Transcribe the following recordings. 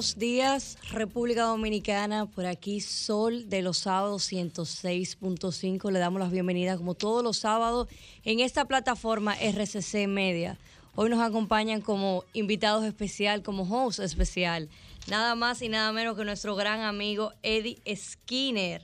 Buenos días, República Dominicana. Por aquí, Sol de los sábados 106.5. Le damos las bienvenidas, como todos los sábados, en esta plataforma RCC Media. Hoy nos acompañan como invitados especial, como host especial, nada más y nada menos que nuestro gran amigo Eddie Skinner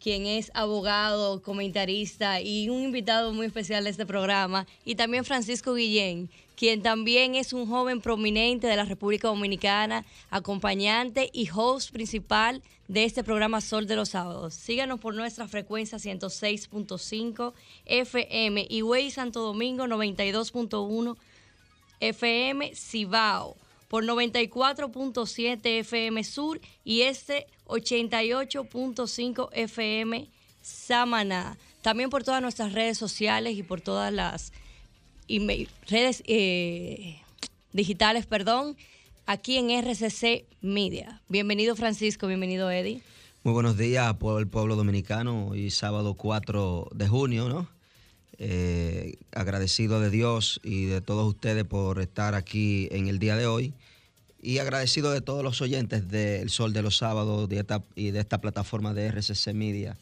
quien es abogado, comentarista y un invitado muy especial de este programa, y también Francisco Guillén, quien también es un joven prominente de la República Dominicana, acompañante y host principal de este programa Sol de los Sábados. Síganos por nuestra frecuencia 106.5 FM y Way Santo Domingo 92.1 FM Cibao por 94.7 FM Sur y este 88.5 FM Samaná. También por todas nuestras redes sociales y por todas las redes eh, digitales, perdón, aquí en RCC Media. Bienvenido Francisco, bienvenido Eddie. Muy buenos días por el pueblo dominicano. Hoy sábado 4 de junio, ¿no? Eh, agradecido de Dios y de todos ustedes por estar aquí en el día de hoy. Y agradecido de todos los oyentes del Sol de los Sábados y de esta plataforma de RCC Media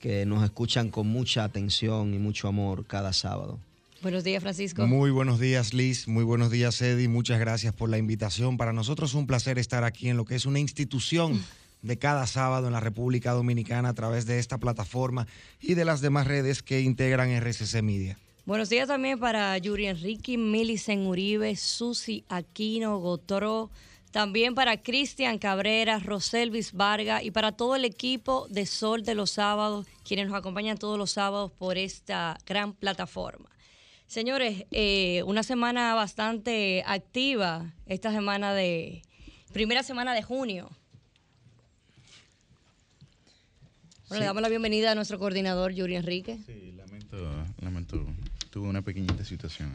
que nos escuchan con mucha atención y mucho amor cada sábado. Buenos días, Francisco. Muy buenos días, Liz. Muy buenos días, Eddie. Muchas gracias por la invitación. Para nosotros es un placer estar aquí en lo que es una institución de cada sábado en la República Dominicana a través de esta plataforma y de las demás redes que integran RCC Media. Buenos días también para Yuri Enrique, Milicen Uribe, Susi Aquino, Gotro, también para Cristian Cabrera, Roselvis Vargas y para todo el equipo de Sol de los Sábados, quienes nos acompañan todos los sábados por esta gran plataforma. Señores, eh, una semana bastante activa, esta semana de, primera semana de junio. Bueno, le damos la bienvenida a nuestro coordinador Yuri Enrique. Sí, lamento, lamento, tuve una pequeñita situación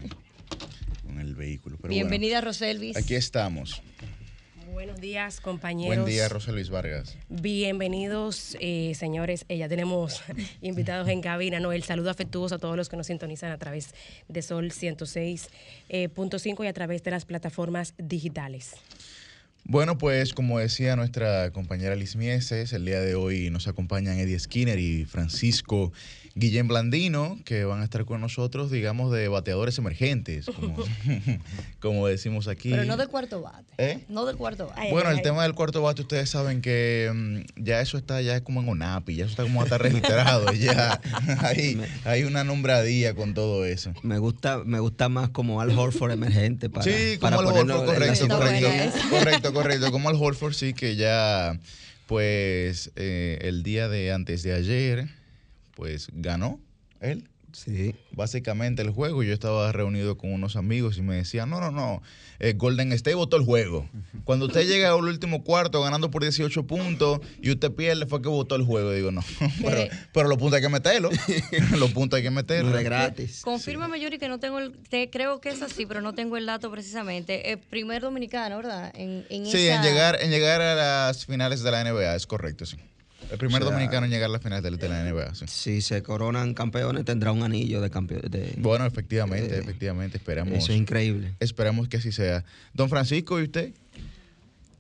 con el vehículo. Bienvenida, Roselvis. Aquí estamos. Buenos días, compañeros. Buen día, Rosa Luis Vargas. Bienvenidos, eh, señores. Eh, ya tenemos invitados en cabina. ¿no? El saludo afectuoso a todos los que nos sintonizan a través de Sol 106.5 eh, y a través de las plataformas digitales. Bueno, pues como decía nuestra compañera Liz Mieses, el día de hoy nos acompañan Eddie Skinner y Francisco Guillén Blandino, que van a estar con nosotros, digamos, de bateadores emergentes, como, decimos aquí. Pero no de cuarto bate. ¿Eh? No de cuarto bate. Bueno, el tema del cuarto bate, ustedes saben que mm, ya eso está, ya es como en ONAPI, ya eso está como hasta registrado, ya hay, hay una nombradía con todo eso. Me gusta, me gusta más como Al Horford emergente para Sí, como Al Horford, correcto, correcto, correcto, correcto, como Al Horford, sí, que ya, pues, eh, el día de antes de ayer pues ganó él. Sí. Básicamente el juego, yo estaba reunido con unos amigos y me decían, no, no, no, eh, Golden State votó el juego. Cuando usted llega al último cuarto ganando por 18 puntos y usted pierde, fue que votó el juego. Digo, no, pero, los puntos hay que meterlos. los puntos hay que meterlos. No es gratis. Confírmame, Yuri, que no tengo el, creo que es así, pero no tengo el dato precisamente. El primer dominicano, ¿verdad? En, sí, en, llegar, en llegar a las finales de la NBA, es correcto, sí. El primer dominicano en llegar a la final de, la NBA. Si se coronan campeones, tendrá un anillo de campeón. bueno, efectivamente, efectivamente, esperamos. Eso es increíble. Esperamos que así sea. Don Francisco, ¿y usted?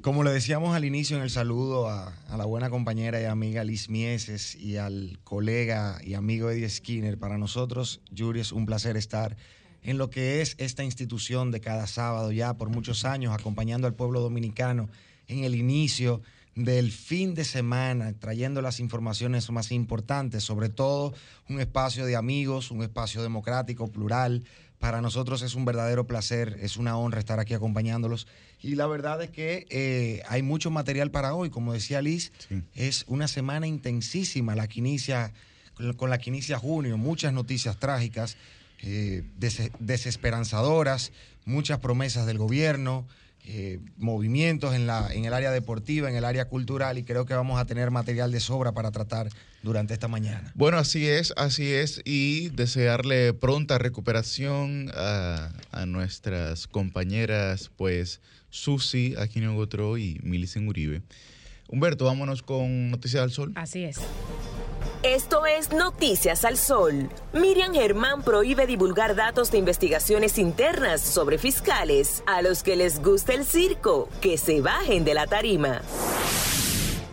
Como le decíamos al inicio en el saludo a, la buena compañera y amiga Liz Mieses y al colega y amigo Eddie Skinner, para nosotros, Yuri, es un placer estar en lo que es esta institución de cada sábado ya por muchos años, acompañando al pueblo dominicano en el inicio del fin de semana, trayendo las informaciones más importantes, sobre todo un espacio de amigos, un espacio democrático, plural. Para nosotros es un verdadero placer, es una honra estar aquí acompañándolos. Y la verdad es que eh, hay mucho material para hoy. Como decía Liz, es una semana intensísima la que inicia, con la que inicia junio. Muchas noticias trágicas, eh, desesperanzadoras, muchas promesas del gobierno. Eh, movimientos en, la, en el área deportiva, en el área cultural y creo que vamos a tener material de sobra para tratar durante esta mañana. Bueno, así es, así es y desearle pronta recuperación a, nuestras compañeras, pues Susi Aquino Gotro y Milicen Uribe. Humberto, vámonos con Noticias del Sol. Así es. Esto es Noticias al Sol. Miriam Germán prohíbe divulgar datos de investigaciones internas sobre fiscales. A los que les gusta el circo, que se bajen de la tarima.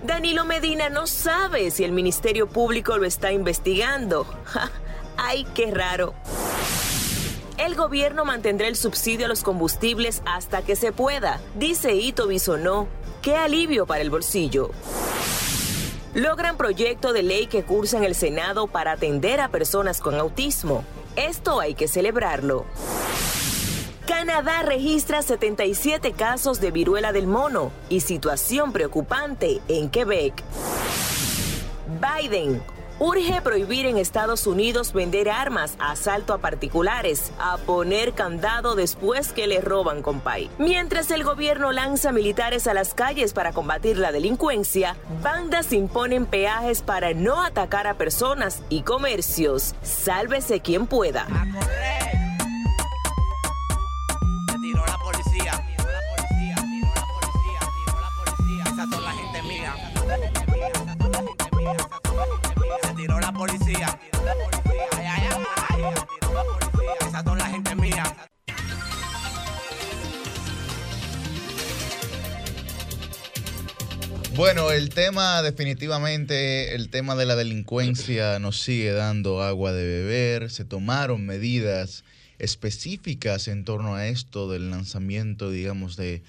Danilo Medina no sabe si el Ministerio Público lo está investigando. ¡Ay, qué raro! El gobierno mantendrá el subsidio a los combustibles hasta que se pueda, dice Ito Bisonó. ¡Qué alivio para el bolsillo! Logran proyecto de ley que cursa en el Senado para atender a personas con autismo. Esto hay que celebrarlo. Canadá registra 77 casos de viruela del mono y situación preocupante en Quebec. Biden urge prohibir en Estados Unidos vender armas, asalto a particulares, a poner candado después que le roban compay. Mientras el gobierno lanza militares a las calles para combatir la delincuencia, bandas imponen peajes para no atacar a personas y comercios. Sálvese quien pueda. Bueno, el tema definitivamente, el tema de la delincuencia nos sigue dando agua de beber. Se tomaron medidas específicas en torno a esto del lanzamiento, digamos, de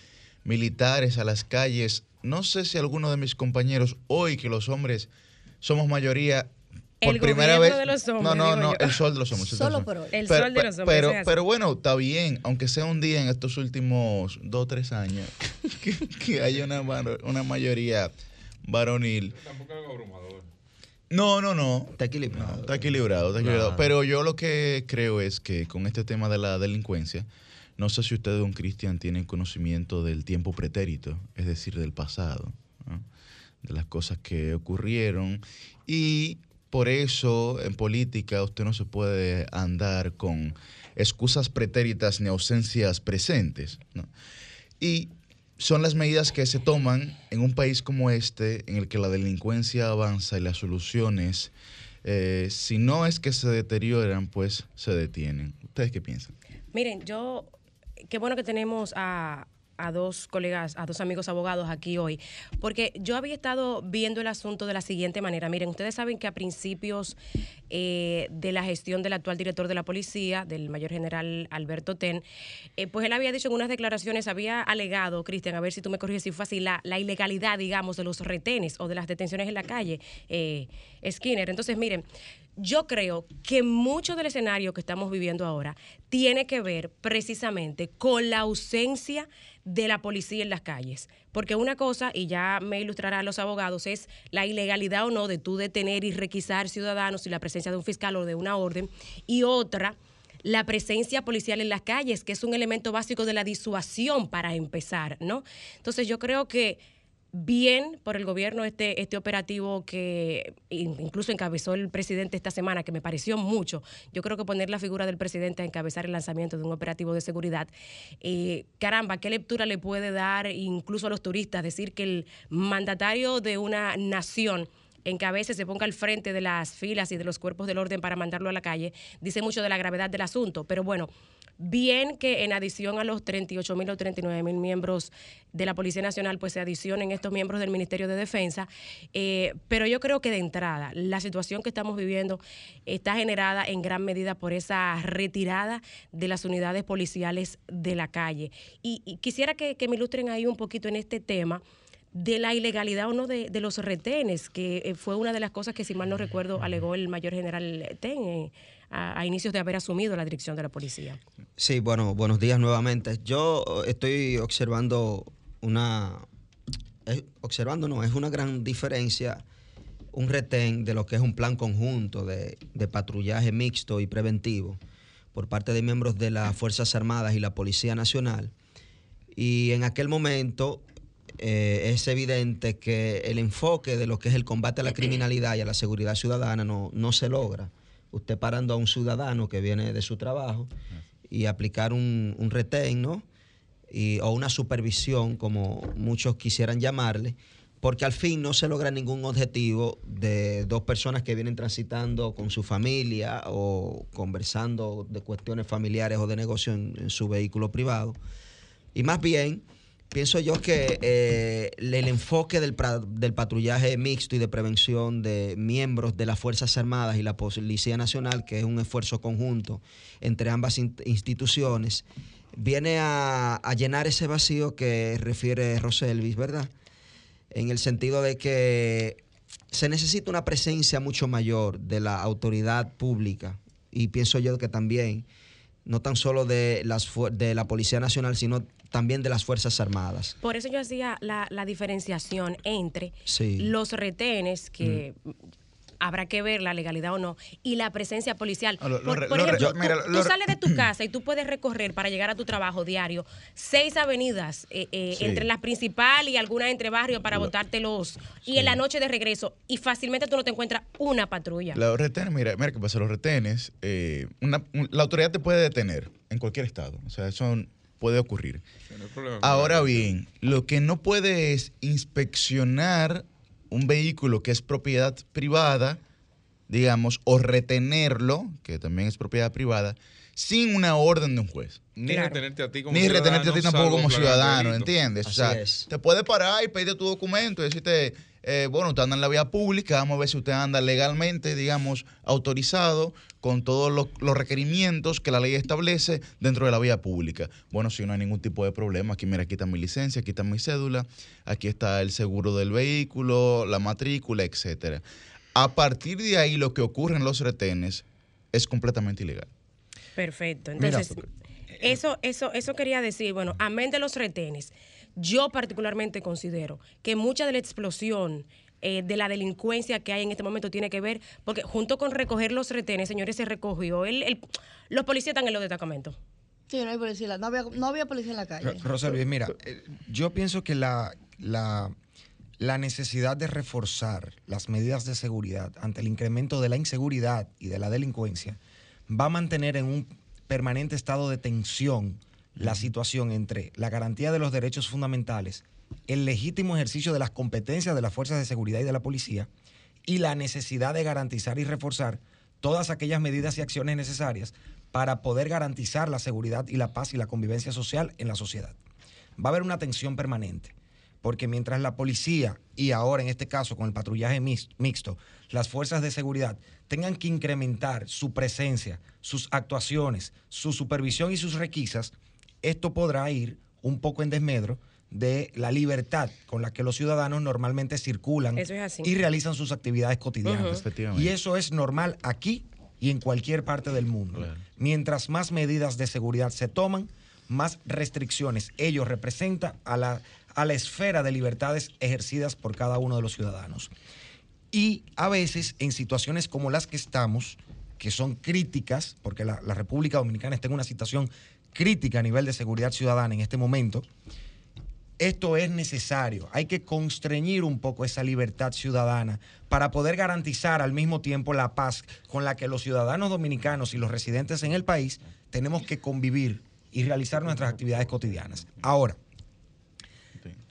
militares a las calles. No sé si alguno de mis compañeros, hoy que los hombres somos mayoría, por primera vez. De los hombres, no, no, no, el sol de los hombres. Solo por hoy. El pero, sol de los hombres. Pero, pero bueno, está bien, aunque sea un día en estos últimos dos o tres años, que, que haya una, una mayoría varonil. No, no, no. Está equilibrado. No, está equilibrado, está equilibrado. Claro. Pero yo lo que creo es que con este tema de la delincuencia, no sé si ustedes, don Cristian, tienen conocimiento del tiempo pretérito, es decir, del pasado, ¿no? de las cosas que ocurrieron. Y por eso en política usted no se puede andar con excusas pretéritas ni ausencias presentes. Y son las medidas que se toman en un país como este, en el que la delincuencia avanza y las soluciones, eh, si no es que se deterioran, pues se detienen. ¿Ustedes qué piensan? Miren, yo, qué bueno que tenemos a, a dos colegas, a dos amigos abogados aquí hoy, porque yo había estado viendo el asunto de la siguiente manera. Miren, ustedes saben que a principios eh, de la gestión del actual director de la policía, del mayor general Alberto Ten, eh, pues él había dicho en unas declaraciones, había alegado, Cristian, a ver si tú me corriges si fue así, la, ilegalidad, digamos, de los retenes o de las detenciones en la calle, eh, Skinner. Entonces, miren, yo creo que mucho del escenario que estamos viviendo ahora tiene que ver precisamente con la ausencia la policía en las calles. Porque una cosa, y ya me ilustrarán los abogados, es la ilegalidad o no de tú detener y requisar ciudadanos y la presencia de un fiscal o de una orden. Y otra, la presencia policial en las calles, que es un elemento básico de la disuasión para empezar, ¿no? Entonces yo creo que bien por el gobierno este, este operativo que in- incluso encabezó el presidente esta semana, que me pareció mucho. Yo creo que poner la figura del presidente a encabezar el lanzamiento de un operativo de seguridad, eh, caramba, ¿qué lectura le puede dar incluso a los turistas? Decir que el mandatario de una nación encabece, se ponga al frente de las filas y de los cuerpos del orden para mandarlo a la calle, dice mucho de la gravedad del asunto. Pero bueno, bien que en adición a los 38 mil o 39 mil miembros de la Policía Nacional, pues se adicionen estos miembros del Ministerio de Defensa. Eh, pero yo creo que de entrada, la situación que estamos viviendo está generada en gran medida por esa retirada de las unidades policiales de la calle. Y, quisiera que, me ilustren ahí un poquito en este tema de la ilegalidad o no de, de los retenes, que eh, fue una de las cosas que, si mal no recuerdo, alegó el mayor general Ten eh, a, inicios de haber asumido la dirección de la policía. Sí, bueno, buenos días nuevamente. Yo estoy observando una, eh, observando no, es una gran diferencia un retén de lo que es un plan conjunto de, de patrullaje mixto y preventivo por parte de miembros de las Fuerzas Armadas y la Policía Nacional. Y en aquel momento eh, es evidente que el enfoque de lo que es el combate a la criminalidad y a la seguridad ciudadana no, no se logra. Usted parando a un ciudadano que viene de su trabajo y aplicar un, un ¿no? Y, o una supervisión, como muchos quisieran llamarle, porque al fin no se logra ningún objetivo de dos personas que vienen transitando con su familia o conversando de cuestiones familiares o de negocio en su vehículo privado. Y más bien, pienso yo que eh, el enfoque del, del patrullaje mixto y de prevención de miembros de las Fuerzas Armadas y la Policía Nacional, que es un esfuerzo conjunto entre ambas in- instituciones, viene a, a llenar ese vacío que refiere Roselvis, ¿verdad? En el sentido de que se necesita una presencia mucho mayor de la autoridad pública y pienso yo que también no tan solo de las de la Policía Nacional, sino también de las Fuerzas Armadas. Por eso yo hacía la, la diferenciación entre Sí. los retenes, que habrá que ver la legalidad o no, y la presencia policial. Ah, lo- lo por lo ejemplo, yo- mira, tú, lo tú re- sales de tu casa y tú puedes recorrer para llegar a tu trabajo diario seis avenidas eh, eh, Sí. entre la principal y algunas entre barrios para botarte los... Y en la noche de regreso, y fácilmente tú no te encuentras una patrulla. Los retenes, mira, mira qué pasa, los retenes, eh, una- un- la autoridad te puede detener en cualquier estado, o sea, eso puede ocurrir. No Ahora bien, lo que no puede es inspeccionar un vehículo que es propiedad privada, digamos, o retenerlo, que también es propiedad privada, sin una orden de un juez. Ni Claro. retenerte a ti como Ni ciudadano, retenerte a ti tampoco como ciudadano. ¿entiendes? Así o sea, es. te puede parar y pedirte tu documento y decirte, eh, bueno, usted anda en la vía pública, vamos a ver si usted anda legalmente, digamos, autorizado con todos los, los requerimientos que la ley establece dentro de la vía pública. Bueno, si no hay ningún tipo de problema, aquí mira, aquí está mi licencia, aquí está mi cédula, aquí está el seguro del vehículo, la matrícula, etcétera. A partir de ahí, lo que ocurre en los retenes es completamente ilegal. Perfecto. Mira, Entonces, eso, eso, eso quería decir, bueno, amén de los retenes, yo particularmente considero que mucha de la explosión eh, de la delincuencia que hay en este momento tiene que ver, porque junto con recoger los retenes, señores, se recogió el, el- los policías están en los destacamentos. Sí, no hay policía, no había, no había policía en la calle. Ro- Rosa Luis, mira, eh, yo pienso que la, la, la necesidad de reforzar las medidas de seguridad ante el incremento de la inseguridad y de la delincuencia va a mantener en un permanente estado de tensión la situación entre la garantía de los derechos fundamentales, el legítimo ejercicio de las competencias de las fuerzas de seguridad y de la policía y la necesidad de garantizar y reforzar todas aquellas medidas y acciones necesarias para poder garantizar la seguridad y la paz y la convivencia social en la sociedad. Va a haber una tensión permanente, porque mientras la policía y ahora en este caso con el patrullaje mix- mixto, las fuerzas de seguridad tengan que incrementar su presencia, sus actuaciones, su supervisión y sus requisas, esto podrá ir un poco en desmedro de la libertad con la que los ciudadanos normalmente circulan es y realizan sus actividades cotidianas. Efectivamente. Y eso es normal aquí y en cualquier parte del mundo. Claro. Mientras más medidas de seguridad se toman, más restricciones ellos representan a la, a la esfera de libertades ejercidas por cada uno de los ciudadanos. Y a veces en situaciones como las que estamos, que son críticas, porque la, la República Dominicana está en una situación crítica a nivel de seguridad ciudadana en este momento, esto es necesario. Hay que constreñir un poco esa libertad ciudadana para poder garantizar al mismo tiempo la paz con la que los ciudadanos dominicanos y los residentes en el país tenemos que convivir y realizar nuestras actividades cotidianas. Ahora,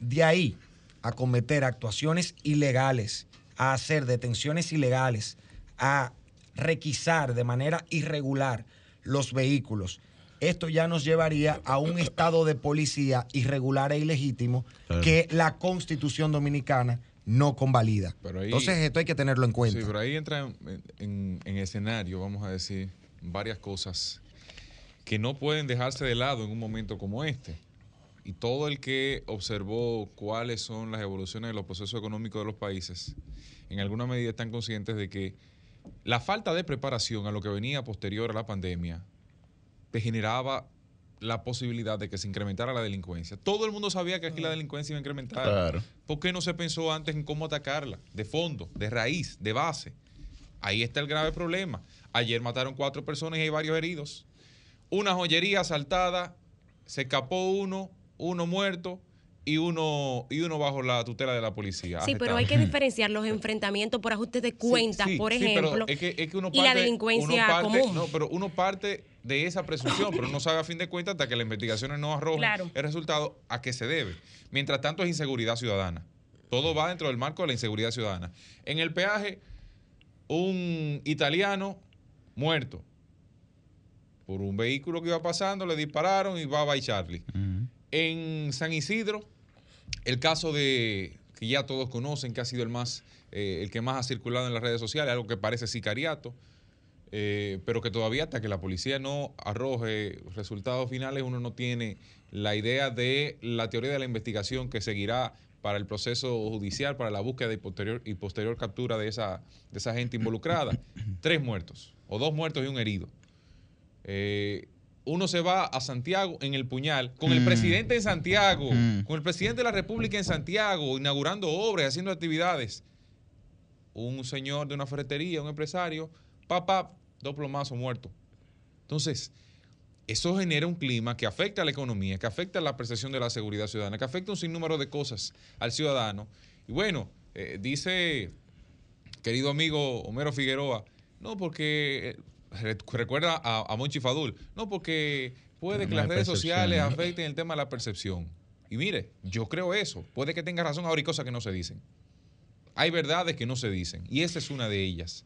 de ahí a cometer actuaciones ilegales, a hacer detenciones ilegales, a requisar de manera irregular los vehículos, esto ya nos llevaría a un estado de policía irregular e ilegítimo Claro. que la constitución dominicana no convalida. Pero ahí- Entonces esto hay que tenerlo en cuenta. Sí, pero ahí entra en, en- en escenario, vamos a decir, varias cosas que no pueden dejarse de lado en un momento como este. Y todo el que observó cuáles son las evoluciones de los procesos económicos de los países, en alguna medida están conscientes de que la falta de preparación a lo que venía posterior a la pandemia te generaba la posibilidad de que se incrementara la delincuencia. Todo el mundo sabía que aquí la delincuencia iba a incrementar. Claro. ¿Por qué no se pensó antes en cómo atacarla? De fondo, de raíz, de base. Ahí está el grave problema. Ayer mataron cuatro personas y hay varios heridos. Una joyería asaltada, se escapó uno, uno muerto y uno, y uno bajo la tutela de la policía. Sí, pero hay que diferenciar los enfrentamientos por ajustes de cuentas, Sí, sí, por sí, pero ejemplo, es que- es que uno y la parte- delincuencia uno parte- común. No, pero uno parte de esa presunción, pero no sabe a fin de cuentas hasta que las investigaciones no arrojen Claro. el resultado a qué se debe. Mientras tanto es inseguridad ciudadana. Todo va dentro del marco de la inseguridad ciudadana. En el peaje, un italiano muerto por un vehículo que iba pasando, le dispararon y va a Charlie. En San Isidro, el caso de que ya todos conocen, que ha sido el más, eh, el que más ha circulado en las redes sociales, algo que parece sicariato, eh, pero que todavía hasta que la policía no arroje resultados finales, uno no tiene la idea de la teoría de la investigación que seguirá para el proceso judicial, para la búsqueda y posterior, y posterior captura de esa, de esa gente involucrada. Tres muertos, o dos muertos y un herido. Eh, uno se va a Santiago en el puñal, con el Mm. presidente en Santiago, Mm. con el presidente de la República en Santiago, inaugurando obras, haciendo actividades. Un señor de una ferretería, un empresario, papá, dos plomazos muertos. Entonces, eso genera un clima que afecta a la economía, que afecta a la percepción de la seguridad ciudadana, que afecta un sinnúmero de cosas al ciudadano. Y bueno, eh, dice querido amigo Homero Figueroa, no porque, eh, re- recuerda a, a Monchi Fadul, no porque puede que las de redes sociales ¿no? afecten el tema de la percepción. Y mire, yo creo eso. Puede que tenga razón, ahora hay cosas que no se dicen. Hay verdades que no se dicen. Y esa es una de ellas.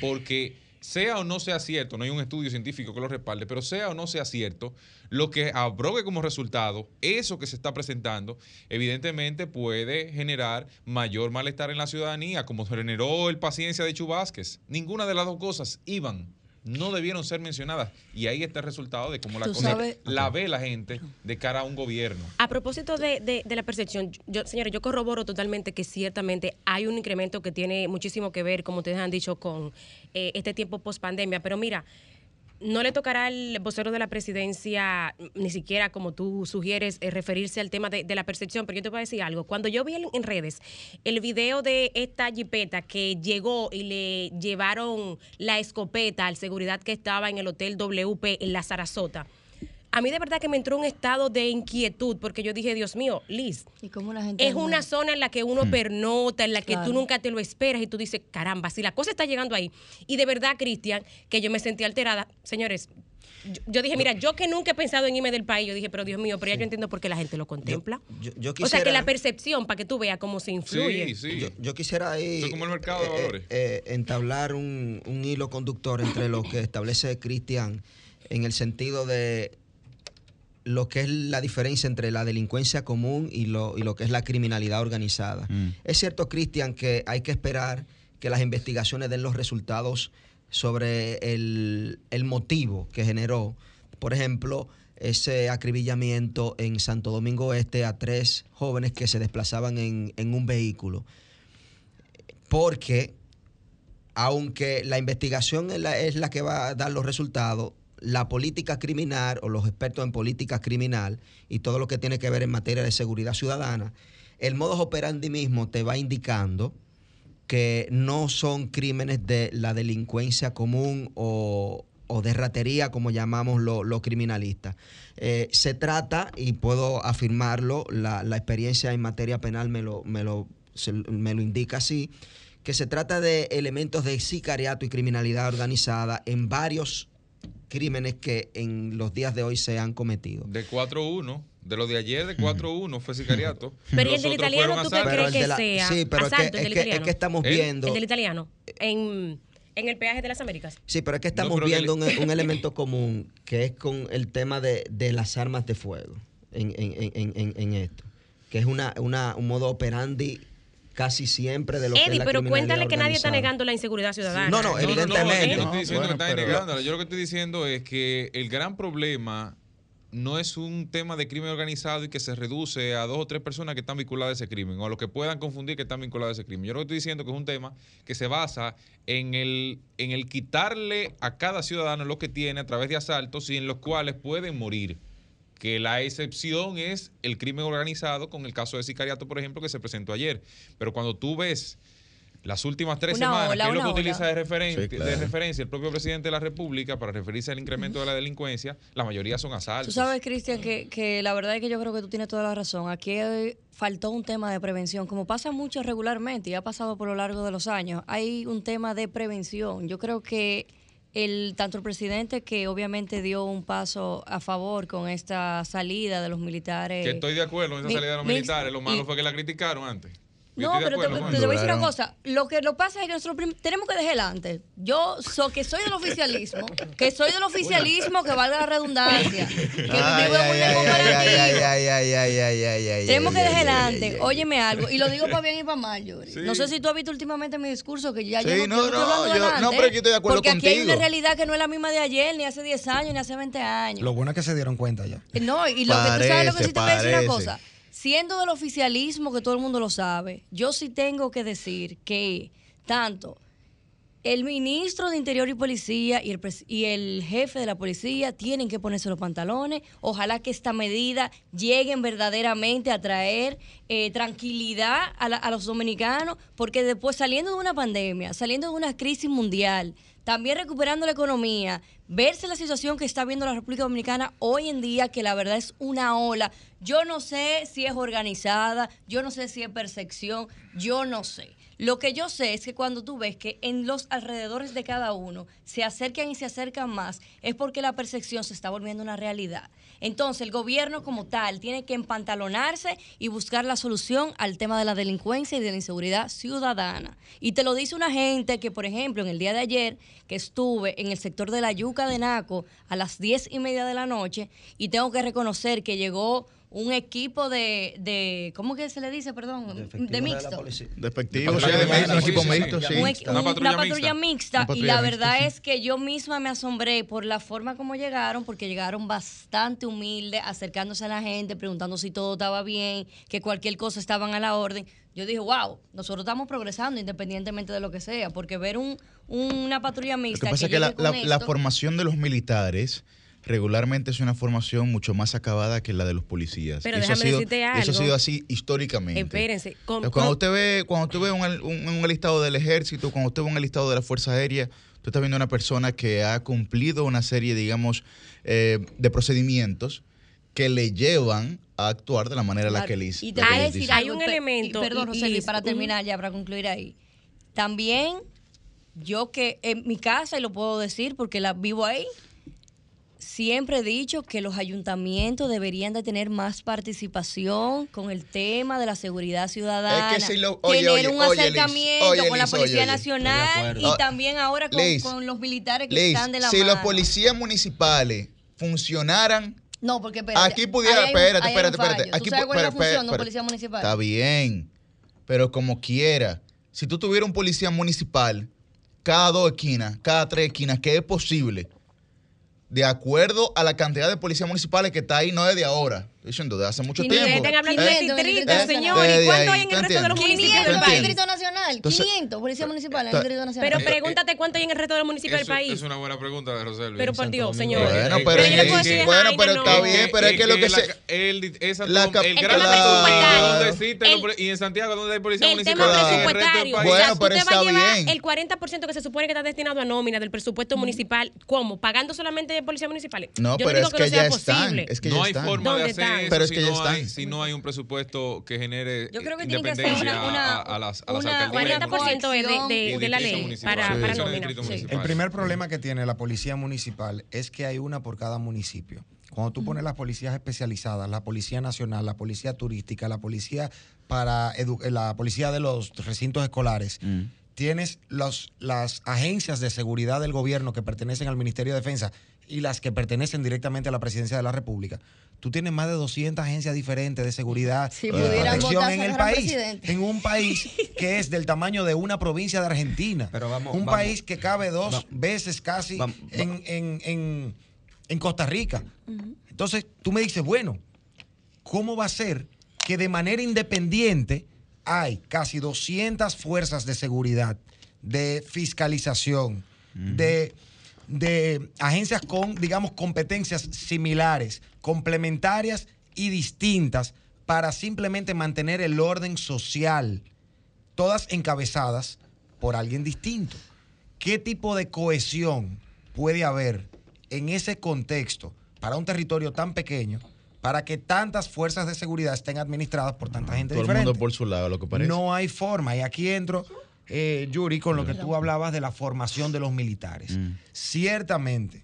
Porque sea o no sea cierto, no hay un estudio científico que lo respalde, pero sea o no sea cierto, lo que abrogue como resultado, eso que se está presentando, evidentemente puede generar mayor malestar en la ciudadanía, como generó el paciencia de Chubásquez. Ninguna de las dos cosas iban, no debieron ser mencionadas. Y ahí está el resultado de cómo la cosa sabes- la ve la gente de cara a un gobierno. A propósito de, de- de la percepción, yo, señores, yo corroboro totalmente que ciertamente hay un incremento que tiene muchísimo que ver, como ustedes han dicho, con eh, este tiempo post pandemia. Pero mira, no le tocará al vocero de la presidencia, ni siquiera como tú sugieres, eh, referirse al tema de, la percepción, pero yo te voy a decir algo. Cuando yo vi en, en redes el video de esta jipeta que llegó y le llevaron la escopeta al seguridad que estaba en el Hotel WP en la Sarasota, a mí de verdad que me entró un estado de inquietud porque yo dije, Dios mío, Liz, ¿Y cómo la gente es una zona en la que uno pernota, en la que Claro. tú nunca te lo esperas y tú dices, caramba, si la cosa está llegando ahí. Y de verdad, Cristian, que yo me sentí alterada. Señores, yo, yo dije, mira, yo que nunca he pensado en irme del país, yo dije, pero Dios mío, pero ya yo entiendo por qué la gente lo contempla. Yo, yo o sea, quisiera, que la percepción, para que tú veas cómo se influye. Yo, yo quisiera ahí como el mercado de eh, valores. eh, entablar un, un hilo conductor entre lo que establece Cristian en el sentido de lo que es la diferencia entre la delincuencia común y lo, y lo que es la criminalidad organizada. Mm. Es cierto, Cristian, que hay que esperar que las investigaciones den los resultados sobre el, el motivo que generó, por ejemplo, ese acribillamiento en Santo Domingo Este a tres jóvenes que se desplazaban en, en un vehículo. Porque, aunque la investigación es la, es la que va a dar los resultados, la política criminal o los expertos en política criminal y todo lo que tiene que ver en materia de seguridad ciudadana, el modus operandi mismo te va indicando que no son crímenes de la delincuencia común o, o de ratería, como llamamos los lo criminalistas. Eh, se trata, y puedo afirmarlo, la, la experiencia en materia penal me lo, me, lo, me lo indica así, que se trata de elementos de sicariato y criminalidad organizada en varios crímenes que en los días de hoy se han cometido. De 4-1, de lo de ayer de 4-1 fue sicariato. Pero ¿y Los el del italiano tú qué crees que la- sea? sí, pero es que- Asalto, el es que- es italiano. que estamos ¿Eh? viendo- El del italiano, en, en el peaje de las Américas. Sí, pero es que estamos que viendo un, un elemento común que es con el tema de, de las armas de fuego en, en- en- en- en esto, que es una, una- un modo operandi casi siempre de lo que es Eddie, la pero cuéntale que nadie está negando la inseguridad ciudadana. No, no, No, evidentemente. No, no, yo no No, estoy diciendo bueno, que están pero- negándola. Yo lo que estoy diciendo es que el gran problema no es un tema de crimen organizado y que se reduce a dos o tres personas que están vinculadas a ese crimen o a los que puedan confundir que están vinculadas a ese crimen. Yo lo que estoy diciendo que es un tema que se basa en el, en el quitarle a cada ciudadano lo que tiene a través de asaltos y en los cuales pueden morir. Que la excepción es el crimen organizado con el caso de sicariato, por ejemplo, que se presentó ayer. Pero cuando tú ves las últimas tres Una semanas, ola, que es lo que utiliza de, referen- Sí, claro. de referencia el propio presidente de la República para referirse al incremento de la delincuencia, la mayoría son Tú asaltos. sabes, Cristian, que, que la verdad es que yo creo que tú tienes toda la razón. Aquí faltó un tema de prevención, como pasa mucho regularmente y ha pasado por lo largo de los años. Hay un tema de prevención. Yo creo que el tanto el presidente que obviamente dio un paso a favor con esta salida de los militares. que estoy de acuerdo en esa Mi- salida de los mi- militares. Lo malo y- fue que la criticaron antes. No, pero te, voy a decir una cosa. Lo que lo pasa es que nosotros tenemos que dejar delante. Yo so, que soy del oficialismo, que soy del oficialismo, que valga la redundancia, que vivo en Tenemos que ay, dejar ay, ay, delante. ay, Óyeme algo, y lo digo para bien y para mal, Yuri. Sí. No sé si tú has visto últimamente mi discurso, que ya Sí, yo no, no, no, hablando yo- delante, no, pero yo estoy de acuerdo Porque aquí hay una realidad que no es la misma de ayer, ni hace 10 años, ni hace 20 años. Lo bueno es que se dieron cuenta ya. No, y lo que tú sabes lo que sí te voy a decir una cosa. Siendo del oficialismo, que todo el mundo lo sabe, yo sí tengo que decir que tanto el ministro de Interior y Policía y el, y el jefe de la policía tienen que ponerse los pantalones. Ojalá que esta medida lleguen verdaderamente a traer eh, tranquilidad a, la- a los dominicanos, porque después saliendo de una pandemia, saliendo de una crisis mundial, también recuperando la economía, verse la situación que está viendo la República Dominicana hoy en día, que la verdad es una ola. Yo no sé si es organizada, yo no sé si es percepción, yo no sé. Lo que yo sé es que cuando tú ves que en los alrededores de cada uno se acercan y se acercan más, es porque la percepción se está volviendo una realidad. Entonces, el gobierno como tal tiene que empantalonarse y buscar la solución al tema de la delincuencia y de la inseguridad ciudadana. Y te lo dice una gente que, por ejemplo, en el día de ayer, que estuve en el sector de la Yuca de Naco a las diez y media de la noche, y tengo que reconocer que llegó un equipo de, de ¿cómo que se le dice, perdón? De, mixto. Despectivo, sí, patrulla de mixto, un equipo sí, sí, mixto, sí. Un Una un- patrulla una patrulla mixta. mixta. Una y la mixta, verdad sí. es que yo misma me asombré por la forma como llegaron, porque llegaron bastante humildes, acercándose a la gente, preguntando si todo estaba bien, que cualquier cosa estaban a la orden. Yo dije, wow, nosotros estamos progresando independientemente de lo que sea, porque ver un, una patrulla Lo mixta. que pasa es que la, formación de los militares regularmente es una formación mucho más acabada que la de los policías. Pero eso ha déjame sido, decirte Eso ha algo. sido así históricamente. Espérense. con- cuando con- usted ve, cuando usted ve un, un, un listado del ejército, cuando usted ve un listado de la Fuerza Aérea, usted está viendo una persona que ha cumplido una serie, digamos, eh, de procedimientos que le llevan a actuar de la manera en la Claro, que Y te voy a les decir dicen. Hay algo, un y elemento, y perdón, y- Roseli, y- para terminar ya, para concluir ahí. También, yo que en mi casa, y lo puedo decir porque la vivo ahí, siempre he dicho que los ayuntamientos deberían de tener más participación con el tema de la seguridad ciudadana. Es que si lo- oye, tener oye, un oye, acercamiento oye, con la Policía. Nacional y también ahora con, Liz, con los militares que Liz, están de la si mano. los policías municipales funcionaran No, porque espérate, Aquí pudiera, hay espérate, hay espérate, espérate. fallo. ¿Tú Aquí sabes pu- cuál es la espera, función de un policía municipal? Está bien, pero como quiera, si tú tuvieras un policía municipal cada dos esquinas, cada tres esquinas, que es posible, de acuerdo a la cantidad de policías municipales que está ahí, no es de ahora, diciendo de hace mucho tiempo. están hablando ¿Eh? de 500 en el distritos, Distrito señor. ¿Y cuánto hay en el resto de los ¿tú 500 municipios del el país? Distrito Nacional. Entonces- 500 policía municipal en el Distrito Nacional. Pero Eh, pregúntate cuánto hay en el resto de los municipios del Eso país. Es una buena pregunta de Roselvi. Pero por Dios, señor. Bueno, Eh, pero, eh, eh, está bien, pero es que lo que se... el, tema poli- y en Santiago donde hay policía El municipal tema el del presupuestario. país. o sea, Bueno, pero usted va a está llevar bien. el 40% que se supone que está destinado a nómina del presupuesto municipal, ¿cómo? ¿Pagando solamente de policías municipales? No, Yo pero digo es que que no sea ya están. posible. Es que no ya hay están. forma de ¿Dónde hacer están? eso Pero es si, que ya no hay, están. si no hay un presupuesto que genere Yo creo que tiene que independencia una- una- a, a las, a las una- alcaldías. 40% de, de- de- la ley para, Sí, para sí. El primer problema que tiene la policía municipal es que hay una por cada municipio. Cuando tú pones las policías especializadas, la policía nacional, la policía turística, la policía para eh, la policía de los recintos escolares, Mm. tienes los, las agencias de seguridad del gobierno que pertenecen al Ministerio de Defensa y las que pertenecen directamente a la Presidencia de la República. Tú tienes más de 200 agencias diferentes de seguridad Si y de protección en el país. presidente. En un país que es del tamaño de una provincia de Argentina. Pero vamos- un vamos- país que cabe dos va- veces casi va- va- en, en- en- en Costa Rica. Entonces, tú me dices, bueno, ¿cómo va a ser que de manera independiente hay casi 200 fuerzas de seguridad, de fiscalización, de, de agencias con, digamos, competencias similares, complementarias y distintas para simplemente mantener el orden social, todas encabezadas por alguien distinto? ¿Qué tipo de cohesión puede haber en ese contexto para un territorio tan pequeño para que tantas fuerzas de seguridad estén administradas por tanta gente Todo el diferente? mundo por su lado, lo que parece. No hay forma. Y aquí entro, eh, Yuri, con lo que tú hablabas de la formación de los militares. Mm. Ciertamente,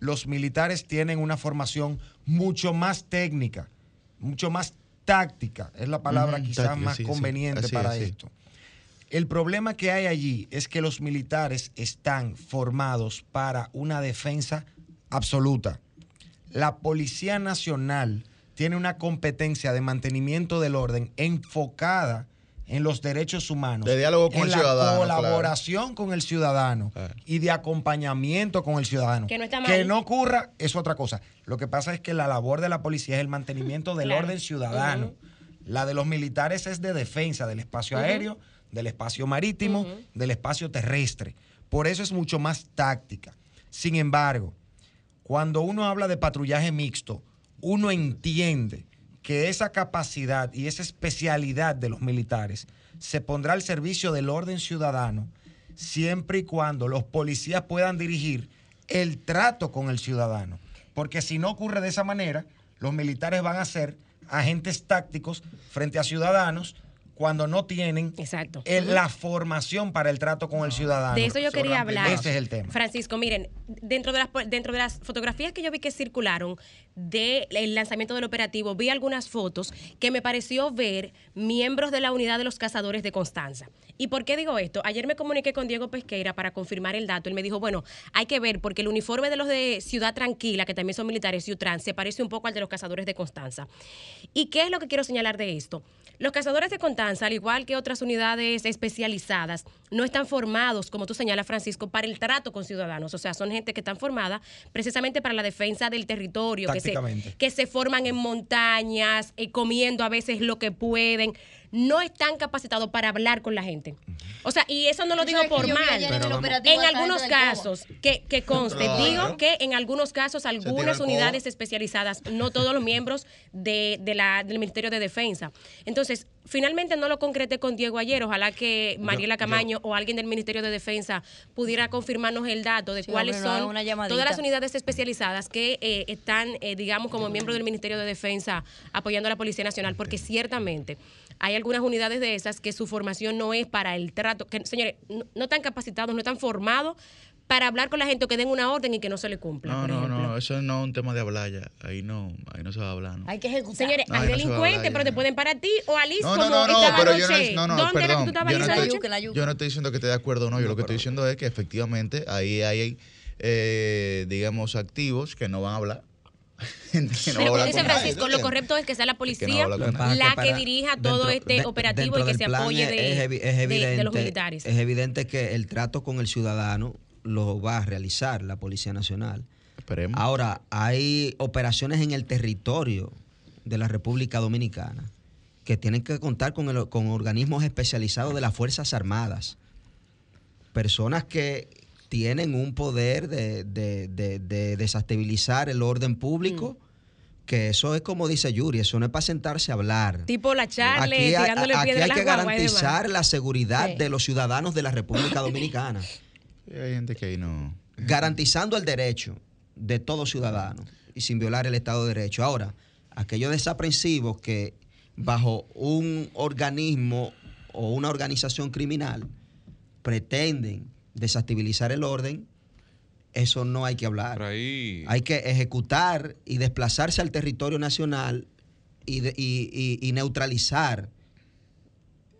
los militares tienen una formación mucho más técnica, mucho más táctica, es la palabra Ujú, quizás más sí, sí. conveniente Así para es, esto. El problema que hay allí es que los militares están formados para una defensa absoluta. La Policía Nacional tiene una competencia de mantenimiento del orden enfocada en los derechos humanos, De diálogo con en el la ciudadano, claro. colaboración con el ciudadano Claro. y de acompañamiento con el ciudadano. Que no está Que mal. no ocurra es otra cosa. Lo que pasa es que la labor de la policía es el mantenimiento del Claro. orden ciudadano. La de los militares es de defensa del espacio aéreo, del espacio marítimo, del espacio terrestre. Por eso es mucho más táctica. Sin embargo, cuando uno habla de patrullaje mixto, uno entiende que esa capacidad y esa especialidad de los militares se pondrá al servicio del orden ciudadano siempre y cuando los policías puedan dirigir el trato con el ciudadano. Porque si no ocurre de esa manera, los militares van a ser agentes tácticos frente a ciudadanos cuando no tienen Exacto. el- la formación para el trato con el ciudadano. De eso yo quería hablar. Ese es el tema. Francisco, miren, dentro de las dentro de las fotografías que yo vi que circularon del lanzamiento del operativo, vi algunas fotos que me pareció ver miembros de la unidad de los cazadores de Constanza. ¿Y por qué digo esto? Ayer me comuniqué con Diego Pesqueira para confirmar el dato. Él me dijo, bueno, hay que ver porque el uniforme de los de Ciudad Tranquila, que también son militares, Ciutrán, se parece un poco al de los cazadores de Constanza. ¿Y qué es lo que quiero señalar de esto? Los cazadores de Constanza, al igual que otras unidades especializadas, no están formados, como tú señalas, Francisco, para el trato con ciudadanos. O sea, son gente que están formada precisamente para la defensa del territorio, que se, Tácticamente. que se forman en montañas, eh, comiendo a veces lo que pueden. No están capacitados para hablar con la gente. O sea, y eso no lo digo por mal. en algunos casos, que, que conste, Claro. digo que en algunos casos algunas unidades especializadas, no todos los miembros de, de la, del Ministerio de Defensa. Entonces, finalmente no lo concreté con Diego ayer, ojalá que Mariela Camaño o alguien del Ministerio de Defensa pudiera confirmarnos el dato de Sí, cuáles hombre, son una todas las unidades especializadas que eh, están, eh, digamos, como miembros del Ministerio de Defensa apoyando a la Policía Nacional, porque ciertamente hay algunas unidades de esas que su formación no es para el trato, que señores, no, no están capacitados, no están formados para hablar con la gente o que den una orden y que no se le cumpla. No, por no, ejemplo. no, eso no es un tema de hablar ya. Ahí no, ahí no se va a hablar. ¿no? Hay que ejecutar. Señores, No, hay no delincuentes, pero te pueden parar a ti o a Liz No, como no, no, no, estaba pero yo no, no, no, ¿Dónde era que perdón. tú estabas Yo no, esa estoy, noche? yuca, la yuca. yo no estoy diciendo que esté de acuerdo o no. Yo lo que estoy diciendo es que efectivamente ahí hay, eh, digamos, activos que no van a hablar. Pero como hablar dice con nadie, Francisco, lo correcto es que sea la policía que la que para- dirija todo dentro- este de- operativo y que se apoye es- de, es los militares. Es evidente que el trato con el ciudadano lo va a realizar la Policía Nacional. Esperemos. Ahora, hay operaciones en el territorio de la República Dominicana que tienen que contar con, el- con organismos especializados de las Fuerzas Armadas. Personas que tienen un poder de, de- de- de desestabilizar el orden público, que eso es como dice Yuri, eso no es para sentarse a hablar. Tipo la Aquí hay, tirándole aquí piedra a hay que guaguas garantizar la seguridad Sí. de los ciudadanos de la República Dominicana, hay gente que ahí no. garantizando el derecho de todo ciudadano y sin violar el Estado de Derecho. Ahora, aquellos desaprensivos que bajo un organismo o una organización criminal pretenden desestabilizar el orden, eso no hay que hablar. Ahí. Hay que ejecutar y desplazarse al territorio nacional y, de- y- y- y neutralizar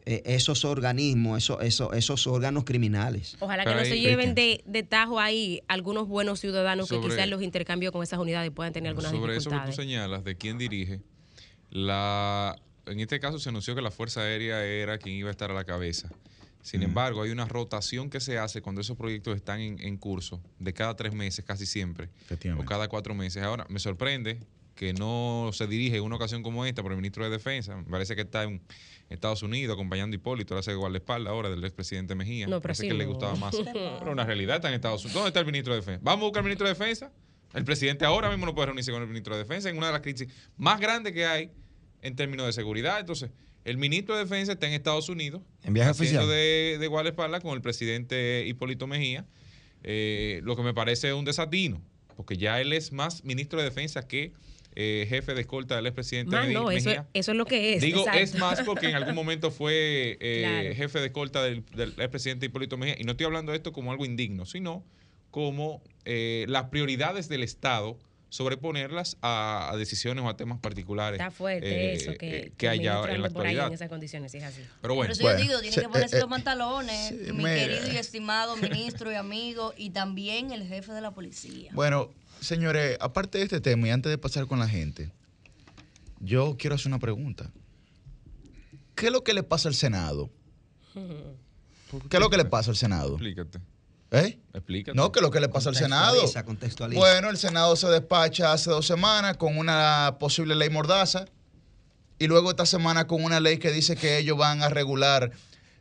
eh, esos organismos, esos, esos, esos órganos criminales. Ojalá que Pero no se lleven de, de tajo ahí algunos buenos ciudadanos que Sobre- quizás los intercambios con esas unidades puedan tener algunas Sobre eso que tú señalas, de quién dirige, la, en este caso se anunció que la Fuerza Aérea era quien iba a estar a la cabeza. Sin embargo, hay una rotación que se hace cuando esos proyectos están en, en curso, de cada tres meses casi siempre, o cada cuatro meses. Ahora, me sorprende que no se dirige en una ocasión como esta por el ministro de Defensa. Me parece que está en Estados Unidos acompañando a Hipólito, le hace guardaespaldas ahora del expresidente Mejía. No, parece así que le gustaba más. Pero una realidad está en Estados Unidos. ¿Dónde está el ministro de Defensa? Vamos a buscar al ministro de Defensa. El presidente ahora mismo no puede reunirse con el ministro de Defensa en una de las crisis más grandes que hay en términos de seguridad. Entonces, el ministro de Defensa está en Estados Unidos. En viaje oficial. de, de guardaespaldas con el presidente Hipólito Mejía. eh, lo que me parece un desatino, porque ya él es más ministro de Defensa que eh, jefe de escolta del expresidente Más Meji- no, eso, Mejía. eso es lo que es. Digo, exacto. es más porque en algún momento fue eh, Claro. jefe de escolta del, del expresidente Hipólito Mejía. Y no estoy hablando de esto como algo indigno, sino como eh, las prioridades del Estado sobreponerlas a, a decisiones o a temas particulares Está fuerte eh, eso, que, eh, que haya en la ande por ahí actualidad. en esas condiciones, si es así. Pero bueno, Por eso Bueno, yo digo, tiene se- que ponerse eh, los pantalones, sí, mi mira. querido y estimado ministro y amigo, y también el jefe de la policía. Bueno, señores, aparte de este tema y antes de pasar con la gente, yo quiero hacer una pregunta. ¿Qué es lo que le pasa al Senado? ¿Qué es lo que le pasa al Senado? explícate. ¿Eh? Explícate. No, ¿qué es lo que le pasa al Senado? Bueno, el Senado se despacha hace dos semanas con una posible ley mordaza y luego esta semana con una ley que dice que ellos van a regular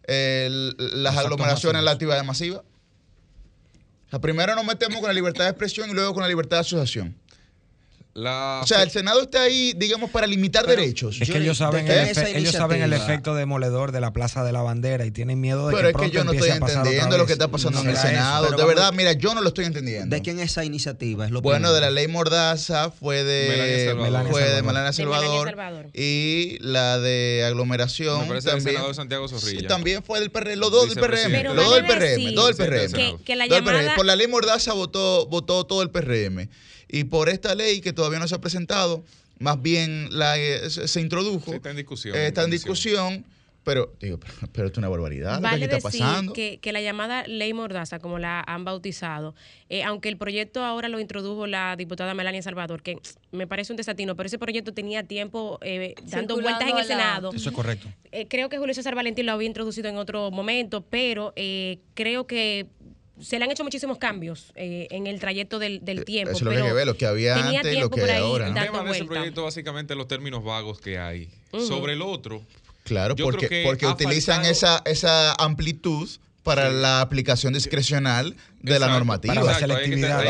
eh, las aglomeraciones en la actividad masiva. O sea, primero nos metemos con la libertad de expresión y luego con la libertad de asociación. La, O sea, el Senado está ahí, digamos, para limitar Pero- derechos. Es que ellos saben, el, efe- ellos saben el efecto demoledor de la Plaza de la Bandera y tienen miedo de Pero que es que yo no estoy entendiendo lo que está pasando No en el eso. Senado. pero de verdad, mira, yo no lo estoy entendiendo. ¿De quién esa iniciativa? Es lo Bueno, primero. de la ley Mordaza fue de Melania Salvador. Melania fue de Salvador. Melania De Melania Salvador, Salvador. y la de aglomeración Me parece del también. senador Santiago Zorrilla. Sí, también fue del PRM, los dos del PRM, Vicepresidente. los dos del Pero vale PRM, decir dos del que- PRM. que la llamada- Por la ley Mordaza votó, votó todo el PRM. Y por esta ley que todavía no se ha presentado, más bien la, eh, se, se introdujo. Sí, está en discusión, eh, está en discusión. Pero, digo, pero, pero esto es una barbaridad lo que Vale aquí está decir pasando. que, que la llamada ley Mordaza, como la han bautizado, eh, aunque el proyecto ahora lo introdujo la diputada Melania Salvador, que me parece un desatino, pero ese proyecto tenía tiempo eh, dando vueltas en el la- Senado. Eso es correcto. Eh, creo que Julio César Valentín lo había introducido en otro momento, pero eh, creo que se le han hecho muchísimos cambios eh, en el trayecto del, del tiempo. Eso es lo que pero hay que ver, lo que había tenía antes y lo tiempo que por hay ahí ahora, ¿no? El tema de ese proyecto básicamente los términos vagos que hay. Sobre el otro, Claro, Yo creo porque, que porque utilizan faltado- esa, esa amplitud para la aplicación discrecional de la normativa. Para la selectividad.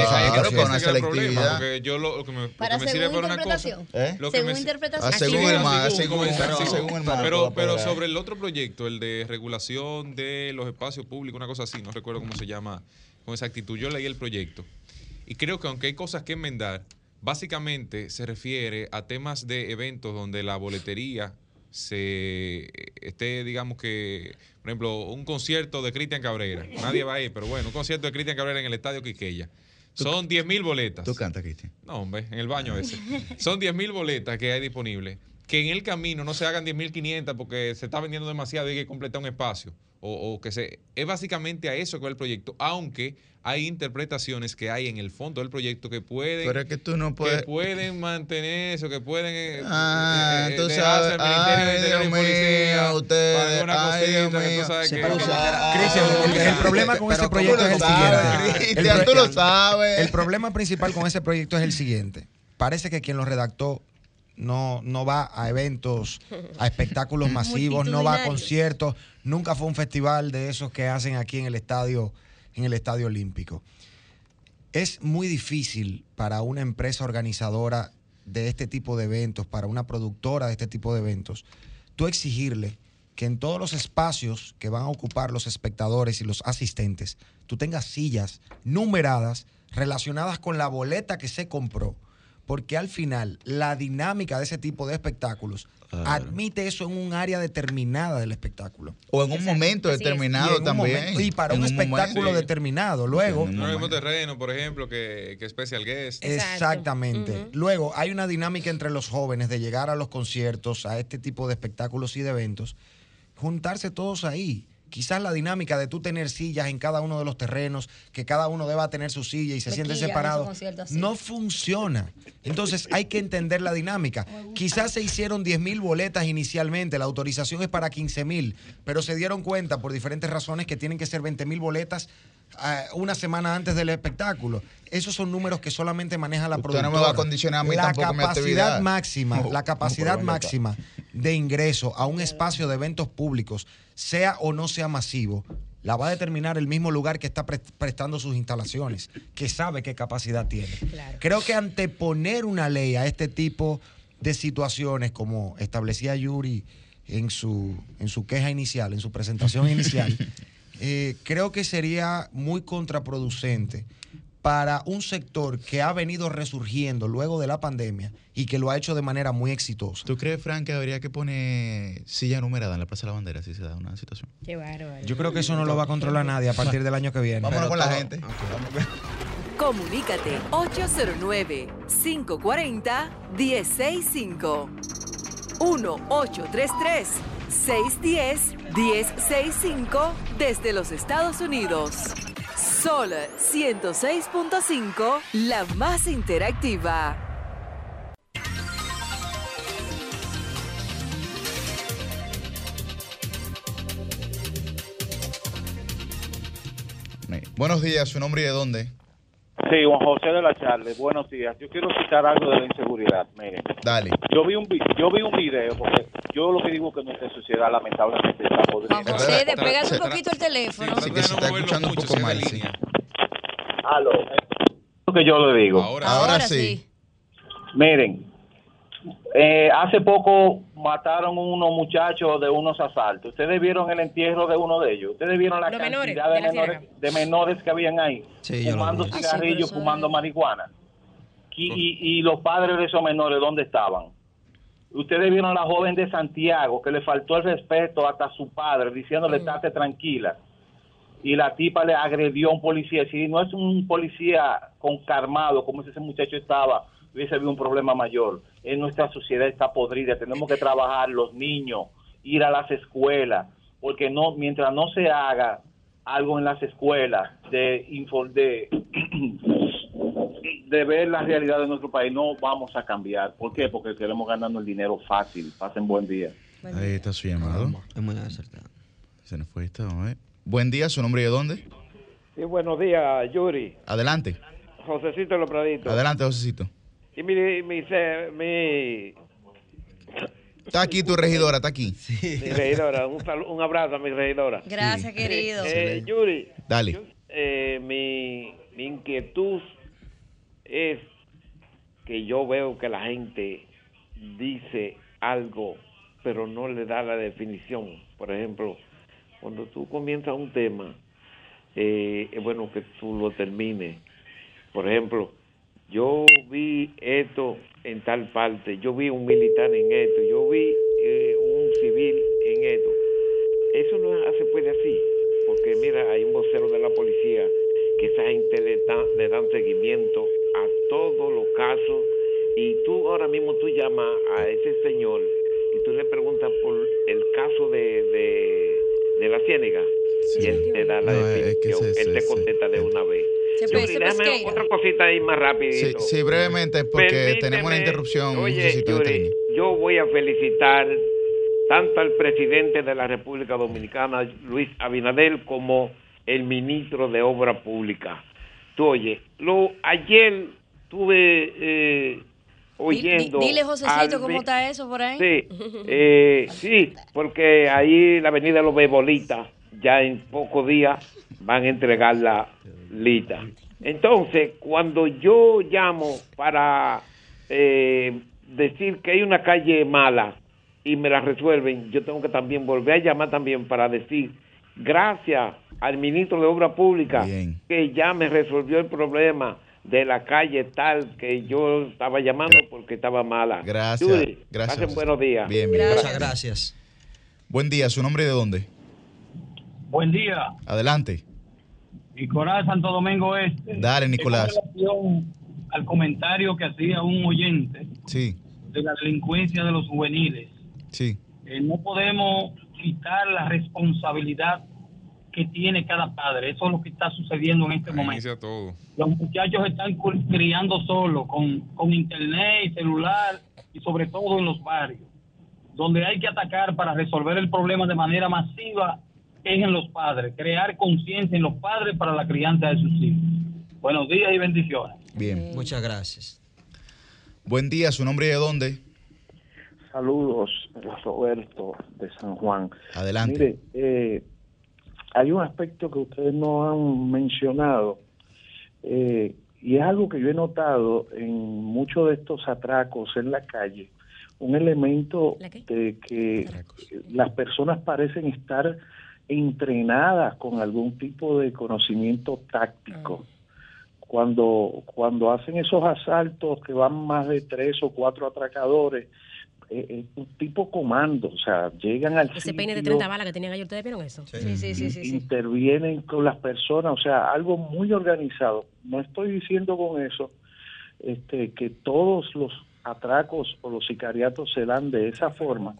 yo lo, que me, Para que me sirve según para una cosa. interpretación. ¿Eh? Lo que Según me- interpretación. Ah, Así según es. el mar, según, según, el. Pero, pero sobre el otro proyecto, el de regulación de los espacios públicos, una cosa así, no recuerdo cómo se llama con exactitud. Yo leí el proyecto y creo que aunque hay cosas que enmendar, básicamente se refiere a temas de eventos donde la boletería se esté, digamos que, por ejemplo, un concierto de Cristian Cabrera. Nadie va a ir, pero bueno, un concierto de Cristian Cabrera en el estadio Quiqueya. Son 10 mil boletas. Tú canta, Cristian. No, hombre, en el baño ese. Son 10.000 boletas que hay disponibles. Que en el camino no se hagan 10.500 porque se está vendiendo demasiado y hay que completar un espacio. O, o que se. Es básicamente a eso que va el proyecto, aunque hay interpretaciones que hay en el fondo del proyecto que pueden. Pero es que tú no que puedes. pueden mantener eso, que pueden eh, Ah, eh, eh, tú sabes. al Ministerio de Ay, Policía mío, usted. Ay, Dios que tú sabes que- que- Cristian, el, problema con ese ¿cómo proyecto es el siguiente. El Cristian, tú pro- lo sabes. El problema principal con ese proyecto es el siguiente. Parece que quien lo redactó no, no va a eventos, a espectáculos masivos, no va a conciertos, nunca fue un festival de esos que hacen aquí en el estadio, en el estadio olímpico. Es muy difícil para una empresa organizadora de este tipo de eventos, para una productora de este tipo de eventos, tú exigirle que en todos los espacios que van a ocupar los espectadores y los asistentes, tú tengas sillas numeradas relacionadas con la boleta que se compró. Porque al final la dinámica de ese tipo de espectáculos admite eso en un área determinada del espectáculo. O en un momento Así es. Y determinado en un también. momento- y para un espectáculo momento. determinado. Luego, En un No mismo terreno, por ejemplo, que, que Special Guest. Exacto. Exactamente. Luego, hay una dinámica entre los jóvenes de llegar a los conciertos, a este tipo de espectáculos y de eventos, juntarse todos ahí. Quizás la dinámica de tú tener sillas en cada uno de los terrenos, que cada uno deba tener su silla y se conciertos así. no funciona. Entonces hay que entender la dinámica. Quizás se hicieron 10 mil boletas inicialmente, la autorización es para 15 mil, pero se dieron cuenta por diferentes razones que tienen que ser 20 mil boletas una semana antes del espectáculo. Esos son números que solamente maneja la Usted no productora. me va a condicionar a mí la tampoco capacidad máxima, No, la capacidad máxima de ingreso a un espacio de eventos públicos, sea o no sea masivo, la va a determinar el mismo lugar que está pre- prestando sus instalaciones, que sabe qué capacidad tiene. Claro. Creo que anteponer una ley a este tipo de situaciones, como establecía Yuri en su, en su queja inicial, en su presentación inicial, eh, creo que sería muy contraproducente para un sector que ha venido resurgiendo luego de la pandemia y que lo ha hecho de manera muy exitosa. ¿Tú crees, Frank, que habría que poner silla numerada en la Plaza de la Bandera si se da una situación? Qué bárbaro. Yo creo que eso no lo va a controlar nadie a partir del año que viene. Vámonos con la gente. Comunícate 809-540-1065. 1-833-610-1065 desde los Estados Unidos. Sol 106.5, la más interactiva. Buenos días, ¿su nombre y de dónde? Sí, Juan José de la Charle, buenos días. Yo quiero citar algo de la inseguridad. Mire, Dale. yo vi un vi- yo vi un video porque yo lo que digo es que nuestra sociedad lamentablemente está podrida. Juan José, despégate un poquito el teléfono. Sí, que se está escuchando un poco mal. sí. Aló. Lo que yo le digo. Ahora, Ahora sí. Miren, eh, hace poco mataron unos muchachos de unos asaltos. Ustedes vieron el entierro de uno de ellos. Ustedes vieron la Los cantidad menores, de, de la menores, de menores que habían ahí Sí, fumando sí, cigarrillos, fumando marihuana. Y, y- y los padres de esos menores, ¿dónde estaban? Ustedes vieron a la joven de Santiago que le faltó el respeto hasta a su padre, diciéndole, estate tranquila. Y la tipa le agredió a un policía. Si no es un policía con carmado, como ese muchacho estaba, hubiese habido un problema mayor. En nuestra sociedad está podrida. Tenemos que trabajar los niños, ir a las escuelas, porque no mientras no se haga algo en las escuelas de, de de ver la realidad de nuestro país, no vamos a cambiar. ¿Por qué? Porque queremos ganando el dinero fácil. Pasen buen día. Ahí está su llamado. Es muy acertado. Se nos fue esta, ver. Buen día, ¿su nombre y de dónde? Sí, buenos días, Yuri. Adelante. Josecito Praditos. Adelante, Josecito. Y mi, mi, se- mi, Está aquí tu regidora, está aquí. mi regidora, un abrazo a mi regidora. Gracias, querido. Eh, Yuri, Dale. eh, mi, mi inquietud es que yo veo que la gente dice algo, pero no le da la definición. Por ejemplo, cuando tú comienzas un tema, eh, es bueno que tú lo termines. Por ejemplo, yo vi esto en tal parte, yo vi un militar en esto, yo vi eh, un civil en esto. Eso no se puede así, porque mira, hay un vocero de la policía que esa gente le, le dan seguimiento a todos los casos y tú ahora mismo tú llamas a ese señor y tú le preguntas por el caso de, de, de la ciénega y él te da la No, es que definición, él te contesta de una vez. Se Yuri, déjame otra cosita ahí más Sí, rapidito. sí, brevemente, porque Permíteme, tenemos una interrupción. Oye, Yuri, yo voy a felicitar tanto al presidente de la República Dominicana, Luis Abinader, como el ministro de Obra Pública. Tú oye, lo, ayer tuve eh, oyendo... di- Dile, Josecito, al cómo está eso por ahí. Sí, eh, sí, porque ahí la avenida Los Bebolitas, ya en pocos días van a entregar la lista. Entonces, cuando yo llamo para eh, decir que hay una calle mala y me la resuelven, yo tengo que también volver a llamar también para decir gracias al ministro de Obra Pública Bien. que ya me resolvió el problema de la calle tal que yo estaba llamando porque estaba mala. Gracias. Gracias. pasen buenos días. Bien, bien. Muchas gracias. Buen día, ¿su nombre y de dónde? Buen día, Adelante. Nicolás Santo Domingo Este. Dale, Nicolás. En relación al comentario que hacía un oyente Sí, de la delincuencia de los juveniles, sí. eh, no podemos quitar la responsabilidad que tiene cada padre. Eso es lo que está sucediendo en este ahí momento. inicia todo. Los muchachos están cri- criando solos, con, con internet y celular, y sobre todo en los barrios. Donde hay que atacar para resolver el problema de manera masiva es en los padres, crear conciencia en los padres para la crianza de sus hijos. Buenos días y bendiciones. Bien. Muchas gracias. Buen día, ¿su nombre y de dónde? Saludos, Roberto de San Juan. Adelante. Mire, eh, hay un aspecto que ustedes no han mencionado eh, y es algo que yo he notado en muchos de estos atracos en la calle, un elemento de que las personas parecen estar entrenadas con algún tipo de conocimiento táctico. Cuando, cuando hacen esos asaltos que van más de tres o cuatro atracadores, eh, eh, un tipo comando, o sea, llegan al Ese peine de sitio, 30 balas que tenían ayer, ¿ustedes vieron eso? Sí, sí, sí, sí. sí. intervienen con las personas, o sea, algo muy organizado. No estoy diciendo con eso este, que todos los atracos o los sicariatos se dan de esa forma,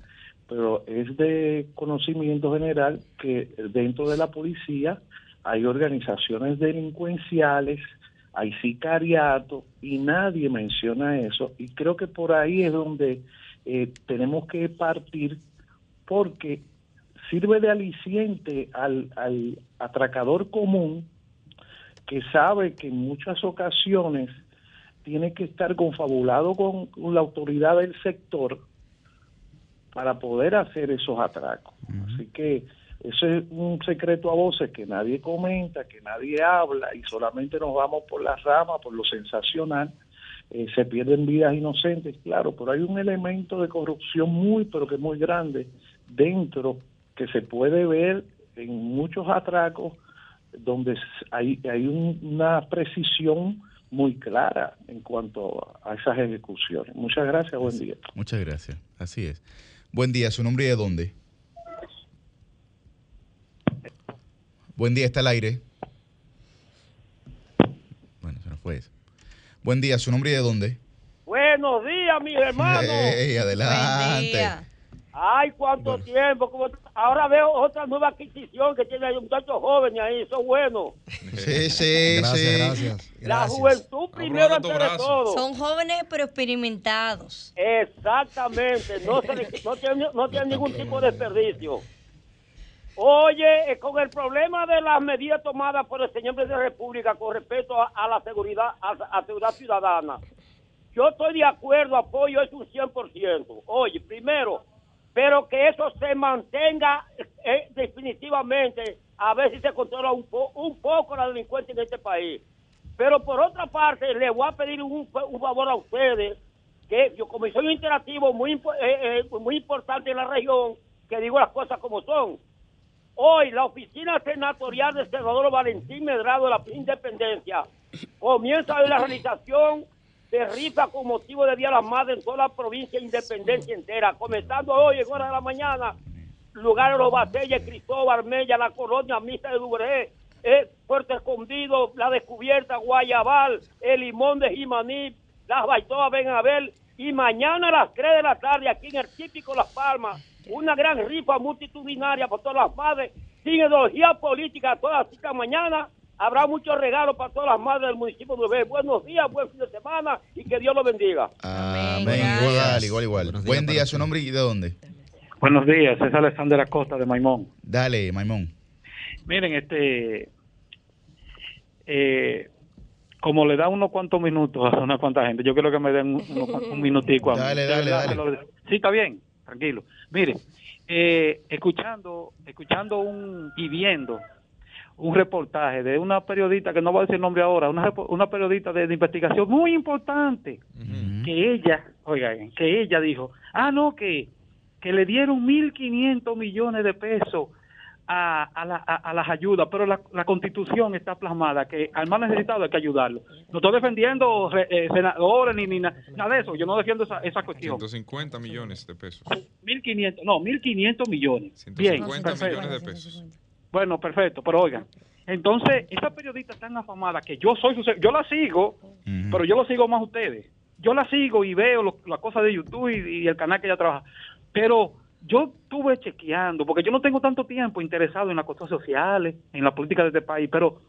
pero es de conocimiento general que dentro de la policía hay organizaciones delincuenciales, hay sicariato y nadie menciona eso y creo que por ahí es donde eh, tenemos que partir porque sirve de aliciente al, atracador común que sabe que en muchas ocasiones tiene que estar confabulado con, con la autoridad del sector para poder hacer esos atracos. Así que eso es un secreto a voces que nadie comenta, que nadie habla y solamente nos vamos por las ramas, por lo sensacional. Eh, se pierden vidas inocentes, claro, pero hay un elemento de corrupción muy, pero que muy grande dentro que se puede ver en muchos atracos donde hay, hay un- una precisión muy clara en cuanto a esas ejecuciones. Muchas gracias, buen día. Muchas gracias. Así es. Buen día, ¿su nombre y de dónde? Buen día, está al aire. Bueno, se nos fue eso. Buen día, ¿su nombre y de dónde? Buenos días, mis hermanos. Ey, adelante. Ay, cuánto tiempo. cómo- Ahora veo otra nueva adquisición que tiene ahí muchachos jóvenes ahí. Eso es bueno. Sí, sí, sí. La juventud primero antes de todo. Son jóvenes pero experimentados. Exactamente. No, se le- no, tiene, no tiene ningún tipo de desperdicio. Oye, eh, con el problema de las medidas tomadas por el señor presidente de la República con respecto a, a la seguridad, a, a seguridad ciudadana, yo estoy de acuerdo, apoyo es un 100%. Oye, primero, pero que eso se mantenga eh, definitivamente, a ver si se controla un, un poco la delincuencia en este país. Pero por otra parte, le voy a pedir un, un favor a ustedes, que yo como soy un interactivo muy, eh, eh, muy importante en la región, que digo las cosas como son. Hoy la oficina senatorial de Salvador Valentín Medrado de la Independencia comienza la realización de rifa con motivo de Día de las Madres en toda la provincia de Independencia entera, comenzando hoy en horas de la mañana, lugares Los Batelles, Cristóbal, Mella, La Colonia, Misa de Dubré, eh, Puerto Escondido, La Descubierta, Guayabal, El Limón de Jimaní, Las Baitoas, Benabel, y mañana a las 3 de la tarde aquí en el típico Las Palmas, una gran rifa multitudinaria por todas las madres, sin ideología política, todas las citas mañana. Habrá muchos regalos para todas las madres del municipio de Dubré. Buenos días, buen fin de semana y que Dios los bendiga. Amén. Igual, igual, igual. Buen día, ¿su nombre y de dónde? Buenos días, es Alexander Acosta de Maimón. Dale, Maimón. Miren, este, eh, como le da unos cuantos minutos a una cuanta gente, yo quiero que me den un, unos cuantos- un minutico a mí. Dale, dale, dale. Sí, está bien, tranquilo. Mire, eh, escuchando, escuchando un y viendo un reportaje de una periodista que no voy a decir el nombre ahora, una, una periodista de, de investigación muy importante, que ella, oigan, que ella dijo, ah, no, que, que le dieron 1.500 millones de pesos a, a, la- a- a las ayudas, pero la, la constitución está plasmada que al más necesitado hay que ayudarlo. No estoy defendiendo eh, senadores ni, ni na- nada de eso, yo no defiendo esa, esa cuestión. 150 millones de pesos. 1.500, no, 1.500 millones. Bien, 150 perfecto. millones de pesos. Bueno, perfecto, pero oigan, entonces esa periodista tan afamada que yo soy yo la sigo, pero yo lo sigo más a ustedes. Yo la sigo y veo las cosas de YouTube y, y el canal que ella trabaja, pero yo estuve chequeando, porque yo no tengo tanto tiempo interesado en las cosas sociales, en la política de este país, pero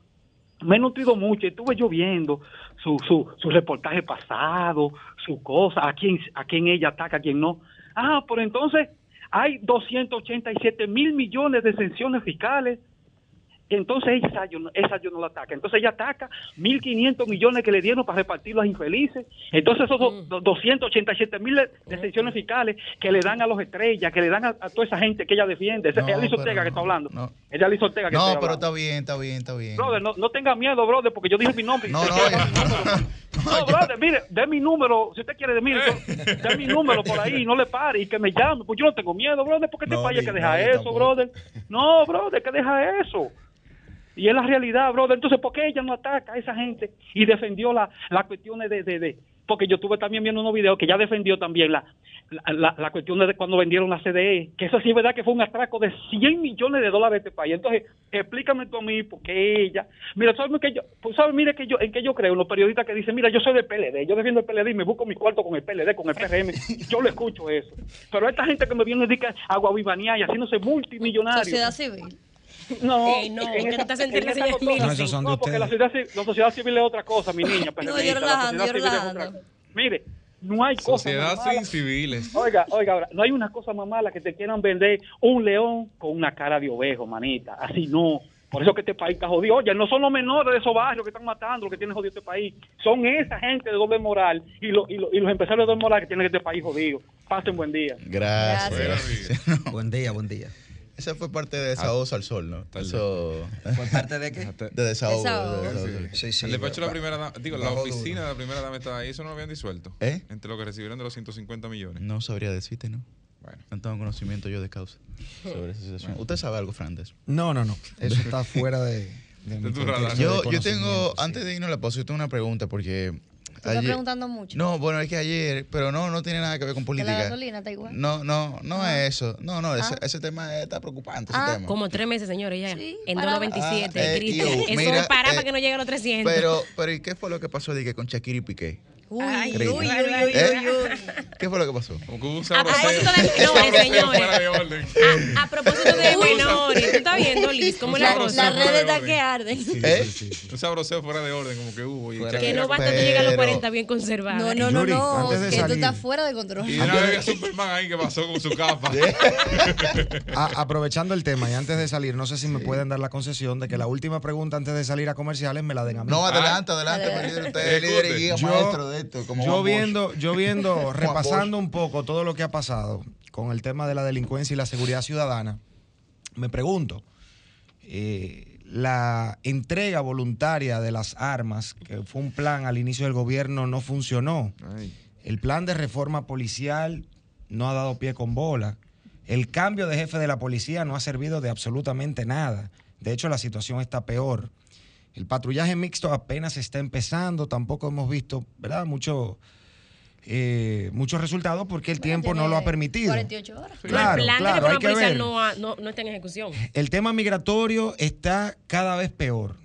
me he nutrido mucho y estuve yo viendo su, su, su reportaje pasado, su cosa, a quién, a quién ella ataca, a quién no. Ah, pero entonces hay 287 mil millones de exenciones fiscales. Entonces esa yo, no- esa yo no la ataca. Entonces ella ataca 1.500 millones que le dieron para repartir los infelices. Entonces esos do- do- 287 mil de de exenciones fiscales que le dan a los estrellas, que le dan a, a toda esa gente que ella defiende. Esa- No, pero Ortega que está hablando. no. Alice Ortega que No, pero hablando. está bien, está bien, está bien. Brother, no, no tenga miedo, brother, porque yo dije mi nombre. No, no, no, brother, mire, dé mi número, si usted quiere, de mire, yo- dé mi número por ahí, no le pare y que me llame, pues yo no tengo miedo, brother, porque este No, ni- que deja no, eso, tampoco. brother. No, brother, que deja eso. Y es la realidad, brother. Entonces, ¿por qué ella no ataca a esa gente y defendió la- las cuestiones de, de, de, porque yo estuve también viendo unos videos que ya defendió también la, la, la- la cuestión de cuando vendieron la CDE, que eso sí es verdad que fue un atraco de 100 millones de dólares de este país. Entonces, explícame tú a mí por qué ella. Mira, ¿sabes que yo, pues, ¿sabes? Mire que yo, en que yo creo, los periodistas que dicen, mira, yo soy del PLD, yo defiendo el PLD y me busco mi cuarto con el PLD, con el PRM, yo lo escucho eso. Pero esta gente que me viene a decir que agua vivanía y haciéndose multimillonario. Sociedad civil. No, Ey, no, que tú señor cosa- Emilio. No, esos son de No, porque la sociedad, ci- la sociedad civil es otra cosa, mi niña. No, PLDista, yo la relajando, sociedad yo civil es relajando. otra- Mire, no hay cosa Sociedad más mala- sin civiles. Oiga, oiga, ahora, no hay una cosa más mala que te quieran vender un león con una cara de ovejo, manita. Así no. Por eso que este país está jodido. Oye, no son los menores de esos barrios que están matando, los que tienen jodido este país. Son esa gente de doble moral y, lo- y, lo- y los empresarios de doble moral que tienen este país jodido. Pasen buen día. Gracias. Gracias. gracias. Buen día, buen día. Esa fue parte de Desahogo al Sol, ¿no? Eso. ¿Fue parte de qué? De desahogo. Desahogo. de desahogo. Sí, sí. el despacho de la primera dama, digo, la oficina duro. de la primera dama estaba ahí, eso no lo habían disuelto. ¿Eh? Entre lo que recibieron de los 150 millones. No sabría decirte, ¿no? Bueno. No tengo conocimiento yo de causa sobre esa situación. ¿Usted sabe algo, Frandes? No, no, no. Eso está fuera de, de mi tu radar. de Yo, yo tengo, sí. antes de irnos a la pausa, yo tengo una pregunta porque. Tú estás preguntando mucho. No, bueno, es que ayer, pero no, no tiene nada que ver con ¿Que política. la gasolina está igual? No, no, no Ah. es eso. No, no, ese, Ah. ese tema está preocupante. Ese Ah, tema. Como tres meses, señores, ya. Sí, en para- 2.97, Ah, eh, Cristian. Eso mira, es para eh, para que no llegue a los 300. Pero, pero ¿y qué fue lo que pasó de que con Shakira y Piqué? Uy, uy, uy, uy, uy, ¿Eh? uy. ¿Qué fue lo que pasó? Como que hubo un A propósito de sabroseo señores. fuera de orden. A, a propósito de menores, tú estás viendo, Liz, cómo es la La- cosa. Las redes está que arden. ¿Eh? Un sabroseo fuera de orden, como que hubo. Que no basta tú llegar a los Pero- 40 bien conservado. No, no, no, no. antes de Que tú estás fuera de control. Y una vez había Superman ahí que pasó con su capa. A- aprovechando el tema y antes de salir, no sé si me pueden dar la concesión de que la última pregunta antes de salir a comerciales me la den a mí. No, adelante, adelante, mi líder. Usted es líder y guía maestro de esto. Como yo viendo, yo viendo, repasando un poco todo lo que ha pasado con el tema de la delincuencia y la seguridad ciudadana, me pregunto, eh, la entrega voluntaria de las armas, que fue un plan al inicio del gobierno, no funcionó. Ay. El plan de reforma policial no ha dado pie con bola. El cambio de jefe de la policía no ha servido de absolutamente nada. De hecho, la situación está peor. El patrullaje mixto apenas está empezando, tampoco hemos visto, ¿verdad? Mucho, eh, muchos resultados porque el tiempo no lo ha permitido. 48 horas. Claro, el plan claro, de hay que ver. no, ha- no, no está en ejecución. El tema migratorio está cada vez peor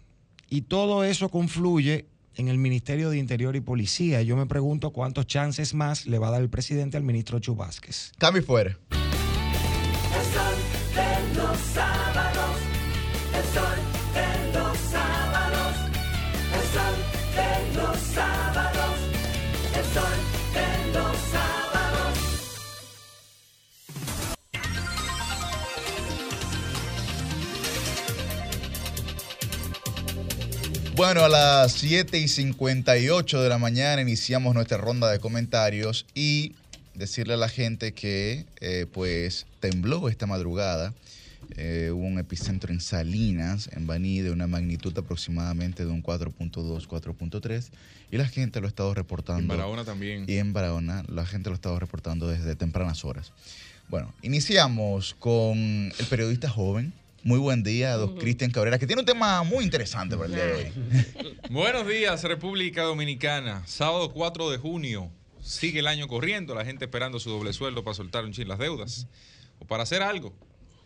y todo eso confluye en el Ministerio de Interior y Policía. Yo me pregunto cuántos chances más le va a dar el presidente al ministro Chu Vázquez. Cambio y fuera. Bueno, a las 7 y 58 de la mañana iniciamos nuestra ronda de comentarios y decirle a la gente que eh, pues tembló esta madrugada. Eh, hubo un epicentro en Salinas, en Baní, de una magnitud aproximadamente de un 4.2, 4.3 y la gente lo ha estado reportando. En Barahona también. Y en Barahona la gente lo ha estado reportando desde tempranas horas. Bueno, iniciamos con el periodista joven. Muy buen día, don Cristian Cabrera, que tiene un tema muy interesante para el día de hoy. Buenos días, República Dominicana. Sábado 4 de junio. Sigue el año corriendo, la gente esperando su doble sueldo para soltar un chin las deudas o para hacer algo.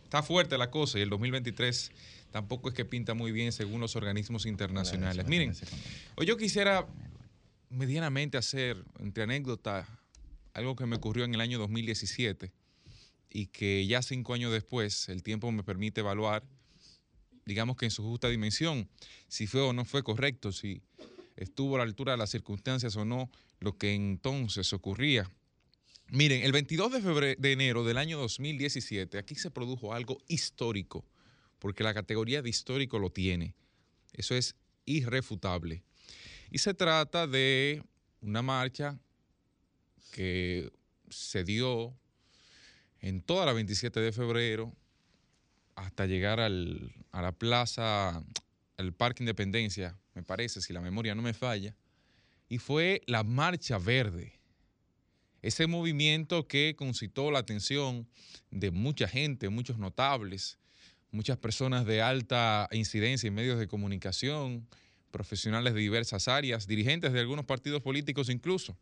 Está fuerte la cosa y el 2023 tampoco es que pinta muy bien según los organismos internacionales. Miren, hoy yo quisiera medianamente hacer, entre anécdotas, algo que me ocurrió en el año 2017 y que ya cinco años después el tiempo me permite evaluar, digamos que en su justa dimensión, si fue o no fue correcto, si estuvo a la altura de las circunstancias o no lo que entonces ocurría. Miren, el 22 de, febrero, de enero del año 2017, aquí se produjo algo histórico, porque la categoría de histórico lo tiene. Eso es irrefutable. Y se trata de una marcha que se dio en toda la 27 de febrero hasta llegar al, a la plaza, al Parque Independencia, me parece, si la memoria no me falla, y fue la Marcha Verde. Ese movimiento que concitó la atención de mucha gente, muchos notables, muchas personas de alta incidencia en medios de comunicación, profesionales de diversas áreas, dirigentes de algunos partidos políticos incluso.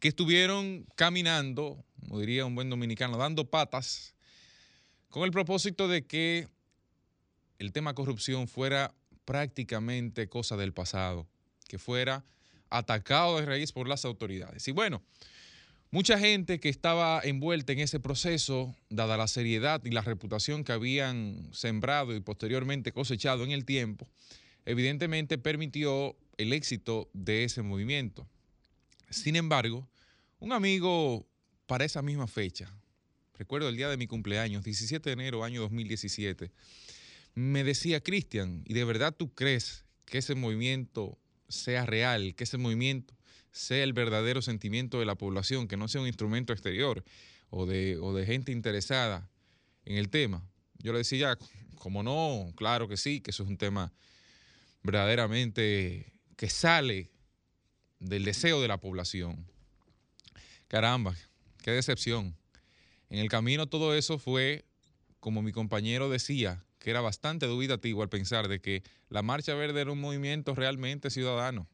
Que estuvieron caminando, como diría un buen dominicano, dando patas, con el propósito de que el tema corrupción fuera prácticamente cosa del pasado, que fuera atacado de raíz por las autoridades. Y bueno, mucha gente que estaba envuelta en ese proceso, dada la seriedad y la reputación que habían sembrado y posteriormente cosechado en el tiempo, evidentemente permitió el éxito de ese movimiento. Sin embargo, un amigo para esa misma fecha, recuerdo el día de mi cumpleaños, 17 de enero, año 2017, me decía, Cristian, ¿y de verdad tú crees que ese movimiento sea real, que ese movimiento sea el verdadero sentimiento de la población, que no sea un instrumento exterior o de, o de gente interesada en el tema? Yo le decía, como no, claro que sí, que eso es un tema verdaderamente que sale del deseo de la población. Caramba, qué decepción. En el camino todo eso fue, como mi compañero decía, que era bastante dubitativo al pensar de que la Marcha Verde era un movimiento realmente ciudadano,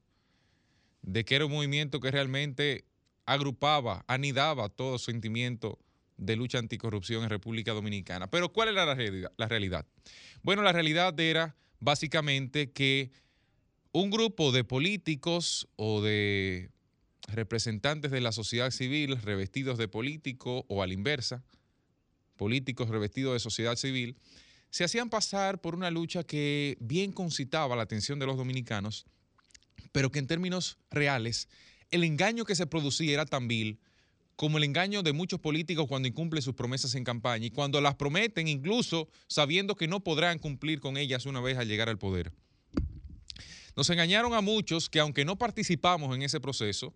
de que era un movimiento que realmente agrupaba, anidaba todo sentimiento de lucha anticorrupción en República Dominicana. Pero ¿cuál era la? La realidad? Bueno, la realidad era básicamente que un grupo de políticos o de representantes de la sociedad civil revestidos de político o a la inversa, políticos revestidos de sociedad civil, se hacían pasar por una lucha que bien concitaba la atención de los dominicanos, pero que en términos reales el engaño que se producía era tan vil como el engaño de muchos políticos cuando incumplen sus promesas en campaña y cuando las prometen incluso sabiendo que no podrán cumplir con ellas una vez al llegar al poder. Nos engañaron a muchos que aunque no participamos en ese proceso,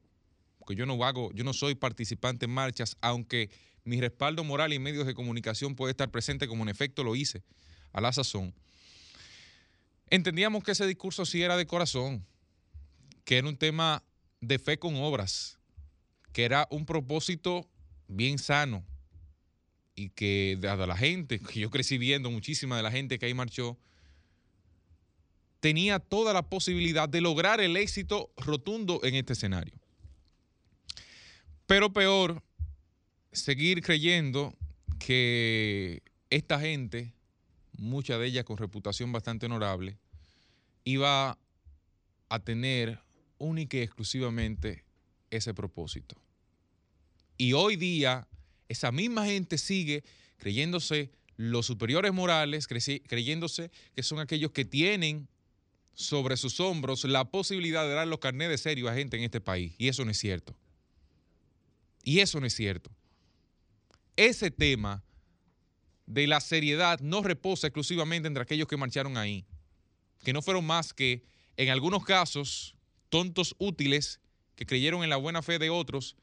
porque yo no hago, yo no soy participante en marchas, aunque mi respaldo moral y medios de comunicación puede estar presente como en efecto lo hice a la sazón, entendíamos que ese discurso sí era de corazón, que era un tema de fe con obras, que era un propósito bien sano y que dada la gente, que yo crecí viendo muchísima de la gente que ahí marchó, tenía toda la posibilidad de lograr el éxito rotundo en este escenario. Pero peor, seguir creyendo que esta gente, mucha de ellas con reputación bastante honorable, iba a tener única y exclusivamente ese propósito. Y hoy día esa misma gente sigue creyéndose los superiores morales, creyéndose que son aquellos que tienen sobre sus hombros la posibilidad de dar los carnés de serio a gente en este país. Y eso no es cierto. Y eso no es cierto. Ese tema de la seriedad no reposa exclusivamente entre aquellos que marcharon ahí, que no fueron más que, en algunos casos, tontos útiles que creyeron en la buena fe de otros,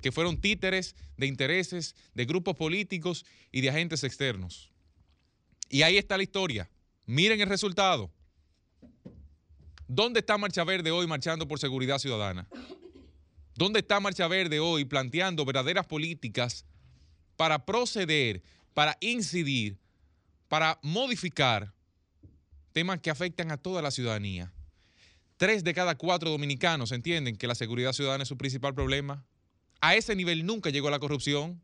que fueron títeres de intereses de grupos políticos y de agentes externos. Y ahí está la historia. Miren el resultado. ¿Dónde está Marcha Verde hoy marchando por seguridad ciudadana? ¿Dónde está Marcha Verde hoy planteando verdaderas políticas para proceder, para incidir, para modificar temas que afectan a toda la ciudadanía? Tres de cada cuatro dominicanos entienden que la seguridad ciudadana es su principal problema. A ese nivel nunca llegó la corrupción.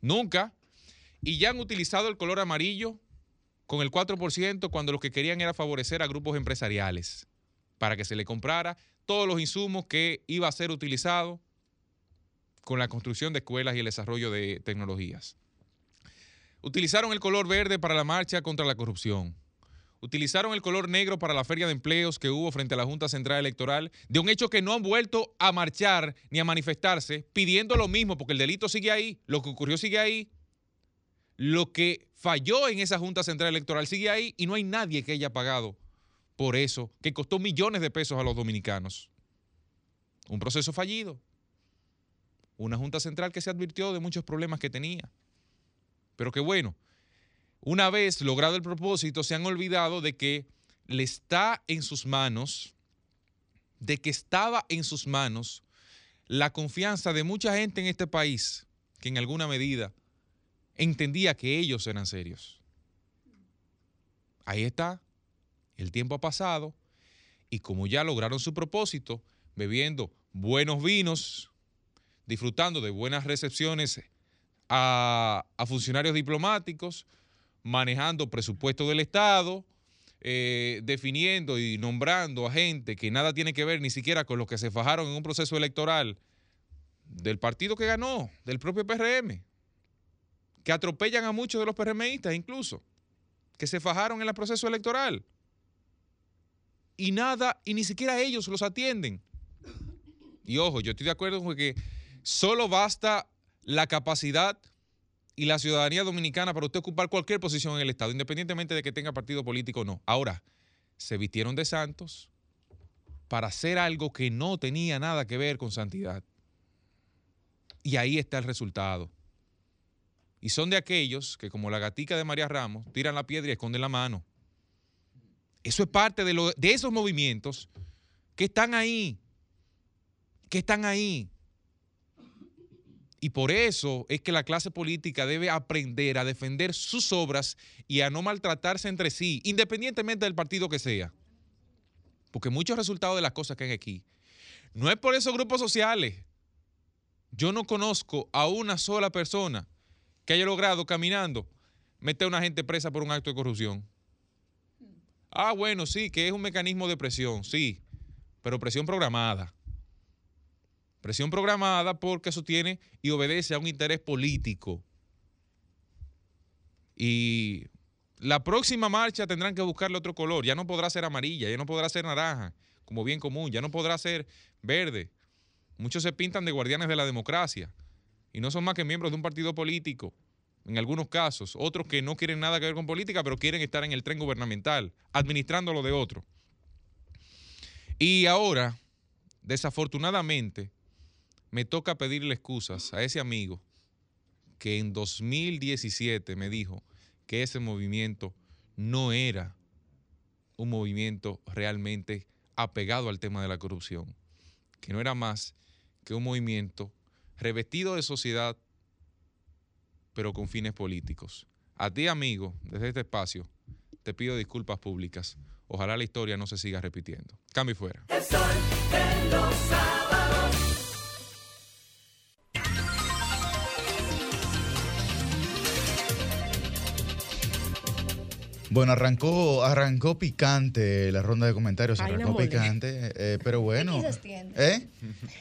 Nunca. Y ya han utilizado el color amarillo con el 4% cuando lo que querían era favorecer a grupos empresariales para que se le comprara todos los insumos que iba a ser utilizado con la construcción de escuelas y el desarrollo de tecnologías. Utilizaron el color verde para la marcha contra la corrupción. Utilizaron el color negro para la feria de empleos que hubo frente a la Junta Central Electoral, de un hecho que no han vuelto a marchar ni a manifestarse, pidiendo lo mismo, porque el delito sigue ahí, lo que ocurrió sigue ahí, lo que falló en esa Junta Central Electoral sigue ahí y no hay nadie que haya pagado por eso, que costó millones de pesos a los dominicanos. Un proceso fallido. Una Junta Central que se advirtió de muchos problemas que tenía. Pero que bueno, una vez logrado el propósito, se han olvidado de que le está en sus manos, de que estaba en sus manos la confianza de mucha gente en este país que en alguna medida entendía que ellos eran serios. Ahí está, el tiempo ha pasado y como ya lograron su propósito, bebiendo buenos vinos, disfrutando de buenas recepciones a, funcionarios diplomáticos, manejando presupuesto del Estado, eh, definiendo y nombrando a gente que nada tiene que ver ni siquiera con los que se fajaron en un proceso electoral del partido que ganó, del propio PRM, que atropellan a muchos de los PRMistas incluso, que se fajaron en el proceso electoral. Y nada, y ni siquiera ellos los atienden. Y ojo, yo estoy de acuerdo con que solo basta la capacidad y la ciudadanía dominicana para usted ocupar cualquier posición en el Estado, independientemente de que tenga partido político o no. Ahora, se vistieron de santos para hacer algo que no tenía nada que ver con santidad. Y ahí está el resultado. Y son de aquellos que, como la gatica de María Ramos, tiran la piedra y esconden la mano. Eso es parte de, lo- de esos movimientos que están ahí, que están ahí. Y por eso es que la clase política debe aprender a defender sus obras y a no maltratarse entre sí, independientemente del partido que sea. Porque muchos resultados de las cosas que hay aquí no es por esos grupos sociales. Yo no conozco a una sola persona que haya logrado caminando meter a una gente presa por un acto de corrupción. Ah, bueno, sí, que es un mecanismo de presión, sí, pero presión programada. Presión programada porque eso tiene y obedece a un interés político. Y la próxima marcha tendrán que buscarle otro color. Ya no podrá ser amarilla, ya no podrá ser naranja, como bien común, ya no podrá ser verde. Muchos se pintan de guardianes de la democracia y no son más que miembros de un partido político, en algunos casos. Otros que no quieren nada que ver con política, pero quieren estar en el tren gubernamental, administrando lo de otro. Y ahora, desafortunadamente, me toca pedirle excusas a ese amigo que en 2017 me dijo que ese movimiento no era un movimiento realmente apegado al tema de la corrupción, que no era más que un movimiento revestido de sociedad, pero con fines políticos. A ti, amigo, desde este espacio, te pido disculpas públicas. Ojalá la historia no se siga repitiendo. Cambio y fuera. Bueno, arrancó, arrancó picante la ronda de comentarios, Ay, arrancó no picante, eh, pero bueno. Y se extiende. ¿Eh?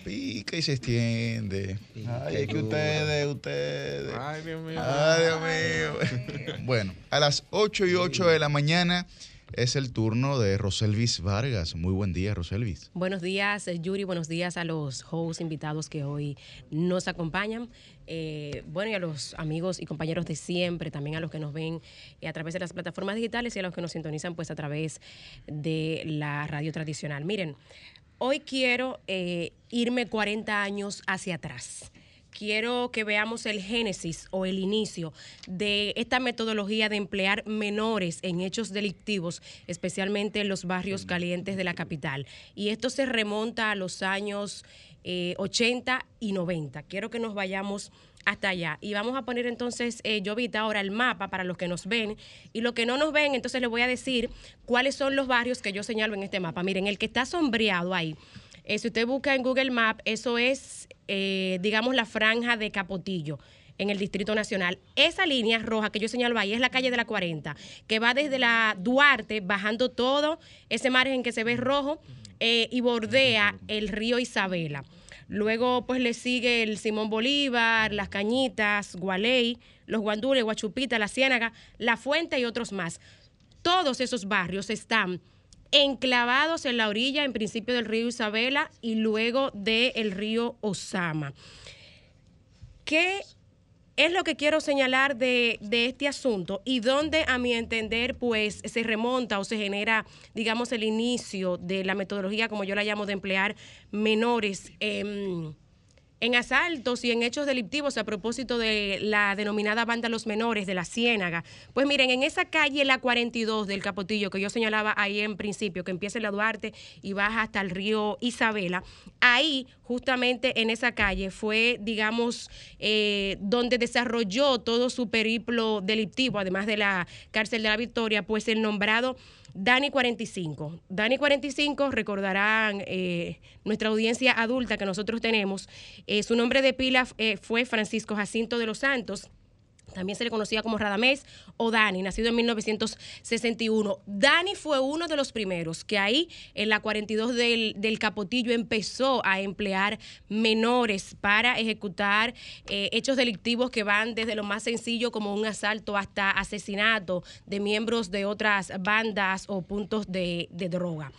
Pica y se extiende. Ay, es que ustedes, ustedes. Ay, Dios mío. Ay, Dios mío. Bueno, a las 8 y 8 de la mañana es el turno de Roselvis Vargas. Muy buen día, Roselvis. Buenos días, eh, Yuri. Buenos días a los hosts invitados que hoy nos acompañan. Eh, bueno, y a los amigos y compañeros de siempre, también a los que nos ven eh, a través de las plataformas digitales y a los que nos sintonizan pues a través de la radio tradicional. Miren, hoy quiero irme 40 años hacia atrás. Quiero que veamos el génesis o el inicio de esta metodología de emplear menores en hechos delictivos, especialmente en los barrios calientes de la capital. Y esto se remonta a los años eh, 80 y 90. Quiero que nos vayamos hasta allá. Y vamos a poner entonces, eh, yo vi ahora el mapa para los que nos ven. Y los que no nos ven, entonces les voy a decir cuáles son los barrios que yo señalo en este mapa. Miren, el que está sombreado ahí. Eh, si usted busca en Google Maps, eso es, eh, digamos, la franja de Capotillo en el Distrito Nacional. Esa línea roja que yo señalo ahí es la calle de la 40, que va desde la Duarte, bajando todo ese margen que se ve rojo eh, y bordea el río Isabela. Luego, pues le sigue el Simón Bolívar, Las Cañitas, Gualey, Los Guandules, Guachupita, La Ciénaga, La Fuente y otros más. Todos esos barrios están enclavados en la orilla, en principio del río Isabela y luego del río Osama. ¿Qué es lo que quiero señalar de, de este asunto y dónde, a mi entender, pues se remonta o se genera, digamos, el inicio de la metodología, como yo la llamo, de emplear menores en asaltos y en hechos delictivos a propósito de la denominada banda Los Menores de la Ciénaga. Pues miren, en esa calle, la 42 del Capotillo, que yo señalaba ahí en principio, que empieza en la Duarte y baja hasta el río Isabela, ahí, justamente en esa calle, fue, digamos, eh, donde desarrolló todo su periplo delictivo, además de la cárcel de la Victoria, pues el nombrado Dani 45. Dani 45, recordarán eh, nuestra audiencia adulta que nosotros tenemos, eh, su nombre de pila eh, fue Francisco Jacinto de los Santos. También se le conocía como Radamés o Dani, nacido en 1961. Dani fue uno de los primeros que ahí, en la 42 del, del Capotillo, empezó a emplear menores para ejecutar eh, hechos delictivos que van desde lo más sencillo como un asalto hasta asesinato de miembros de otras bandas o puntos de, de droga.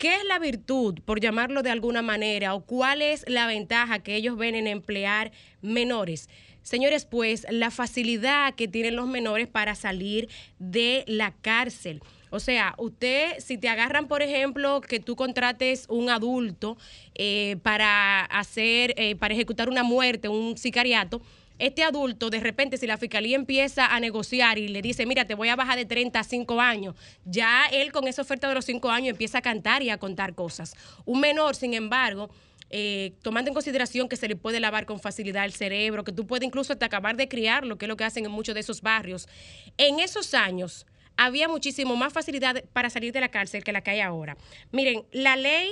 ¿Qué es la virtud, por llamarlo de alguna manera, o cuál es la ventaja que ellos ven en emplear menores? Señores, pues la facilidad que tienen los menores para salir de la cárcel. O sea, usted, si te agarran, por ejemplo, que tú contrates un adulto eh, para hacer, eh, para ejecutar una muerte, un sicariato, este adulto, de repente, si la fiscalía empieza a negociar y le dice, mira, te voy a bajar de 30 a 5 años, ya él con esa oferta de los 5 años empieza a cantar y a contar cosas. Un menor, sin embargo, eh, tomando en consideración que se le puede lavar con facilidad el cerebro, que tú puedes incluso hasta acabar de criarlo, que es lo que hacen en muchos de esos barrios. En esos años había muchísimo más facilidad para salir de la cárcel que la que hay ahora. Miren, la ley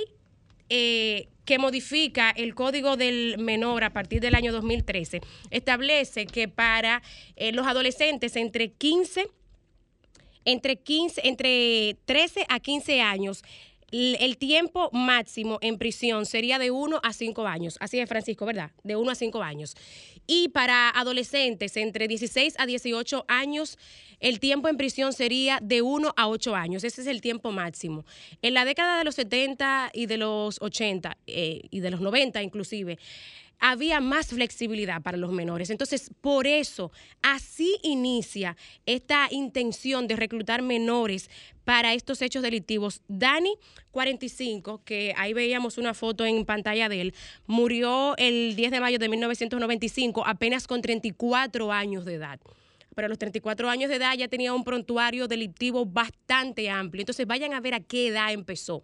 eh, que modifica el Código del Menor a partir del año 2013 establece que para eh, los adolescentes entre 15 entre 15 entre 13 a 15 años el tiempo máximo en prisión sería de 1 a 5 años. Así es, Francisco, ¿verdad? De 1 a 5 años. Y para adolescentes entre 16 a 18 años, el tiempo en prisión sería de 1 a 8 años. Ese es el tiempo máximo. En la década de los 70 y de los 80 eh, y de los 90 inclusive, había más flexibilidad para los menores. Entonces, por eso, así inicia esta intención de reclutar menores para estos hechos delictivos. Dani, 45, que ahí veíamos una foto en pantalla de él, murió el 10 de mayo de 1995, apenas con 34 años de edad pero a los 34 años de edad ya tenía un prontuario delictivo bastante amplio. Entonces vayan a ver a qué edad empezó.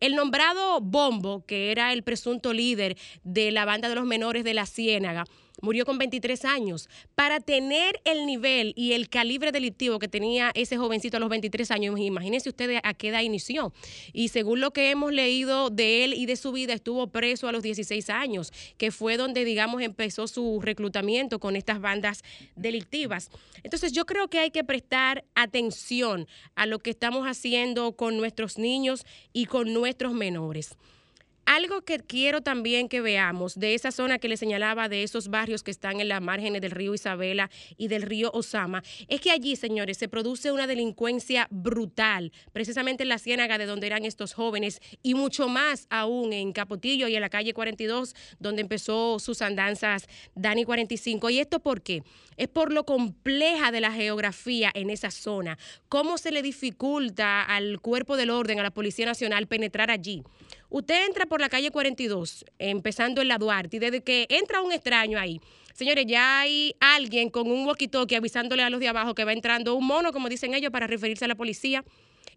El nombrado Bombo, que era el presunto líder de la banda de los menores de la Ciénaga, murió con 23 años. Para tener el nivel y el calibre delictivo que tenía ese jovencito a los 23 años, imagínense ustedes a qué edad inició. Y según lo que hemos leído de él y de su vida, estuvo preso a los 16 años, que fue donde, digamos, empezó su reclutamiento con estas bandas delictivas. Entonces yo creo que hay que prestar atención a lo que estamos haciendo con nuestros niños y con nuestros menores. Algo que quiero también que veamos de esa zona que le señalaba, de esos barrios que están en las márgenes del río Isabela y del río Osama, es que allí, señores, se produce una delincuencia brutal, precisamente en la ciénaga de donde eran estos jóvenes y mucho más aún en Capotillo y en la calle 42, donde empezó sus andanzas Dani 45. ¿Y esto por qué? Es por lo compleja de la geografía en esa zona, cómo se le dificulta al cuerpo del orden, a la Policía Nacional penetrar allí. Usted entra por la calle 42, empezando en la Duarte, y desde que entra un extraño ahí, señores, ya hay alguien con un walkie-talkie avisándole a los de abajo que va entrando un mono, como dicen ellos, para referirse a la policía.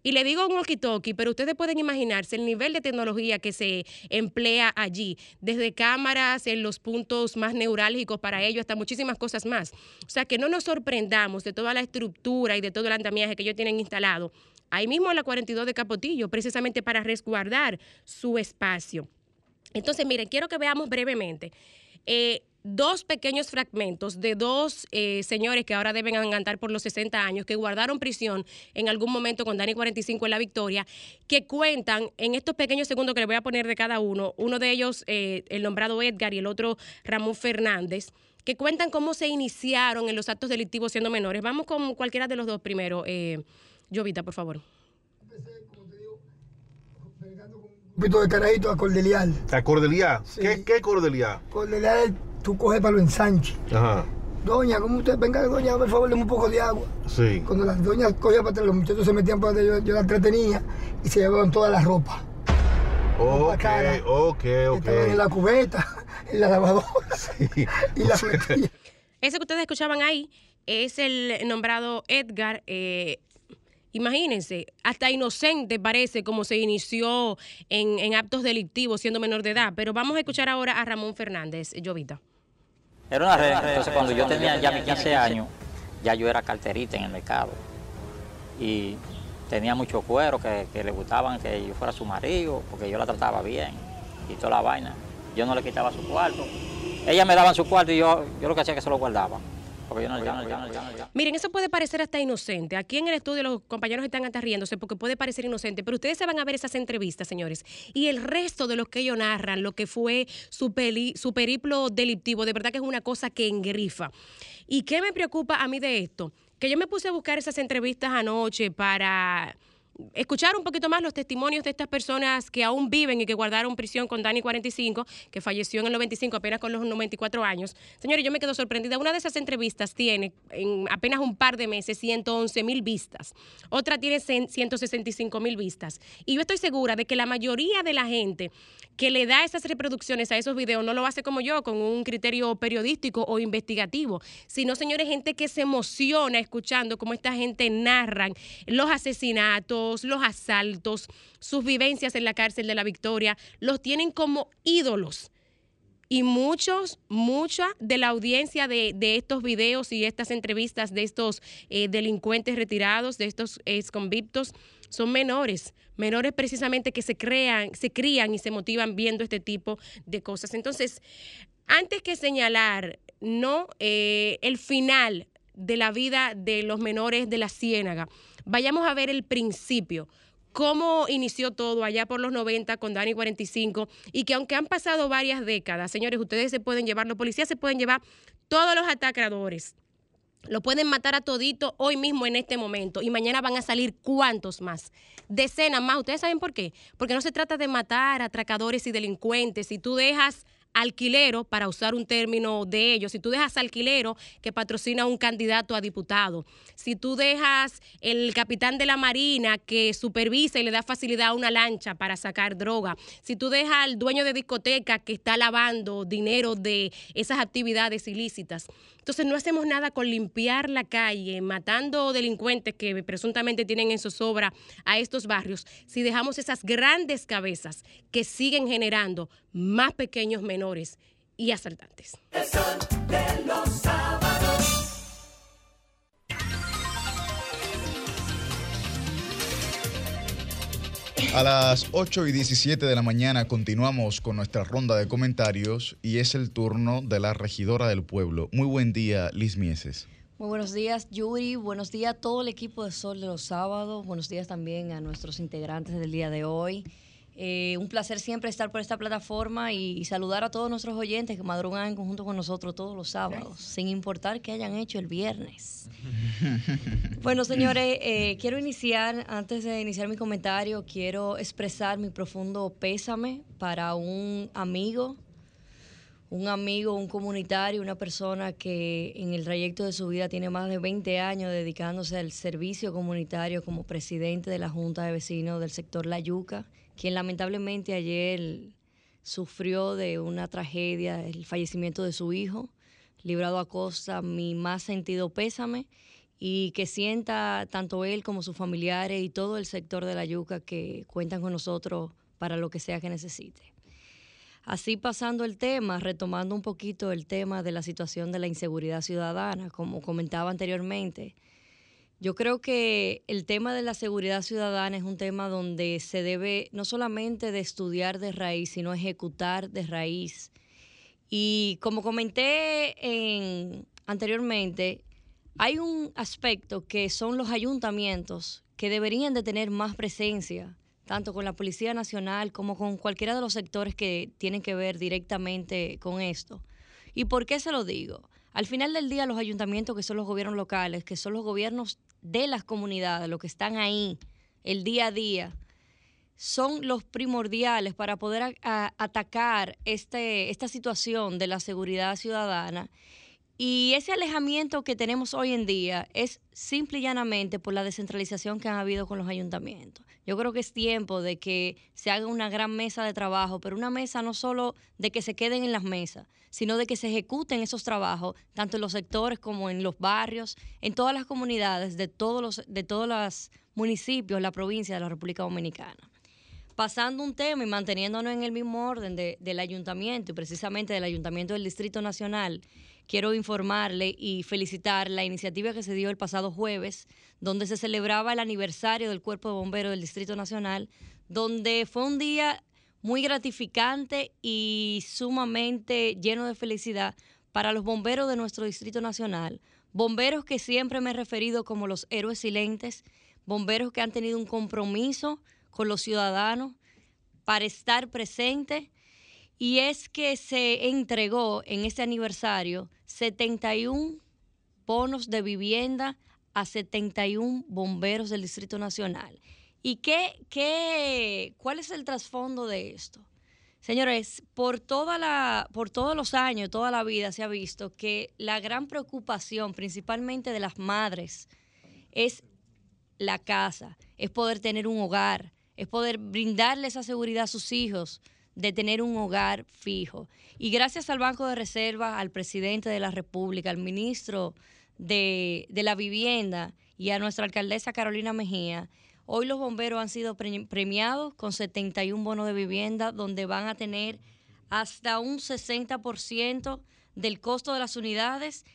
Y le digo un walkie-talkie, pero ustedes pueden imaginarse el nivel de tecnología que se emplea allí, desde cámaras en los puntos más neurálgicos para ello, hasta muchísimas cosas más. O sea, que no nos sorprendamos de toda la estructura y de todo el andamiaje que ellos tienen instalado ahí mismo en la 42 de Capotillo, precisamente para resguardar su espacio. Entonces, miren, quiero que veamos brevemente eh, dos pequeños fragmentos de dos eh, señores que ahora deben andar por los 60 años, que guardaron prisión en algún momento con Dani 45 en La Victoria, que cuentan en estos pequeños segundos que les voy a poner de cada uno, uno de ellos eh, el nombrado Edgar y el otro Ramón Fernández, que cuentan cómo se iniciaron en los actos delictivos siendo menores. Vamos con cualquiera de los dos primero. Eh, Jovita, por favor. Un poquito de carajito a Cordelial. ¿A Cordeliá? ¿Qué, ¿Qué Cordeliá? Cordelial, tú coges para lo ensanche. Ajá. Doña, ¿cómo usted? Venga, doña, por favor, deme un poco de agua. Sí. Cuando las doñas cogían para atrás, los muchachos se metían para atrás, yo, yo la entretenía y se llevaban toda la ropa. Ok, cara. ok, ok. Estaban en la cubeta, en la lavadora. y la. Ese que ustedes escuchaban ahí es el nombrado Edgar. eh, imagínense, hasta inocente parece como se inició en, en actos delictivos siendo menor de edad. Pero vamos a escuchar ahora a Ramón Fernández, Jovita. Era una red. Entonces, cuando yo tenía ya mis 15 años, ya yo era carterita en el mercado. Y tenía mucho cuero, que, que le gustaban que yo fuera su marido, porque yo la trataba bien y toda la vaina. Yo no le quitaba su cuarto. Ella me daba su cuarto y yo, yo lo que hacía es que se lo guardaba. Miren, eso puede parecer hasta inocente. Aquí en el estudio los compañeros están hasta riéndose porque puede parecer inocente, pero ustedes se van a ver esas entrevistas, señores, y el resto de lo que ellos narran, lo que fue su, su periplo delictivo, de verdad que es una cosa que engrifa. ¿Y qué me preocupa a mí de esto? Que yo me puse a buscar esas entrevistas anoche para escuchar un poquito más los testimonios de estas personas que aún viven y que guardaron prisión con Dani 45, que falleció en el 95 apenas con los 94 años. Señores, yo me quedo sorprendida. Una de esas entrevistas tiene en apenas un par de meses 111 mil vistas. Otra tiene 100 165 mil vistas. Y yo estoy segura de que la mayoría de la gente que le da esas reproducciones a esos videos no lo hace como yo, con un criterio periodístico o investigativo, sino, señores, gente que se emociona escuchando cómo esta gente narran los asesinatos, los asaltos, sus vivencias en la cárcel de la Victoria, los tienen como ídolos. Y muchos, mucha de la audiencia de, de estos videos y estas entrevistas de estos eh, delincuentes retirados, de estos exconvictos, son menores, menores precisamente que se crean, se crían y se motivan viendo este tipo de cosas. Entonces, antes que señalar no eh, el final de la vida de los menores de la Ciénaga, vayamos a ver el principio cómo inició todo allá por los 90 con Dani 45 y que aunque han pasado varias décadas, señores, ustedes se pueden llevar, los policías se pueden llevar todos los atacadores. Lo pueden matar a todito hoy mismo en este momento y mañana van a salir cuántos más. Decenas más. ¿Ustedes saben por qué? Porque no se trata de matar atracadores y delincuentes. Si tú dejas alquilero, para usar un término de ellos, si tú dejas alquilero que patrocina a un candidato a diputado, si tú dejas el capitán de la Marina que supervisa y le da facilidad a una lancha para sacar droga, si tú dejas al dueño de discoteca que está lavando dinero de esas actividades ilícitas. Entonces no hacemos nada con limpiar la calle, matando delincuentes que presuntamente tienen en zozobra a estos barrios, si dejamos esas grandes cabezas que siguen generando más pequeños menores y asaltantes. A las 8 y 17 de la mañana continuamos con nuestra ronda de comentarios y es el turno de la regidora del pueblo. Muy buen día, Liz Mieses. Muy buenos días, Yuri. Buenos días a todo el equipo de Sol de los Sábados. Buenos días también a nuestros integrantes del día de hoy. Eh, un placer siempre estar por esta plataforma y, y saludar a todos nuestros oyentes que madrugan en conjunto con nosotros todos los sábados, sin importar qué hayan hecho el viernes. Bueno, señores, eh, quiero iniciar, antes de iniciar mi comentario, quiero expresar mi profundo pésame para un amigo, un amigo, un comunitario, una persona que en el trayecto de su vida tiene más de 20 años dedicándose al servicio comunitario como presidente de la Junta de Vecinos del sector La Yuca, quien lamentablemente ayer sufrió de una tragedia, el fallecimiento de su hijo, librado a costa mi más sentido pésame y que sienta tanto él como sus familiares y todo el sector de la yuca que cuentan con nosotros para lo que sea que necesite. Así pasando el tema, retomando un poquito el tema de la situación de la inseguridad ciudadana, como comentaba anteriormente, yo creo que el tema de la seguridad ciudadana es un tema donde se debe no solamente de estudiar de raíz, sino ejecutar de raíz. Y como comenté en- anteriormente, hay un aspecto que son los ayuntamientos que deberían de tener más presencia, tanto con la Policía Nacional como con cualquiera de los sectores que tienen que ver directamente con esto. ¿Y por qué se lo digo? Al final del día, los ayuntamientos, que son los gobiernos locales, que son los gobiernos de las comunidades, los que están ahí el día a día, son los primordiales para poder atacar este, esta situación de la seguridad ciudadana. Y ese alejamiento que tenemos hoy en día es simple y llanamente por la descentralización que ha habido con los ayuntamientos. Yo creo que es tiempo de que se haga una gran mesa de trabajo, pero una mesa no solo de que se queden en las mesas, sino de que se ejecuten esos trabajos, tanto en los sectores como en los barrios, en todas las comunidades de todos los, de todos los municipios, la provincia de la República Dominicana. pasando un tema y manteniéndonos en el mismo orden de- del ayuntamiento y precisamente del ayuntamiento del Distrito Nacional, quiero informarle y felicitar la iniciativa que se dio el pasado jueves, donde se celebraba el aniversario del Cuerpo de Bomberos del Distrito Nacional, donde fue un día muy gratificante y sumamente lleno de felicidad para los bomberos de nuestro Distrito Nacional. Bomberos que siempre me he referido como los héroes silentes, bomberos que han tenido un compromiso con los ciudadanos para estar presentes. Y es que se entregó en este aniversario 71 bonos de vivienda a 71 bomberos del Distrito Nacional. ¿Y qué, qué, cuál es el trasfondo de esto? Señores, por, toda la, por todos los años, toda la vida se ha visto que la gran preocupación, principalmente de las madres, es la casa, es poder tener un hogar, es poder brindarle esa seguridad a sus hijos de tener un hogar fijo. Y gracias al Banco de Reserva, al presidente de la República, al ministro de, de la Vivienda y a nuestra alcaldesa Carolina Mejía, hoy los bomberos han sido pre- premiados con 71 bonos de vivienda donde van a tener hasta un 60% del costo de las unidades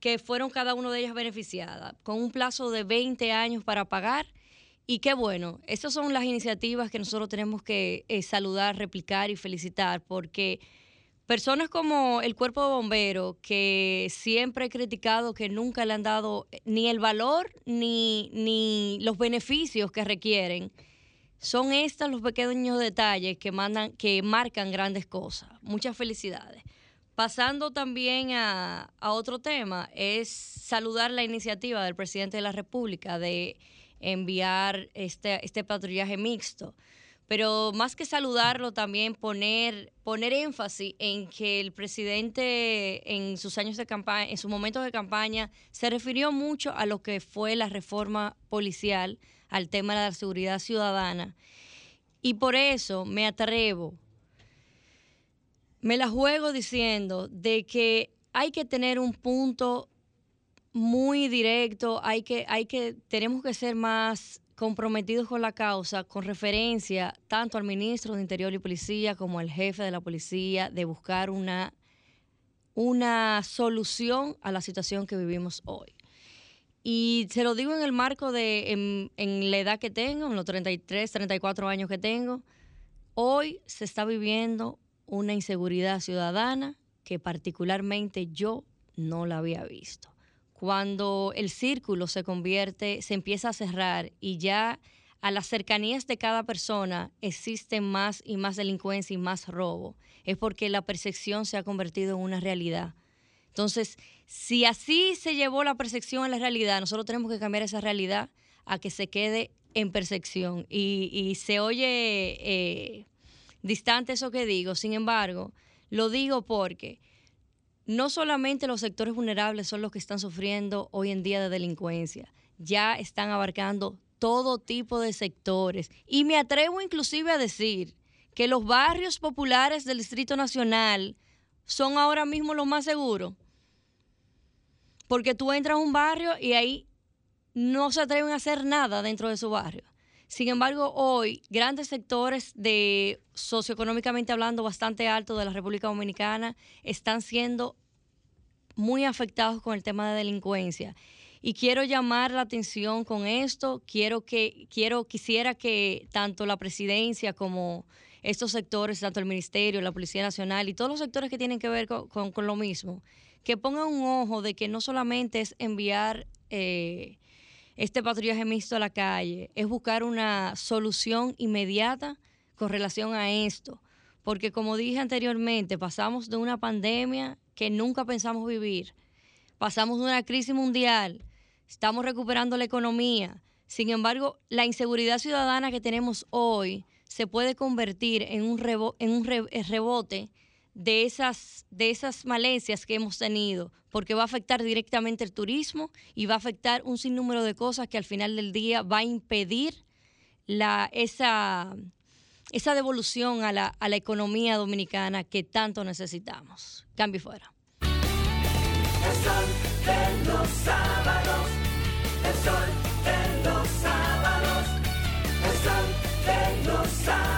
que fueron cada una de ellas beneficiadas, con un plazo de 20 años para pagar. Y qué bueno, estas son las iniciativas que nosotros tenemos que eh, saludar, replicar y felicitar, porque personas como el cuerpo de bomberos, que siempre he criticado que nunca le han dado ni el valor ni, ni los beneficios que requieren, son estos los pequeños detalles que, mandan, que marcan grandes cosas. Muchas felicidades. Pasando también a otro tema, es saludar la iniciativa del presidente de la República de enviar este, este patrullaje mixto. Pero más que saludarlo, también poner, poner énfasis en que el presidente en sus años de campaña, en sus momentos de campaña, se refirió mucho a lo que fue la reforma policial, al tema de la seguridad ciudadana. Y por eso me atrevo me la juego diciendo de que hay que tener un punto muy directo, hay que, hay que, tenemos que ser más comprometidos con la causa, con referencia tanto al ministro de Interior y Policía como al jefe de la policía, de buscar una, una solución a la situación que vivimos hoy. Y se lo digo en el marco de, en, en la edad que tengo, en los 33, 34 años que tengo, hoy se está viviendo una inseguridad ciudadana que particularmente yo no la había visto. Cuando el círculo se convierte, se empieza a cerrar y ya a las cercanías de cada persona existen más y más delincuencia y más robo, es porque la percepción se ha convertido en una realidad. Entonces, si así se llevó la percepción a la realidad, nosotros tenemos que cambiar esa realidad a que se quede en percepción. Y, y se oye eh, distante eso que digo, sin embargo, lo digo porque no solamente los sectores vulnerables son los que están sufriendo hoy en día de delincuencia, ya están abarcando todo tipo de sectores. Y me atrevo inclusive a decir que los barrios populares del Distrito Nacional son ahora mismo los más seguros. Porque tú entras a un barrio y ahí no se atreven a hacer nada dentro de su barrio. Sin embargo, hoy grandes sectores de socioeconómicamente hablando bastante altos de la República Dominicana están siendo muy afectados con el tema de delincuencia. Y quiero llamar la atención con esto. Quiero que, quiero, quisiera que tanto la presidencia como estos sectores, tanto el Ministerio, la Policía Nacional y todos los sectores que tienen que ver con, con- con lo mismo, que pongan un ojo de que no solamente es enviar eh, este patrullaje mixto a la calle, es buscar una solución inmediata con relación a esto. Porque como dije anteriormente, pasamos de una pandemia que nunca pensamos vivir, pasamos de una crisis mundial, estamos recuperando la economía. Sin embargo, la inseguridad ciudadana que tenemos hoy se puede convertir en un, rebo- en un re- rebote de esas, de esas malencias que hemos tenido, porque va a afectar directamente el turismo y va a afectar un sinnúmero de cosas que al final del día va a impedir la, esa, esa devolución a la, a la economía dominicana que tanto necesitamos. Cambio fuera. El sol de los sábados. El sol de los sábados. El sol de los sábados.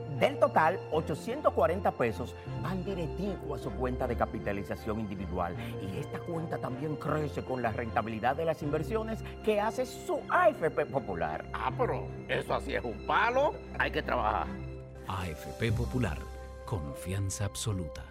Del total, 840 pesos van directivo a su cuenta de capitalización individual. Y esta cuenta también crece con la rentabilidad de las inversiones que hace su AFP Popular. Ah, pero eso así es un palo. Hay que trabajar. AFP Popular, confianza absoluta.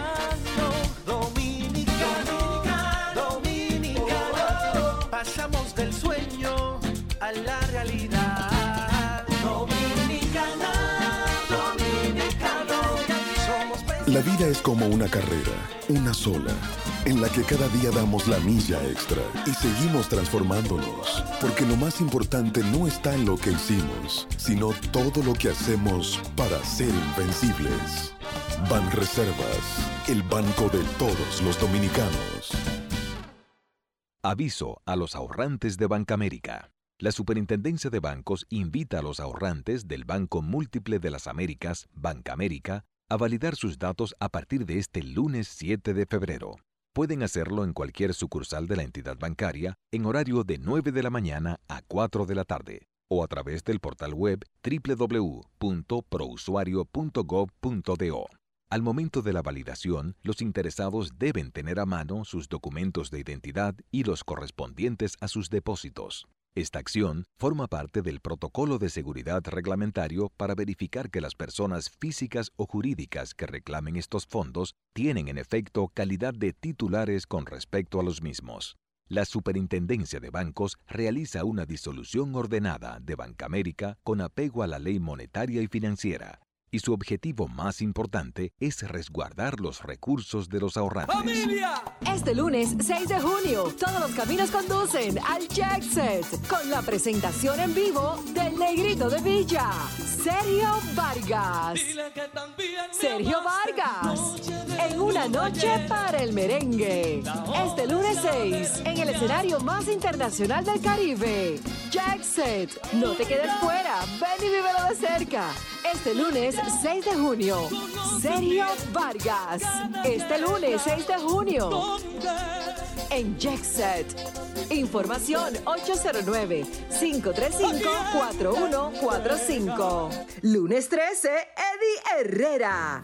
Es como una carrera, una sola, en la que cada día damos la milla extra y seguimos transformándonos, porque lo más importante no está en lo que hicimos, sino todo lo que hacemos para ser invencibles. Ban Reservas, el banco de todos los dominicanos. Aviso a los ahorrantes de Bancamérica. La Superintendencia de Bancos invita a los ahorrantes del Banco Múltiple de las Américas, Bancamérica, a validar sus datos a partir de este lunes 7 de febrero. Pueden hacerlo en cualquier sucursal de la entidad bancaria en horario de 9 de la mañana a 4 de la tarde o a través del portal web www.prousuario.gov.do. Al momento de la validación, los interesados deben tener a mano sus documentos de identidad y los correspondientes a sus depósitos. Esta acción forma parte del protocolo de seguridad reglamentario para verificar que las personas físicas o jurídicas que reclamen estos fondos tienen en efecto calidad de titulares con respecto a los mismos. La Superintendencia de Bancos realiza una disolución ordenada de Bancamérica con apego a la ley monetaria y financiera, y su objetivo más importante es resguardar los recursos de los ahorrantes. Este lunes 6 de junio, todos los caminos conducen al Jet Set con la presentación en vivo del Negrito de Villa, Sergio Vargas. Sergio Vargas, en una noche para el merengue. Este lunes 6, en el escenario más internacional del Caribe, Jet Set. No te quedes fuera, ven y vívelo de cerca. Este lunes 6 de junio, Sergio Vargas. Este lunes 6 de junio, en Jet Set. Información 809-535-4145. Lunes 13, Eddie Herrera.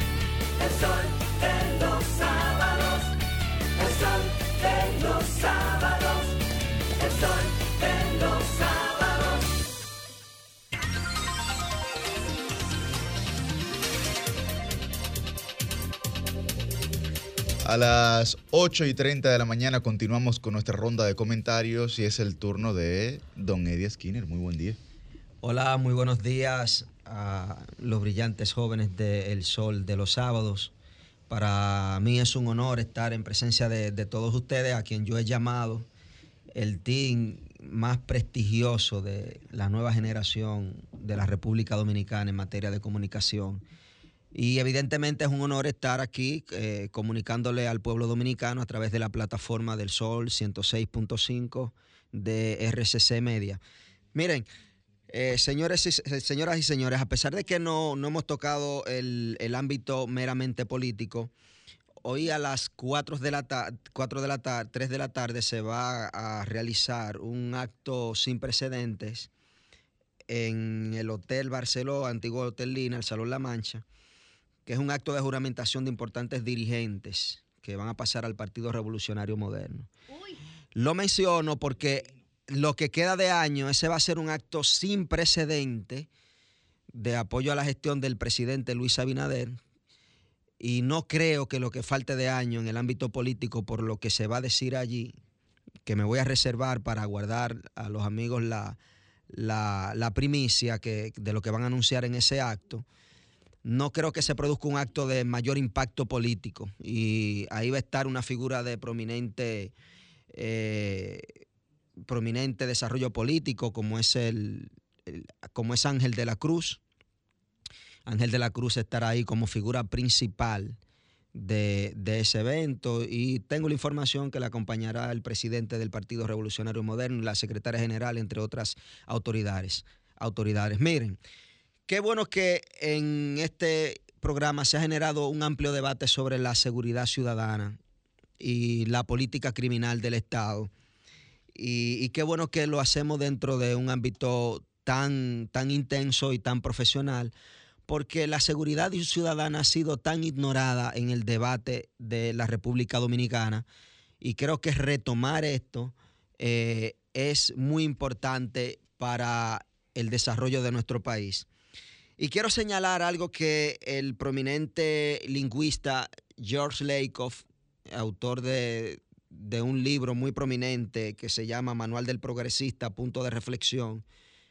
El sol de los sábados. El sol de los sábados. El sol de los sábados. A las 8 y 30 de la mañana continuamos con nuestra ronda de comentarios y es el turno de Don Eddie Skinner. Muy buen día. Hola, muy buenos días a los brillantes jóvenes de El Sol de los sábados. Para mí es un honor estar en presencia de, de todos ustedes, a quien yo he llamado el team más prestigioso de la nueva generación de la República Dominicana en materia de comunicación. Y evidentemente es un honor estar aquí eh, comunicándole al pueblo dominicano a través de la plataforma del Sol 106.5 de RCC Media. Miren, eh, señores y, señoras y señores, a pesar de que no, no hemos tocado el, el ámbito meramente político, hoy a las 4 de la tarde, 4 de la tarde, 3 de la tarde se va a realizar un acto sin precedentes en el Hotel Barceló, antiguo Hotel Lina, el Salón La Mancha, que es un acto de juramentación de importantes dirigentes que van a pasar al Partido Revolucionario Moderno. Lo menciono porque lo que queda de año, ese va a ser un acto sin precedente de apoyo a la gestión del presidente Luis Abinader. Y no creo que lo que falte de año en el ámbito político, por lo que se va a decir allí, que me voy a reservar para guardar a los amigos la, la, primicia que, de lo que van a anunciar en ese acto, no creo que se produzca un acto de mayor impacto político. Y ahí va a estar una figura de prominente, eh, prominente desarrollo político, como es el, como es Ángel de la Cruz. Ángel de la Cruz estará ahí como figura principal de, de ese evento y tengo la información que le acompañará el presidente del Partido Revolucionario Moderno y la secretaria general, entre otras autoridades. autoridades. Miren, Qué bueno que en este programa se ha generado un amplio debate sobre la seguridad ciudadana y la política criminal del Estado. Y, qué bueno que lo hacemos dentro de un ámbito tan, tan intenso y tan profesional, porque la seguridad ciudadana ha sido tan ignorada en el debate de la República Dominicana y creo que retomar esto eh, es muy importante para el desarrollo de nuestro país. Y quiero señalar algo que el prominente lingüista George Lakoff, autor de, de un libro muy prominente que se llama Manual del Progresista, punto de reflexión,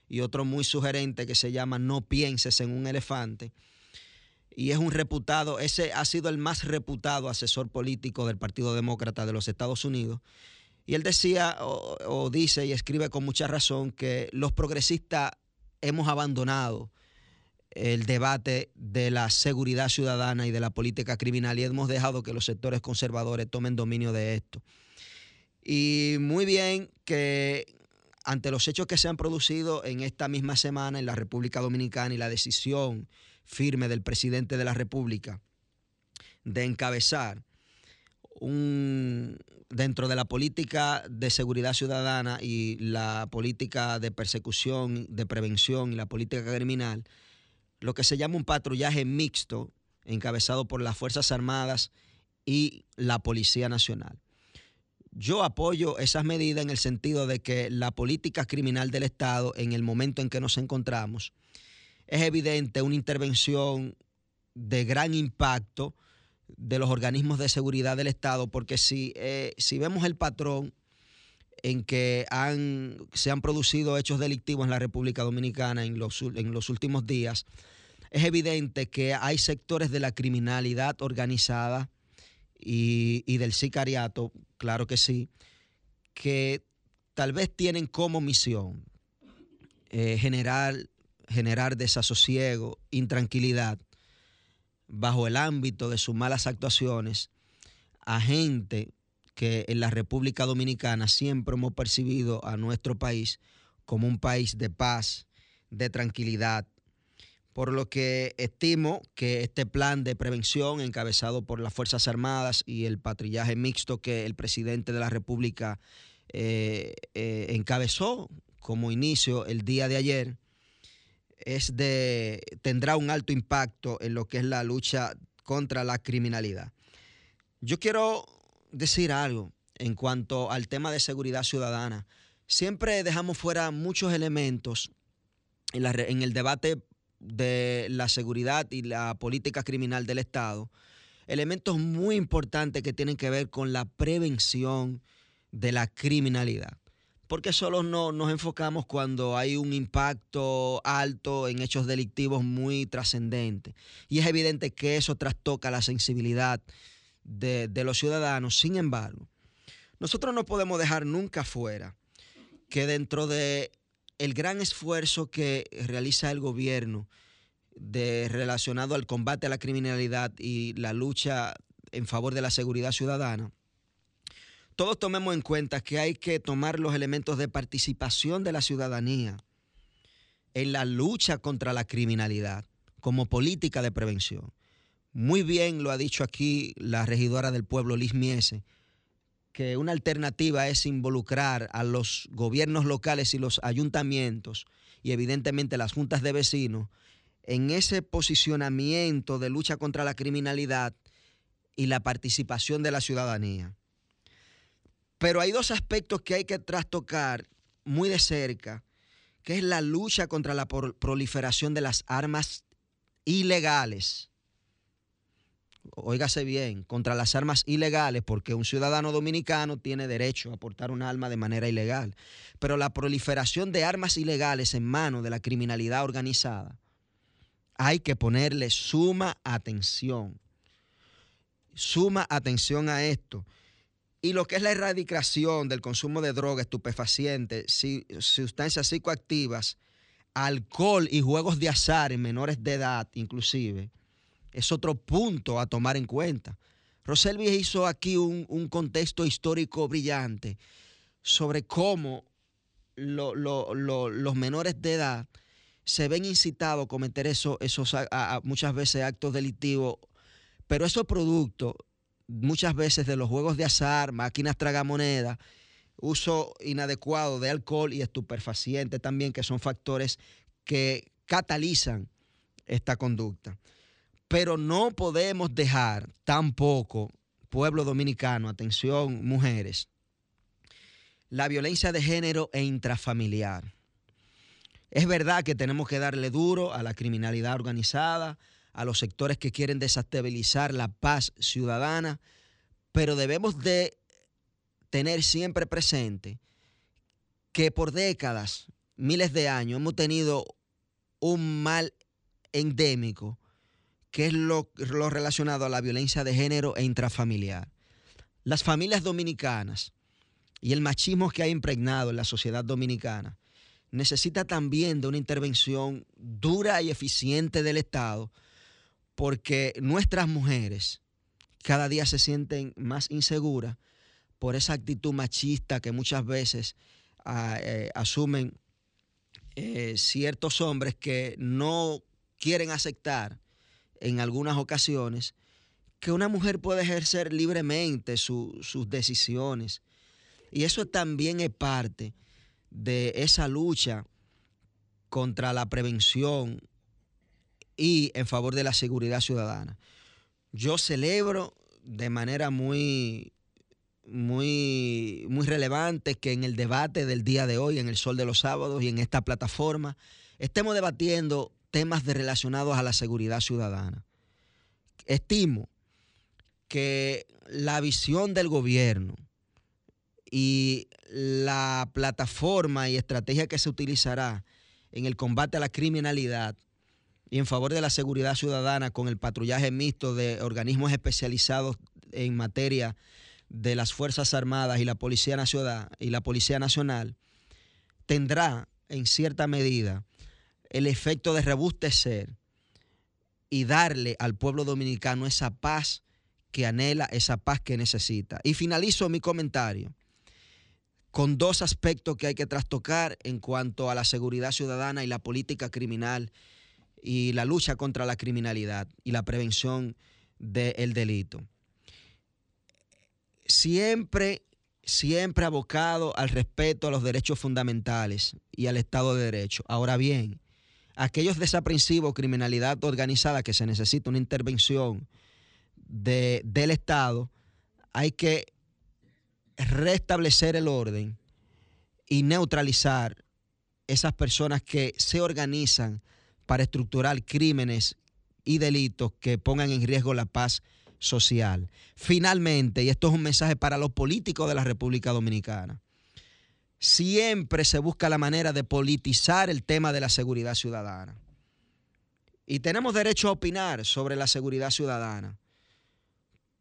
y otro muy sugerente que se llama No pienses en un elefante. Y es un reputado, ese ha sido el más reputado asesor político del Partido Demócrata de los Estados Unidos. Y él decía, o, o dice y escribe con mucha razón, que los progresistas hemos abandonado el debate de la seguridad ciudadana y de la política criminal y hemos dejado que los sectores conservadores tomen dominio de esto. Y muy bien que ante los hechos que se han producido en esta misma semana en la República Dominicana y la decisión firme del presidente de la República de encabezar un, dentro de la política de seguridad ciudadana y la política de persecución, de prevención y la política criminal, lo que se llama un patrullaje mixto encabezado por las Fuerzas Armadas y la Policía Nacional. Yo apoyo esas medidas en el sentido de que la política criminal del Estado, en el momento en que nos encontramos, es evidente una intervención de gran impacto de los organismos de seguridad del Estado, porque si, eh, si vemos el patrón en que han, se han producido hechos delictivos en la República Dominicana en los, en los últimos días, es evidente que hay sectores de la criminalidad organizada y, del sicariato, claro que sí, que tal vez tienen como misión eh, generar, generar desasosiego, intranquilidad, bajo el ámbito de sus malas actuaciones, a gente que en la República Dominicana siempre hemos percibido a nuestro país como un país de paz, de tranquilidad, por lo que estimo que este plan de prevención encabezado por las Fuerzas Armadas y el patrullaje mixto que el presidente de la República eh, eh, encabezó como inicio el día de ayer, es de, tendrá un alto impacto en lo que es la lucha contra la criminalidad. Yo quiero decir algo en cuanto al tema de seguridad ciudadana. Siempre dejamos fuera muchos elementos en, en el debate de la seguridad y la política criminal del Estado, elementos muy importantes que tienen que ver con la prevención de la criminalidad. Porque solo no, nos enfocamos cuando hay un impacto alto en hechos delictivos muy trascendentes. Y es evidente que eso trastoca la sensibilidad de, de los ciudadanos. Sin embargo, nosotros no podemos dejar nunca fuera que dentro de el gran esfuerzo que realiza el gobierno relacionado al combate a la criminalidad y la lucha en favor de la seguridad ciudadana, todos tomemos en cuenta que hay que tomar los elementos de participación de la ciudadanía en la lucha contra la criminalidad como política de prevención. Muy bien lo ha dicho aquí la regidora del pueblo, Liz Miese, que una alternativa es involucrar a los gobiernos locales y los ayuntamientos y evidentemente las juntas de vecinos en ese posicionamiento de lucha contra la criminalidad y la participación de la ciudadanía. Pero hay dos aspectos que hay que trastocar muy de cerca, que es la lucha contra la proliferación de las armas ilegales. Óigase bien, contra las armas ilegales, porque un ciudadano dominicano tiene derecho a portar un arma de manera ilegal. Pero la proliferación de armas ilegales en manos de la criminalidad organizada, hay que ponerle suma atención. Suma atención a esto. Y lo que es la erradicación del consumo de drogas, estupefacientes, sustancias psicoactivas, alcohol y juegos de azar en menores de edad, inclusive, es otro punto a tomar en cuenta. Roselvi hizo aquí un, un contexto histórico brillante sobre cómo lo- lo- lo- los menores de edad se ven incitados a cometer eso- esos muchas veces actos delictivos, pero esos productos muchas veces de los juegos de azar, máquinas tragamonedas, uso inadecuado de alcohol y estupefacientes también, que son factores que catalizan esta conducta. Pero no podemos dejar tampoco, pueblo dominicano, atención mujeres, la violencia de género e intrafamiliar. Es verdad que tenemos que darle duro a la criminalidad organizada, a los sectores que quieren desestabilizar la paz ciudadana, pero debemos de tener siempre presente que por décadas, miles de años, hemos tenido un mal endémico que es lo, relacionado a la violencia de género e intrafamiliar. Las familias dominicanas y el machismo que ha impregnado en la sociedad dominicana necesita también de una intervención dura y eficiente del Estado porque nuestras mujeres cada día se sienten más inseguras por esa actitud machista que muchas veces ah, eh, asumen eh, ciertos hombres que no quieren aceptar en algunas ocasiones que una mujer puede ejercer libremente su- sus decisiones. Y eso también es parte de esa lucha contra la prevención y en favor de la seguridad ciudadana. Yo celebro de manera muy, muy, muy relevante que en el debate del día de hoy, en el Sol de los Sábados y en esta plataforma, estemos debatiendo temas relacionados a la seguridad ciudadana. Estimo que la visión del gobierno y la plataforma y estrategia que se utilizará en el combate a la criminalidad y en favor de la seguridad ciudadana con el patrullaje mixto de organismos especializados en materia de las Fuerzas Armadas y la Policía Nacional, y la Policía Nacional tendrá en cierta medida el efecto de rebustecer y darle al pueblo dominicano esa paz que anhela, esa paz que necesita. Y finalizo mi comentario con dos aspectos que hay que trastocar en cuanto a la seguridad ciudadana y la política criminal y la lucha contra la criminalidad y la prevención del delito. Siempre, siempre abocado al respeto a los derechos fundamentales y al Estado de Derecho. Ahora bien, aquellos desaprensivos, criminalidad organizada que se necesita una intervención de- del Estado, hay que restablecer el orden y neutralizar esas personas que se organizan para estructurar crímenes y delitos que pongan en riesgo la paz social. Finalmente, y esto es un mensaje para los políticos de la República Dominicana, siempre se busca la manera de politizar el tema de la seguridad ciudadana. Y tenemos derecho a opinar sobre la seguridad ciudadana.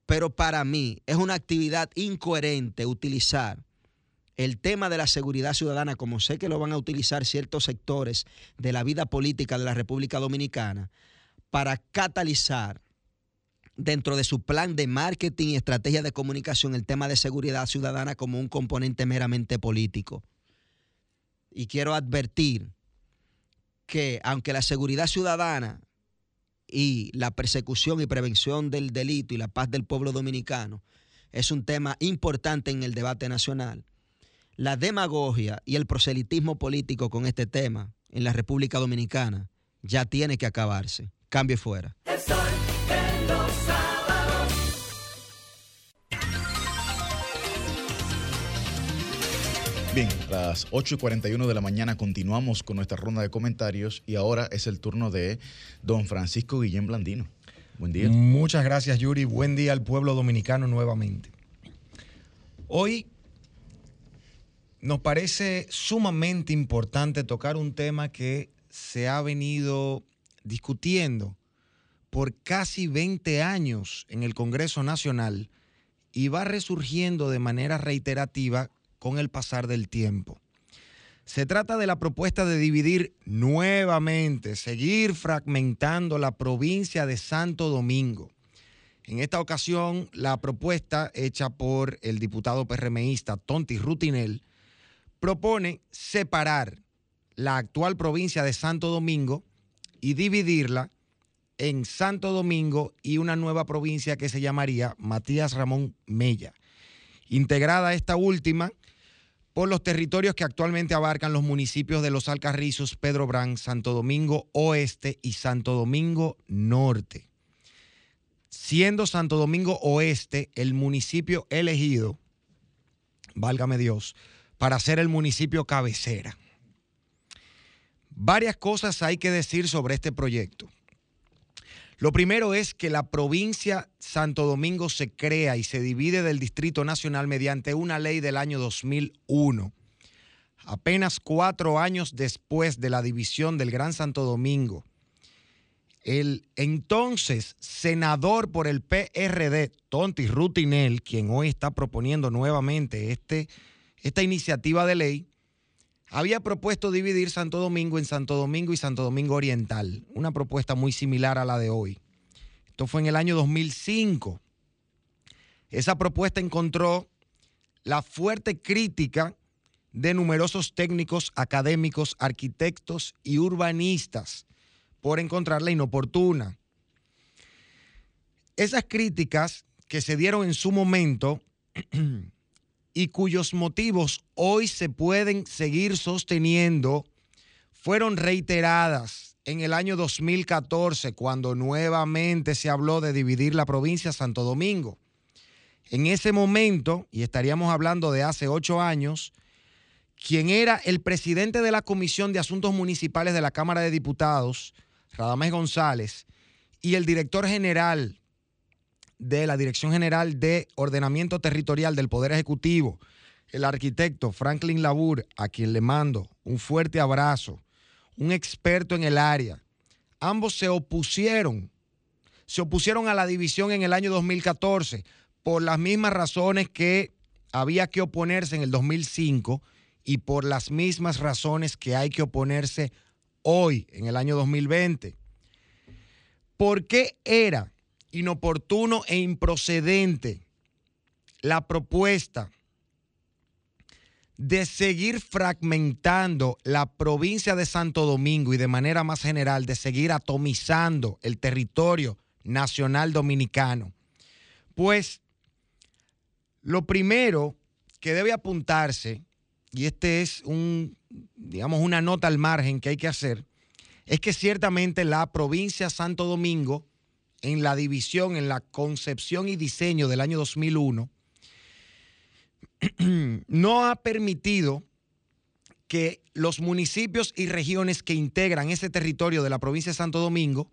Pero para mí es una actividad incoherente utilizar el tema de la seguridad ciudadana, como sé que lo van a utilizar ciertos sectores de la vida política de la República Dominicana, para catalizar dentro de su plan de marketing y estrategia de comunicación el tema de seguridad ciudadana como un componente meramente político. Y quiero advertir que aunque la seguridad ciudadana y la persecución y prevención del delito y la paz del pueblo dominicano es un tema importante en el debate nacional, la demagogia y el proselitismo político con este tema en la República Dominicana ya tiene que acabarse. Cambio fuera. Bien, las 8 y 41 de la mañana continuamos con nuestra ronda de comentarios y ahora es el turno de don Francisco Guillén Blandino. Buen día. Muchas gracias, Yuri. Buen día al pueblo dominicano nuevamente. Hoy nos parece sumamente importante tocar un tema que se ha venido discutiendo por casi 20 años en el Congreso Nacional y va resurgiendo de manera reiterativa con el pasar del tiempo. Se trata de la propuesta de dividir nuevamente, seguir fragmentando la provincia de Santo Domingo. En esta ocasión, la propuesta hecha por el diputado PRMista Tonti Rutinel propone separar la actual provincia de Santo Domingo y dividirla en Santo Domingo y una nueva provincia que se llamaría Matías Ramón Mella. Integrada esta última por los territorios que actualmente abarcan los municipios de Los Alcarrizos, Pedro Brán, Santo Domingo Oeste y Santo Domingo Norte. Siendo Santo Domingo Oeste el municipio elegido, válgame Dios, para ser el municipio cabecera. Varias cosas hay que decir sobre este proyecto. Lo primero es que la provincia Santo Domingo se crea y se divide del Distrito Nacional mediante una ley del año 2001. Apenas cuatro años después de la división del Gran Santo Domingo, el entonces senador por el PRD, Tonti Rutinel, quien hoy está proponiendo nuevamente este, esta iniciativa de ley, había propuesto dividir Santo Domingo en Santo Domingo y Santo Domingo Oriental, una propuesta muy similar a la de hoy. Esto fue en el año 2005. Esa propuesta encontró la fuerte crítica de numerosos técnicos, académicos, arquitectos y urbanistas por encontrarla inoportuna. Esas críticas que se dieron en su momento y cuyos motivos hoy se pueden seguir sosteniendo, fueron reiteradas en el año 2014, cuando nuevamente se habló de dividir la provincia Santo Domingo. En ese momento, y estaríamos hablando de hace ocho años, quien era el presidente de la Comisión de Asuntos Municipales de la Cámara de Diputados, Radamés González, y el director general de la Dirección General de Ordenamiento Territorial del Poder Ejecutivo, el arquitecto Franklin Labur, a quien le mando un fuerte abrazo, un experto en el área. Ambos se opusieron, se opusieron a la división en el año 2014 por las mismas razones que había que oponerse en el 2005 y por las mismas razones que hay que oponerse hoy, en el año 2020. ¿Por qué era inoportuno e improcedente la propuesta de seguir fragmentando la provincia de Santo Domingo y de manera más general de seguir atomizando el territorio nacional dominicano. Pues lo primero que debe apuntarse, y este es un, digamos, una nota al margen que hay que hacer, es que ciertamente la provincia Santo Domingo, en la división, en la concepción y diseño del año 2001, no ha permitido que los municipios y regiones que integran ese territorio de la provincia de Santo Domingo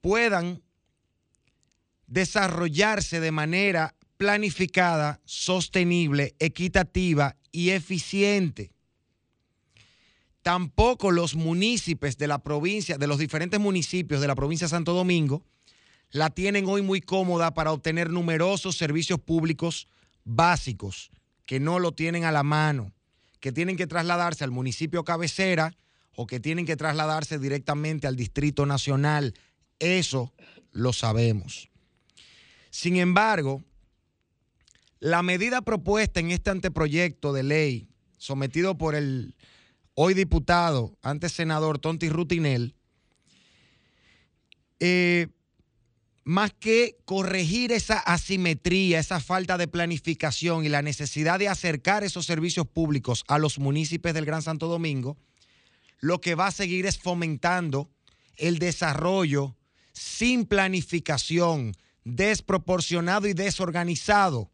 puedan desarrollarse de manera planificada, sostenible, equitativa y eficiente. Tampoco los municipios de la provincia, de los diferentes municipios de la provincia de Santo Domingo, la tienen hoy muy cómoda para obtener numerosos servicios públicos básicos que no lo tienen a la mano, que tienen que trasladarse al municipio cabecera o que tienen que trasladarse directamente al Distrito Nacional. Eso lo sabemos. Sin embargo, la medida propuesta en este anteproyecto de ley sometido por el hoy diputado, antes senador Tonti Rutinel, eh, más que corregir esa asimetría, esa falta de planificación y la necesidad de acercar esos servicios públicos a los municipios del Gran Santo Domingo, lo que va a seguir es fomentando el desarrollo sin planificación, desproporcionado y desorganizado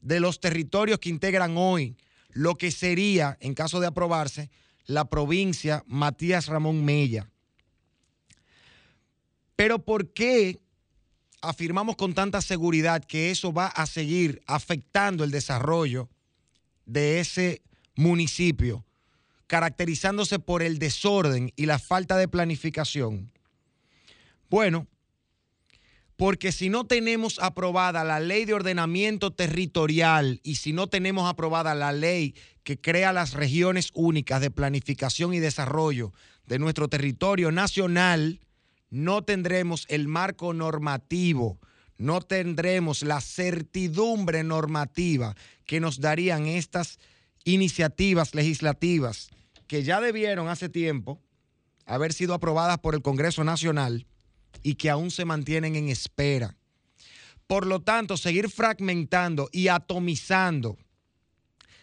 de los territorios que integran hoy lo que sería, en caso de aprobarse, la provincia Matías Ramón Mella. Pero ¿por qué afirmamos con tanta seguridad que eso va a seguir afectando el desarrollo de ese municipio, caracterizándose por el desorden y la falta de planificación? Bueno, porque si no tenemos aprobada la ley de ordenamiento territorial y si no tenemos aprobada la ley que crea las regiones únicas de planificación y desarrollo de nuestro territorio nacional, no tendremos el marco normativo, no tendremos la certidumbre normativa que nos darían estas iniciativas legislativas que ya debieron hace tiempo haber sido aprobadas por el Congreso Nacional y que aún se mantienen en espera. Por lo tanto, seguir fragmentando y atomizando,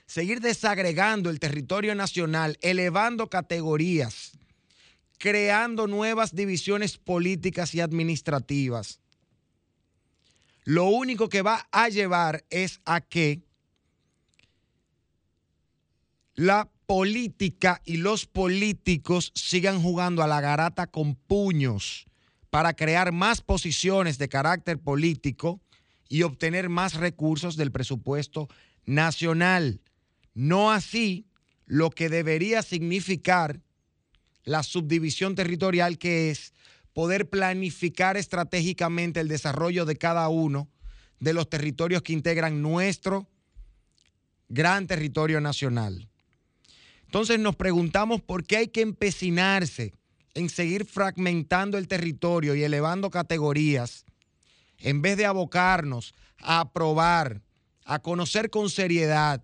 seguir desagregando el territorio nacional, elevando categorías, creando nuevas divisiones políticas y administrativas, lo único que va a llevar es a que la política y los políticos sigan jugando a la garata con puños para crear más posiciones de carácter político y obtener más recursos del presupuesto nacional. No así lo que debería significar la subdivisión territorial que es poder planificar estratégicamente el desarrollo de cada uno de los territorios que integran nuestro gran territorio nacional. Entonces nos preguntamos por qué hay que empecinarse en seguir fragmentando el territorio y elevando categorías, en vez de abocarnos a aprobar, a conocer con seriedad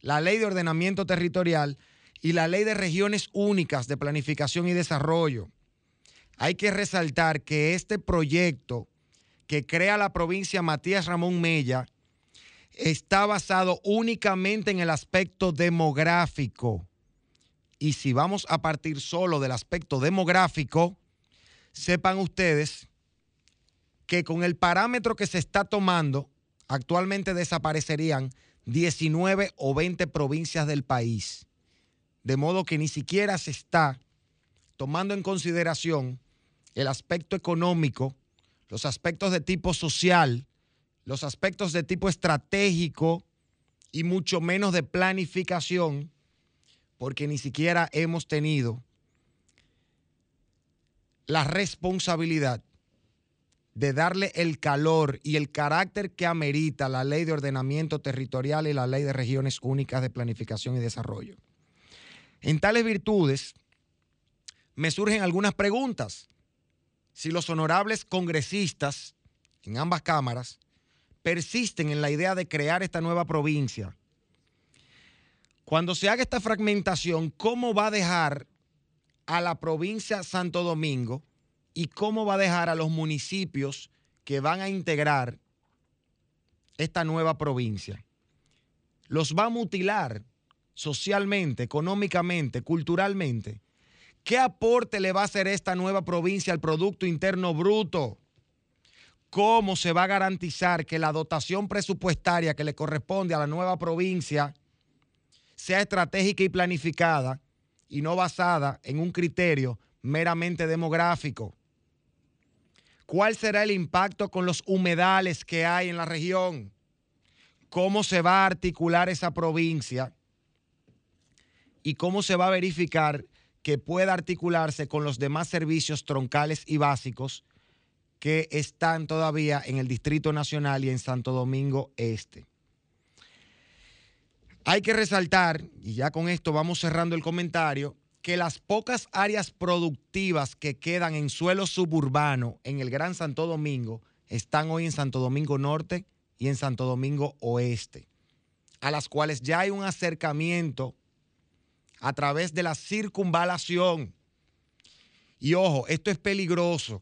la ley de ordenamiento territorial y la ley de regiones únicas de planificación y desarrollo. Hay que resaltar que este proyecto que crea la provincia Matías Ramón Mella está basado únicamente en el aspecto demográfico y si vamos a partir solo del aspecto demográfico, sepan ustedes que con el parámetro que se está tomando, actualmente desaparecerían 19 o 20 provincias del país. De modo que ni siquiera se está tomando en consideración el aspecto económico, los aspectos de tipo social, los aspectos de tipo estratégico y mucho menos de planificación porque ni siquiera hemos tenido la responsabilidad de darle el calor y el carácter que amerita la ley de ordenamiento territorial y la ley de regiones únicas de planificación y desarrollo. En tales virtudes, me surgen algunas preguntas. Si los honorables congresistas en ambas cámaras persisten en la idea de crear esta nueva provincia, Cuando se haga esta fragmentación, ¿cómo va a dejar a la provincia Santo Domingo y cómo va a dejar a los municipios que van a integrar esta nueva provincia? ¿Los va a mutilar socialmente, económicamente, culturalmente? ¿Qué aporte le va a hacer esta nueva provincia al Producto Interno Bruto? ¿Cómo se va a garantizar que la dotación presupuestaria que le corresponde a la nueva provincia sea estratégica y planificada y no basada en un criterio meramente demográfico? ¿Cuál será el impacto con los humedales que hay en la región? ¿Cómo se va a articular esa provincia? ¿Y cómo se va a verificar que pueda articularse con los demás servicios troncales y básicos que están todavía en el Distrito Nacional y en Santo Domingo Este? Hay que resaltar, y ya con esto vamos cerrando el comentario, que las pocas áreas productivas que quedan en suelo suburbano en el Gran Santo Domingo están hoy en Santo Domingo Norte y en Santo Domingo Oeste, a las cuales ya hay un acercamiento a través de la circunvalación. Y ojo, esto es peligroso,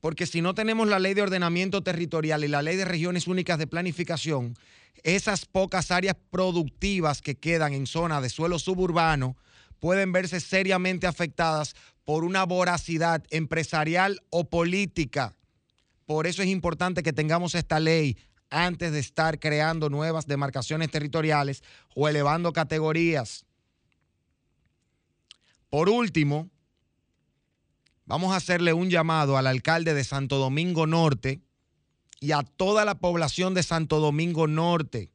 porque si no tenemos la ley de ordenamiento territorial y la ley de regiones únicas de planificación, esas pocas áreas productivas que quedan en zona de suelo suburbano pueden verse seriamente afectadas por una voracidad empresarial o política. Por eso es importante que tengamos esta ley antes de estar creando nuevas demarcaciones territoriales o elevando categorías. Por último, vamos a hacerle un llamado al alcalde de Santo Domingo Norte y a toda la población de Santo Domingo Norte.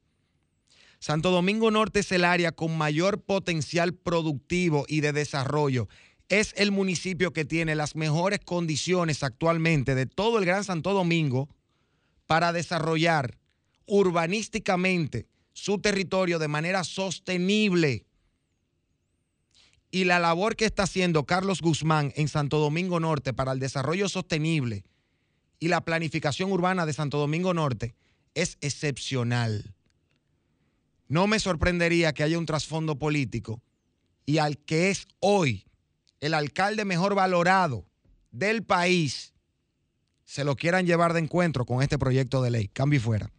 Santo Domingo Norte es el área con mayor potencial productivo y de desarrollo. Es el municipio que tiene las mejores condiciones actualmente de todo el Gran Santo Domingo para desarrollar urbanísticamente su territorio de manera sostenible. Y la labor que está haciendo Carlos Guzmán en Santo Domingo Norte para el desarrollo sostenible y la planificación urbana de Santo Domingo Norte es excepcional. No me sorprendería que haya un trasfondo político y al que es hoy el alcalde mejor valorado del país se lo quieran llevar de encuentro con este proyecto de ley. Cambio y fuera.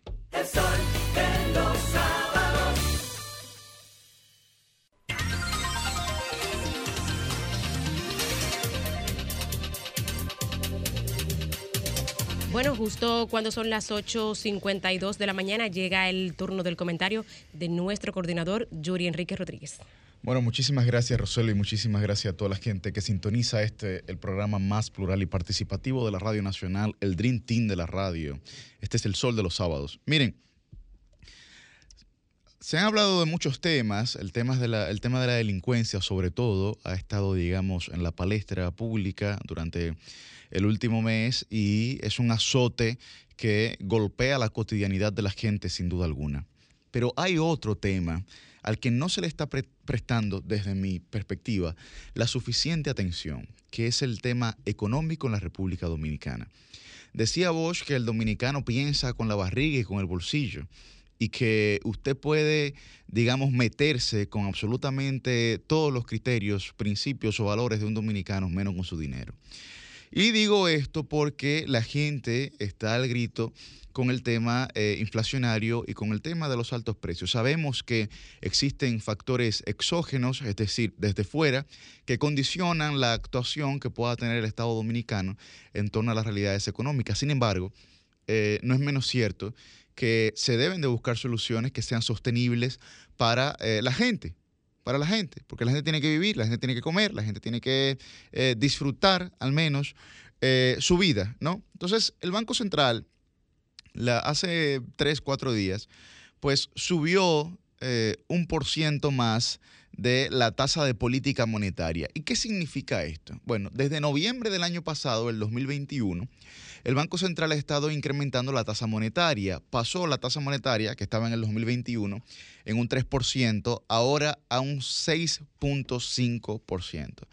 Bueno, justo cuando son las 8.52 de la mañana llega el turno del comentario de nuestro coordinador, Yuri Enrique Rodríguez. Bueno, muchísimas gracias, Roselo, y muchísimas gracias a toda la gente que sintoniza este, el programa más plural y participativo de la Radio Nacional, el Dream Team de la radio. Este es el sol de los sábados. Miren, se han hablado de muchos temas, el tema de la, el tema de la delincuencia sobre todo ha estado, digamos, en la palestra pública durante el último mes y es un azote que golpea la cotidianidad de la gente sin duda alguna. Pero hay otro tema al que no se le está pre- prestando, desde mi perspectiva, la suficiente atención, que es el tema económico en la República Dominicana. Decía Bosch que el dominicano piensa con la barriga y con el bolsillo y que usted puede, digamos, meterse con absolutamente todos los criterios, principios o valores de un dominicano, menos con su dinero. Y digo esto porque la gente está al grito con el tema eh, inflacionario y con el tema de los altos precios. Sabemos que existen factores exógenos, es decir, desde fuera, que condicionan la actuación que pueda tener el Estado dominicano en torno a las realidades económicas. Sin embargo, eh, no es menos cierto que se deben de buscar soluciones que sean sostenibles para eh, la gente, para la gente, porque la gente tiene que vivir, la gente tiene que comer, la gente tiene que eh, disfrutar al menos eh, su vida, ¿no? Entonces, el Banco Central, la, hace tres, cuatro días, pues subió eh, un por ciento más de la tasa de política monetaria. ¿Y qué significa esto? Bueno, desde noviembre del año pasado, el 2021, el Banco Central ha estado incrementando la tasa monetaria. Pasó la tasa monetaria, que estaba en el 2021, en un 3%, ahora a un 6.5%.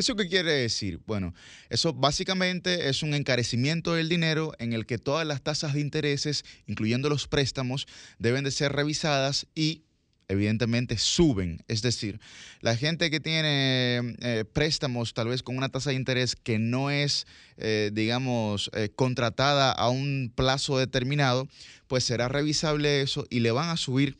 ¿Eso qué quiere decir? Bueno, eso básicamente es un encarecimiento del dinero en el que todas las tasas de intereses, incluyendo los préstamos, deben de ser revisadas y evidentemente suben. Es decir, la gente que tiene eh, préstamos tal vez con una tasa de interés que no es, eh, digamos, eh, contratada a un plazo determinado, pues será revisable eso y le van a subir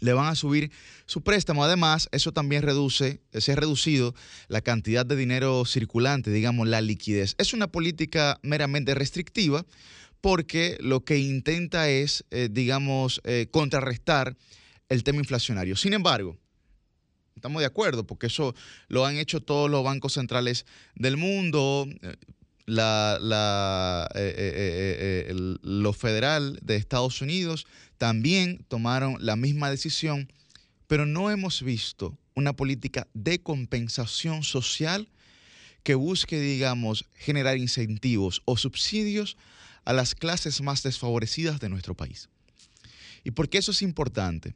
le van a subir su préstamo. Además, eso también reduce, se ha reducido la cantidad de dinero circulante, digamos, la liquidez. Es una política meramente restrictiva porque lo que intenta es, digamos, contrarrestar el tema inflacionario. Sin embargo, estamos de acuerdo, porque eso lo han hecho todos los bancos centrales del mundo. eh, La, eh, eh, lo federal de Estados Unidos también tomaron la misma decisión, pero no hemos visto una política de compensación social que busque, digamos, generar incentivos o subsidios a las clases más desfavorecidas de nuestro país. ¿Y por qué eso es importante?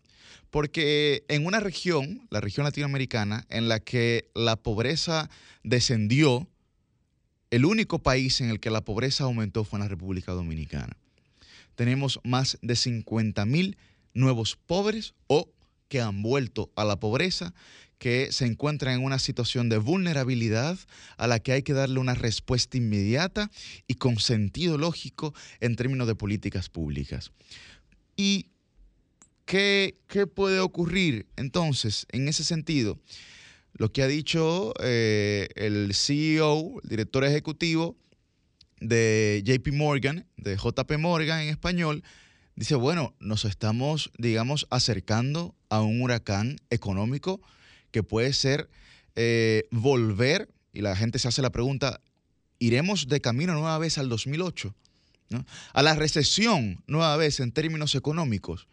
Porque en una región, la región latinoamericana, en la que la pobreza descendió, el único país en el que la pobreza aumentó fue en la República Dominicana. Tenemos más de 50 mil nuevos pobres o que han vuelto a la pobreza, que se encuentran en una situación de vulnerabilidad a la que hay que darle una respuesta inmediata y con sentido lógico en términos de políticas públicas. ¿Y qué, puede ocurrir entonces en ese sentido? Lo que ha dicho eh, el CEO, el director ejecutivo de JP Morgan, de JP Morgan en español, dice, bueno, nos estamos, digamos, acercando a un huracán económico que puede ser eh, volver, y la gente se hace la pregunta, ¿iremos de camino nueva vez al 2008? ¿no? A la recesión nueva vez en términos económicos.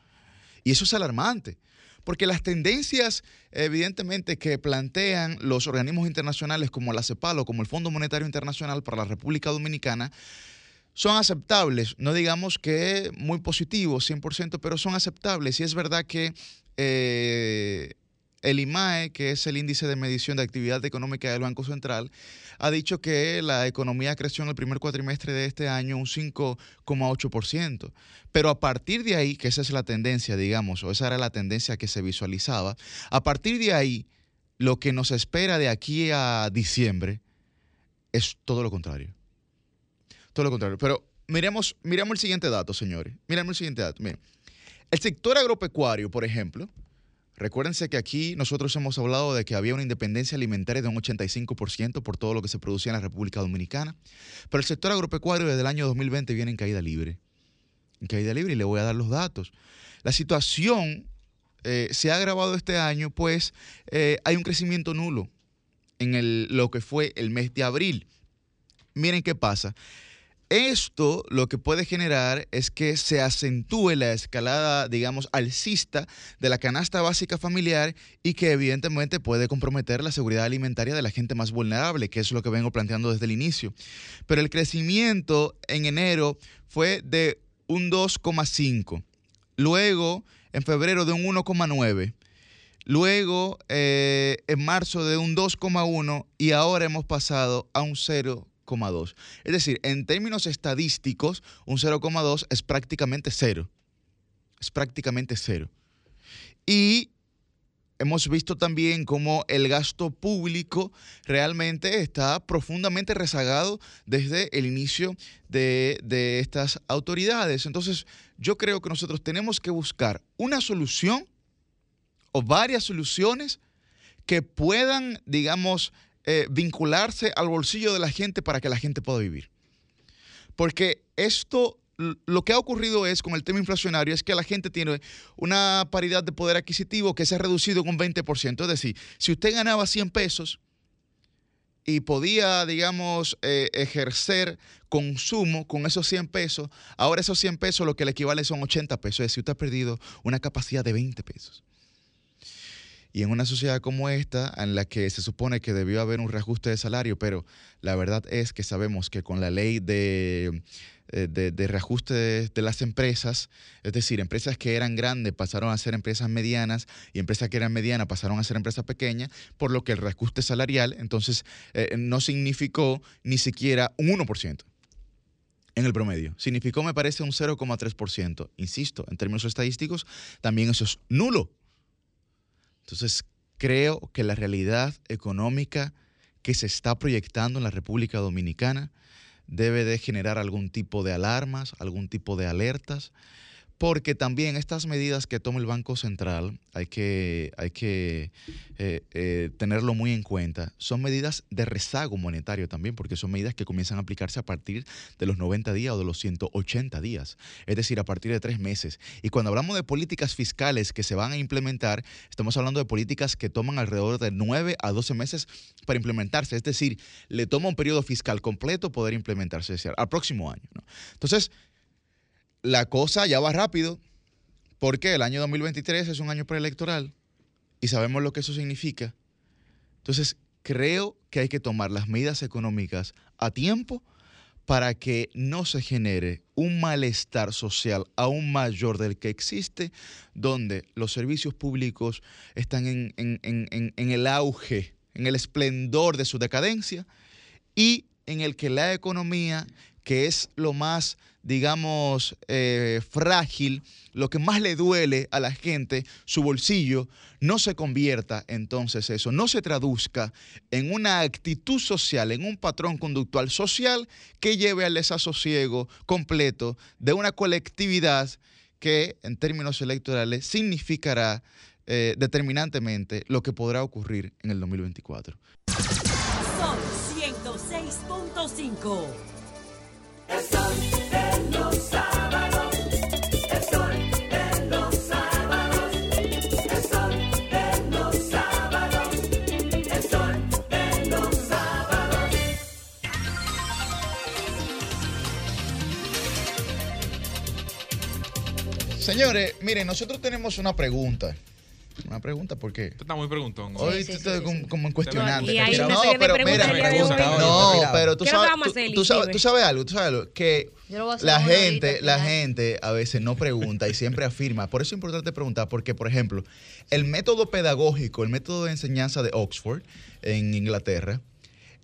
Y eso es alarmante, porque las tendencias, evidentemente, que plantean los organismos internacionales como la CEPAL o como el Fondo Monetario Internacional para la República Dominicana son aceptables, no digamos que muy positivos 100%, pero son aceptables. Y es verdad que eh, el IMAE, que es el índice de medición de actividad económica del Banco Central, ha dicho que la economía creció en el primer cuatrimestre de este año un 5,8%. Pero a partir de ahí, que esa es la tendencia, digamos, o esa era la tendencia que se visualizaba, a partir de ahí, lo que nos espera de aquí a diciembre es todo lo contrario. Todo lo contrario. Pero miremos, miremos el siguiente dato, señores. Miremos el siguiente dato. El sector agropecuario, por ejemplo, recuérdense que aquí nosotros hemos hablado de que había una independencia alimentaria de un 85% por todo lo que se producía en la República Dominicana, pero el sector agropecuario desde el año 2020 viene en caída libre. En caída libre y le voy a dar los datos. La situación eh, se ha agravado este año, pues eh, hay un crecimiento nulo en lo que fue el mes de abril. Miren qué pasa. Esto lo que puede generar es que se acentúe la escalada, digamos, alcista de la canasta básica familiar y que evidentemente puede comprometer la seguridad alimentaria de la gente más vulnerable, que es lo que vengo planteando desde el inicio. Pero el crecimiento en enero fue de un 2,5. Luego, en febrero, de un 1,9. Luego, eh, en marzo, de un 2,1 y ahora hemos pasado a un 0,2. Es decir, en términos estadísticos, un 0,2 es prácticamente cero. Es prácticamente cero. Y hemos visto también cómo el gasto público realmente está profundamente rezagado desde el inicio de, de estas autoridades. Entonces, yo creo que nosotros tenemos que buscar una solución o varias soluciones que puedan, digamos, eh, vincularse al bolsillo de la gente para que la gente pueda vivir. Porque esto, lo que ha ocurrido es con el tema inflacionario, es que la gente tiene una paridad de poder adquisitivo que se ha reducido en un 20%. Es decir, si usted ganaba 100 pesos y podía, digamos, eh, ejercer consumo con esos 100 pesos, ahora esos 100 pesos lo que le equivale son 80 pesos. Es decir, usted ha perdido una capacidad de 20 pesos. Y en una sociedad como esta, en la que se supone que debió haber un reajuste de salario, pero la verdad es que sabemos que con la ley de, eh, de, reajuste de, de las empresas, es decir, empresas que eran grandes pasaron a ser empresas medianas y empresas que eran medianas pasaron a ser empresas pequeñas, por lo que el reajuste salarial entonces eh, no significó ni siquiera un 1% en el promedio. Significó, me parece, un 0,3%. Insisto, en términos estadísticos, también eso es nulo. Entonces, creo que la realidad económica que se está proyectando en la República Dominicana debe de generar algún tipo de alarmas, algún tipo de alertas, porque también estas medidas que toma el Banco Central, hay que, hay que eh, eh, tenerlo muy en cuenta, son medidas de rezago monetario también, porque son medidas que comienzan a aplicarse a partir de los 90 días o de los 180 días, es decir, a partir de tres meses. Y cuando hablamos de políticas fiscales que se van a implementar, estamos hablando de políticas que toman alrededor de 9 a 12 meses para implementarse, es decir, le toma un periodo fiscal completo poder implementarse, es decir, al próximo año. ¿no? Entonces, la cosa ya va rápido, porque el año 2023 es un año preelectoral y sabemos lo que eso significa. Entonces, creo que hay que tomar las medidas económicas a tiempo para que no se genere un malestar social aún mayor del que existe, donde los servicios públicos están en, en- en- en- el auge, en el esplendor de su decadencia, y en el que la economía, que es lo más, digamos, eh, frágil, lo que más le duele a la gente, su bolsillo, no se convierta entonces eso, no se traduzca en una actitud social, en un patrón conductual social que lleve al desasosiego completo de una colectividad que en términos electorales significará eh, determinantemente lo que podrá ocurrir en el 2024. Sol 106.5. Señores, miren, nosotros tenemos una pregunta. Una pregunta porque Está muy preguntón. hoy tú estás como, como cuestionante. Y hay no, pero mira, no, pero tú ¿Qué sabes, tú, hacer, tú sabes, tú algo, tú sabes algo, que la gente, ahorita, la gente a veces no pregunta y siempre afirma. Por eso es importante preguntar, porque, por ejemplo, el método pedagógico, el método de enseñanza de Oxford en Inglaterra,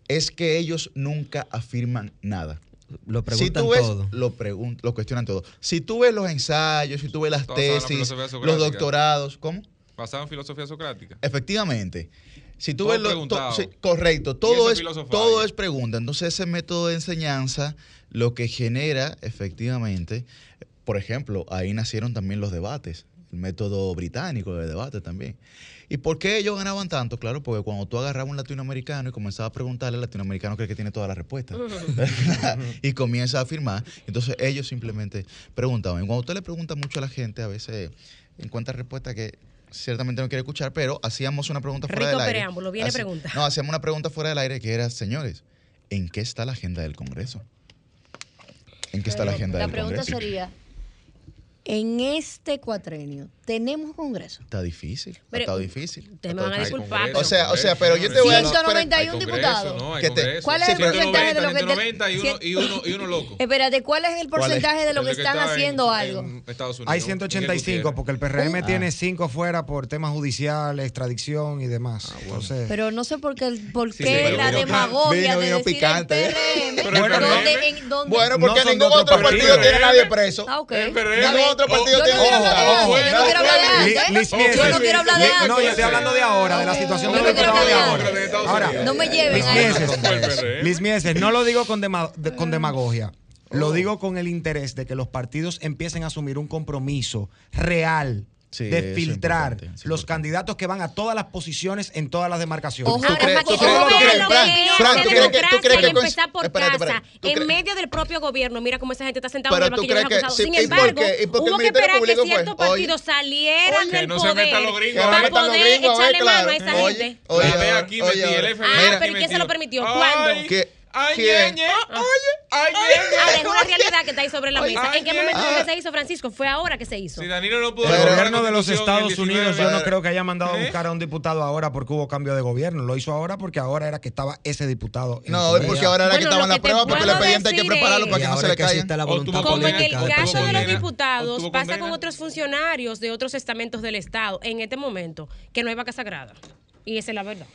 es que ellos nunca afirman nada. Lo si preguntan tú ves, todo. Lo, pregun- lo cuestionan todo. Si tú ves los ensayos, si tú ves las Todos saben la tesis, los doctorados, ¿cómo? Basado en filosofía socrática. Efectivamente. Si tú Todo ves lo- to- sí, correcto, todo es, todo ahí. es pregunta. Entonces ese método de enseñanza lo que genera efectivamente, por ejemplo, ahí nacieron también los debates, el método británico de debate también. ¿Y por qué ellos ganaban tanto? Claro, porque cuando tú agarrabas un latinoamericano y comenzabas a preguntarle, el latinoamericano cree que tiene todas las respuestas. y comienza a afirmar. Entonces ellos simplemente preguntaban. Y cuando usted le pregunta mucho a la gente, a veces encuentra respuestas que ciertamente no quiere escuchar, pero hacíamos una pregunta fuera Rico del aire. preámbulo, viene pregunta. No, hacíamos una pregunta fuera del aire que era, señores, ¿en qué está la agenda del Congreso? ¿En qué está la agenda La del pregunta Congreso? sería, en este cuatrenio, ¿tenemos Congreso? Está difícil, Pero- estado difícil. Ustedes me van a disculpar. O sea, o sea, pero yo te voy a decir... 191 diputados. No, hay ¿Qué te- congreso. ¿Cuál es el porcentaje de lo que- 190 y uno, y uno, y uno loco. Espérate, ¿cuál es el porcentaje de lo que están está en- haciendo algo? en Estados Unidos. Hay 185 porque el PRM Ah. tiene 5 fuera por temas judiciales, extradición y demás. Entonces, Pero no sé por qué, por qué la demagogia de decir picante, el PRM. Bueno, porque ningún otro partido tiene a nadie preso. Ah, ok. Ningún otro partido tiene yo no quiero hablar de antes. Mieses. no yo estoy hablando de ahora, de la situación de los diputados de ahora. Ahora, No me lleven Liz a Mieses, Mieses, no lo digo con demagogia. Lo digo con el interés de que los partidos empiecen a asumir un compromiso real Sí, de filtrar es los candidatos que van a todas las posiciones en todas las demarcaciones. Que Tú tú crees- tú crees- lo Fran, que es Fran, la ¿tú crees que- tú democracia crees y que empezar por Espérate, casa, espérate, ¿tú en crees- medio del propio gobierno. Mira cómo esa gente está sentada en el banquillo sí, Sin ¿y por embargo, qué? ¿Y por qué el hubo que esperar que ciertos partidos salieran del poder para poder echarle mano a esa gente. oye, aquí el Ah, pero ¿y quién se lo permitió? ¿Cuándo? Ay, ¿Quién? ñeñe, oye, ay, Ahora, es ñeñe. una realidad que está ahí sobre la Ay, mesa. ¿En qué momento que se hizo, Francisco? Fue ahora que se hizo. Si Danilo no pudo El la gobierno de los en Estados Unidos 19, yo no creo que haya mandado a ¿Eh? buscar a un diputado ahora porque hubo cambio de gobierno. Lo hizo ahora porque ahora era que estaba ese diputado. en No, es porque ahora era que las que te pruebas, porque el expediente hay que prepararlo es- para que no ahora se le la voluntad Como en el caso de los diputados, pasa con otros funcionarios de otros estamentos del Estado en este momento, que no hay vaca sagrada. Y esa es la verdad.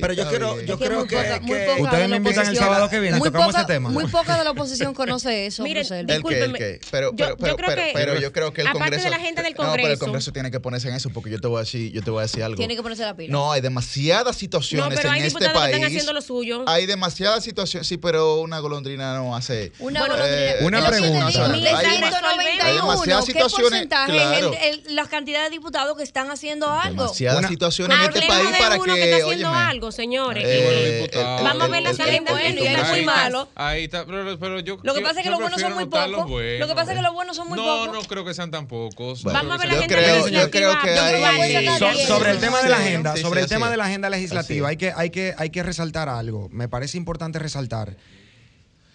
pero yo creo, yo Es que creo muy que, poca- que- Ustedes de me la invitan el oposición- sábado que viene, muy tocamos poca- ese tema. Muy poca de la oposición conoce eso. Miren. ¿El qué? ¿El Discúlpeme. qué? Pero, Yo- pero, yo pero, creo pero- que- pero yo creo que el aparte de Congreso... la gente del No, pero el Congreso. Congreso tiene que ponerse en eso porque yo te voy a decir, yo te voy a decir algo. Tiene que ponerse la pila. No, hay demasiadas No, situaciones pero hay en este diputados que país. están haciendo lo suyo. Hay demasiadas situaciones, sí, pero una golondrina no hace. Una Bueno, golondrina. eh, Una que pregunta. digo, Hay de demasiadas 191, ¿qué situaciones, porcentaje claro. es el- el- la cantidad de diputados que están haciendo algo? Demasiadas situaciones en este país para uno que, que está haciendo óyeme, algo, señores. eh, diputados. Vamos a ver agendas el- bueno, y Congreso- muy malo. Ahí está, pero, pero yo Lo que pasa es que los buenos son muy pocos. Lo que pasa es que los buenos son muy no, pocos. No, creo que sean tan pocos. Vamos a ver la agenda creo, yo creo que legislativa. sobre el tema de la agenda, sobre el tema de la es. agenda legislativa, hay que, hay, que, hay que resaltar algo. Me parece importante resaltar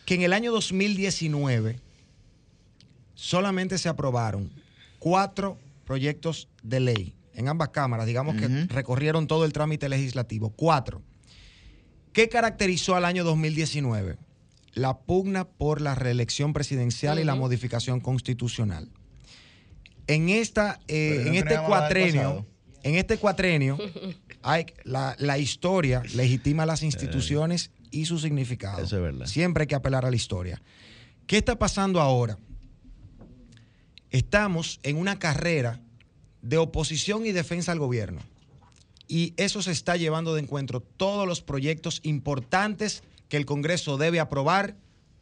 que en el año 2019 solamente se aprobaron cuatro proyectos de ley en ambas cámaras, digamos que recorrieron todo el trámite legislativo. Cuatro. ¿Qué caracterizó al año 2019? La pugna por la reelección presidencial y la modificación constitucional. En, esta, eh, no en este cuatrenio, en este cuatrenio, hay, la, la historia legitima las instituciones y su significado. Eso es verdad. Siempre hay que apelar a la historia. ¿Qué está pasando ahora? Estamos en una carrera de oposición y defensa al gobierno. Y eso se está llevando de encuentro todos los proyectos importantes que el Congreso debe aprobar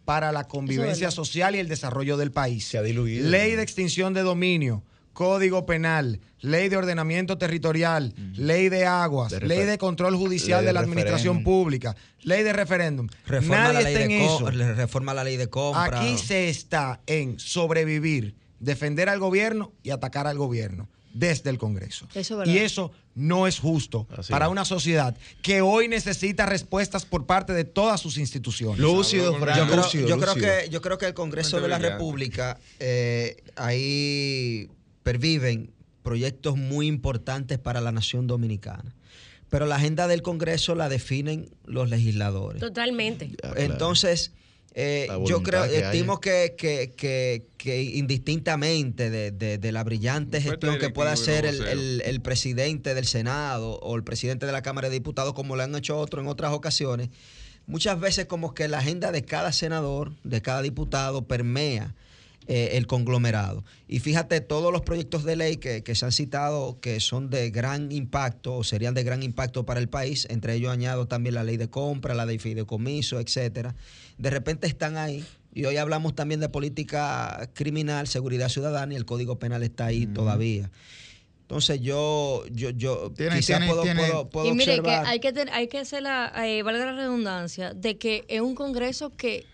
para la convivencia social y el desarrollo del país. Se ha diluido. Ley de extinción de dominio, Código Penal, Ley de Ordenamiento Territorial, Ley de Aguas, De Ley de Control Judicial ley de, de la Administración. Pública, Ley de Referéndum. reforma Nadie la ley está de eso. reforma la ley de compra. Aquí se está en sobrevivir, defender al gobierno y atacar al gobierno desde el Congreso. Eso es verdad. y eso no es justo Así para es. una sociedad que hoy necesita respuestas por parte de todas sus instituciones. Lúcido, Yo Fran, yo creo, lúcido, yo creo lúcido. que yo creo que el Congreso de la. República eh, ahí perviven proyectos muy importantes para la nación dominicana. Pero la agenda del Congreso la definen los legisladores. Totalmente. Entonces, eh, yo creo, que estimo que, que, que, que indistintamente de, de- de la brillante Fuerte gestión que pueda hacer el- el presidente del Senado o el presidente de la Cámara de Diputados, como lo han hecho otros en otras ocasiones, muchas veces como que la agenda de cada senador, de cada diputado, permea eh, el conglomerado. Y fíjate, todos los proyectos de ley que, que se han citado que son de gran impacto o serían de gran impacto para el país, entre ellos añado también la ley de compra, la de fideicomiso, etcétera, de repente están ahí. Y hoy hablamos también de política criminal, seguridad ciudadana y el Código Penal está ahí todavía. Entonces yo, yo, yo Tiene- quizás tiene- puedo, tiene- puedo, puedo y mire que hay que ten- hay que hacer la eh, valga la redundancia de que es un congreso que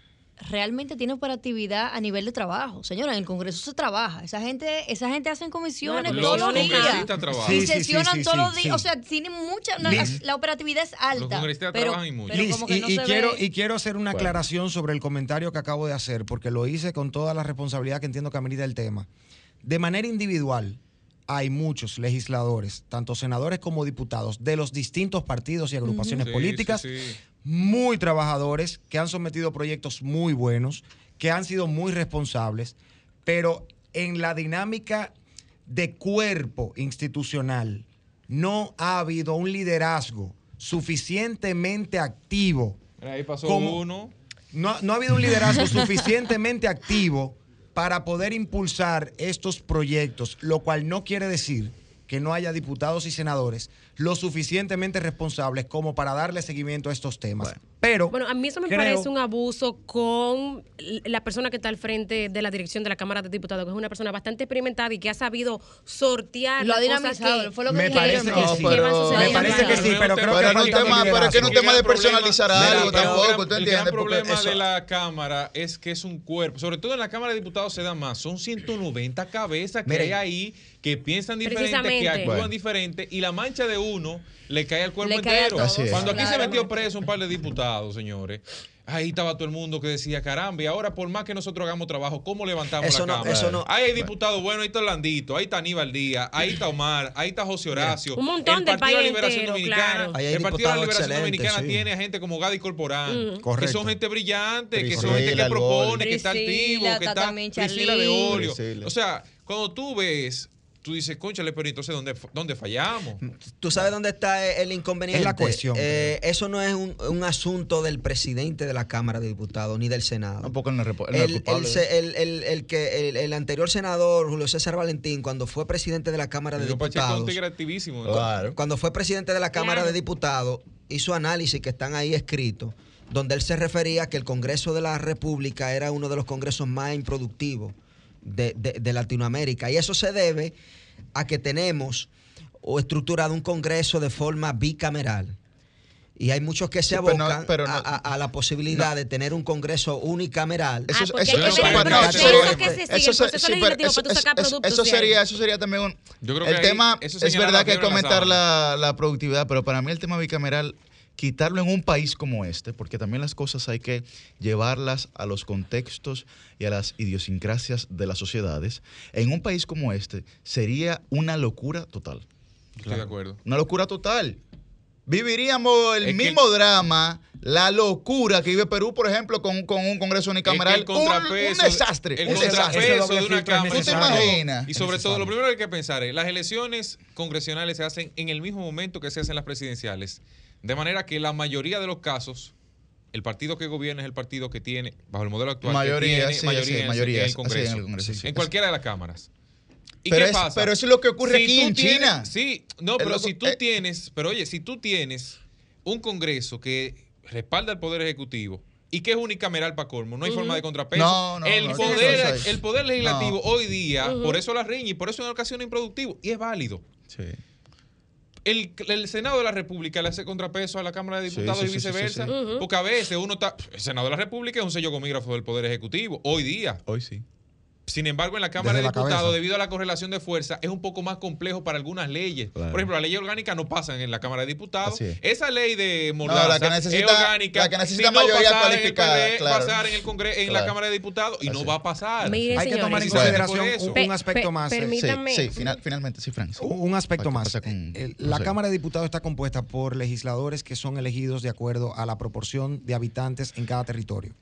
realmente tiene operatividad a nivel de trabajo. Señora, en el Congreso se trabaja. Esa gente, esa gente hace comisiones Los todos los días. congresistas trabajan. Y Sí, sí, sí, sesionan sí, todos sí, los días. sí. O sea, tienen mucha. la operatividad es alta. Los congresistas pero, trabajan y mucho. pero Liz, como que y, no y se quiero, ve. y quiero hacer una Bueno. aclaración sobre el comentario que acabo de hacer, porque lo hice con toda la responsabilidad que entiendo que amerita el tema. De manera individual, hay muchos legisladores, tanto senadores como diputados, de los distintos partidos y agrupaciones Sí, políticas, sí, sí. Muy trabajadores, que han sometido proyectos muy buenos, que han sido muy responsables, pero en la dinámica de cuerpo institucional no ha habido un liderazgo suficientemente activo. Ahí pasó Como- uno. No, no ha habido un liderazgo suficientemente activo para poder impulsar estos proyectos, lo cual no quiere decir que no haya diputados y senadores lo suficientemente responsables como para darle seguimiento a estos temas. Pero Bueno, a mí eso me creo- parece un abuso con la persona que está al frente de la dirección de la Cámara de Diputados, que es una persona bastante experimentada y que ha sabido sortear Lo ha dinamizado, que, fue lo que Me parece que No, sí. pero-. Me parece que sí, pero creo Pero que no es un tema, pero es que no tema de personalizar Mira, algo tampoco, el ¿tú gran- El problema eso- de la Cámara es que es un cuerpo, sobre todo en la Cámara de Diputados se da más, son 190 cabezas que Miren. hay ahí que piensan diferente, que actúan Bueno. diferente y la mancha de uno le cae al cuerpo cae entero. Cuando aquí se metió preso un par de diputados, señores, ahí estaba todo el mundo que decía, caramba, y ahora por más que nosotros hagamos trabajo, ¿cómo levantamos Eso la no- Cámara? eso no- ahí hay diputados buenos, ahí está Orlandito, ahí está Aníbal Díaz, ahí está Omar, ahí está José Horacio. Un montón el Partido de país Liberación entero, Dominicana, claro. El Partido de la Liberación Dominicana sí. tiene a gente como Gadi Corporán, Mm. que son gente brillante, que son gente que propone, que está activo, que está Priscila de. Olio. O sea, cuando tú ves tú dices, conchale, pero entonces, ¿dónde, dónde fallamos? ¿Tú sabes dónde está el inconveniente? Es la cuestión, Eh, eso no es un, un asunto del presidente de la Cámara de Diputados ni del Senado. No es él no es El, culpable. el el- el- el que, el, el anterior senador, Julio César Valentín, cuando fue presidente de la Cámara de es un Diputados, tigre activísimo. cuando fue presidente de la Cámara Claro. de Diputados, hizo análisis que están ahí escritos, donde él se refería que el Congreso de la República era uno de los congresos más improductivos de, de- de Latinoamérica. Y eso se debe a que tenemos o estructurado un Congreso de forma bicameral. Y hay muchos que se Sí, pero no- abocan pero no- a, la posibilidad de tener un Congreso unicameral. Eso, el sería- eso el sería, ahí. eso sería también un. Yo creo el que ahí tema eso es verdad la que hay que aumentar la, la productividad, pero para mí el tema bicameral quitarlo en un país como este, porque también las cosas hay que llevarlas a los contextos y a las idiosincrasias de las sociedades. En un país como este sería una locura total. Estoy de acuerdo. Una locura total. Viviríamos el Es que- mismo drama, la locura que vive Perú, por ejemplo, con, con un Congreso unicameral. Es que el Un- desastre. El un contrapeso desastre. de una cámara. ¿Tú te imaginas? Y sobre todo, lo primero que hay que pensar es, las elecciones congresionales se hacen en el mismo momento que se hacen las presidenciales. De manera que la mayoría de los casos, el partido que gobierna es el partido que tiene, bajo el modelo actual, que Mayoría, tiene sí, mayoría, sí, en el- mayoría, en el así Congreso. en el Congreso, sí. En cualquiera de las cámaras. ¿Y Pero qué es- pasa? pero eso es lo que ocurre aquí en tienes- China. Sí, no, Es pero si tú eh. tienes, pero oye, si tú tienes un Congreso que respalda al Poder Ejecutivo y que es unicameral para colmo, no hay forma de contrapeso. No, no, el, no, poder, es- el Poder Legislativo No. hoy día, por eso la riña y por eso en ocasiones improductivo, y es válido. Sí. El, el Senado de la República le hace contrapeso a la Cámara de Diputados sí, y sí, sí, viceversa. sí, sí. Ujú. Porque a veces uno está. El Senado de la República es un sello comígrafo del Poder Ejecutivo, hoy día. Hoy sí. Sin embargo, en la Cámara Desde de la Diputados, debido a la correlación de fuerza, es un poco más complejo para algunas leyes. Claro. Por ejemplo, las leyes orgánicas no pasan en la Cámara de Diputados. Es. Esa ley de Mordaza la que necesita- es orgánica. la que necesita si no mayoría pasara cualificada, En el claro. pasar en, el Congreso, en la. Cámara de Diputados y no va a pasar. Hay que tomar en consideración un, Pe- un aspecto pe- más. eh, permítame. Sí, sí, final- finalmente, sí, Frank. Un un aspecto ¿Qué más. con- no la. Cámara de Diputados está compuesta por legisladores que son elegidos de acuerdo a la proporción de habitantes en cada territorio.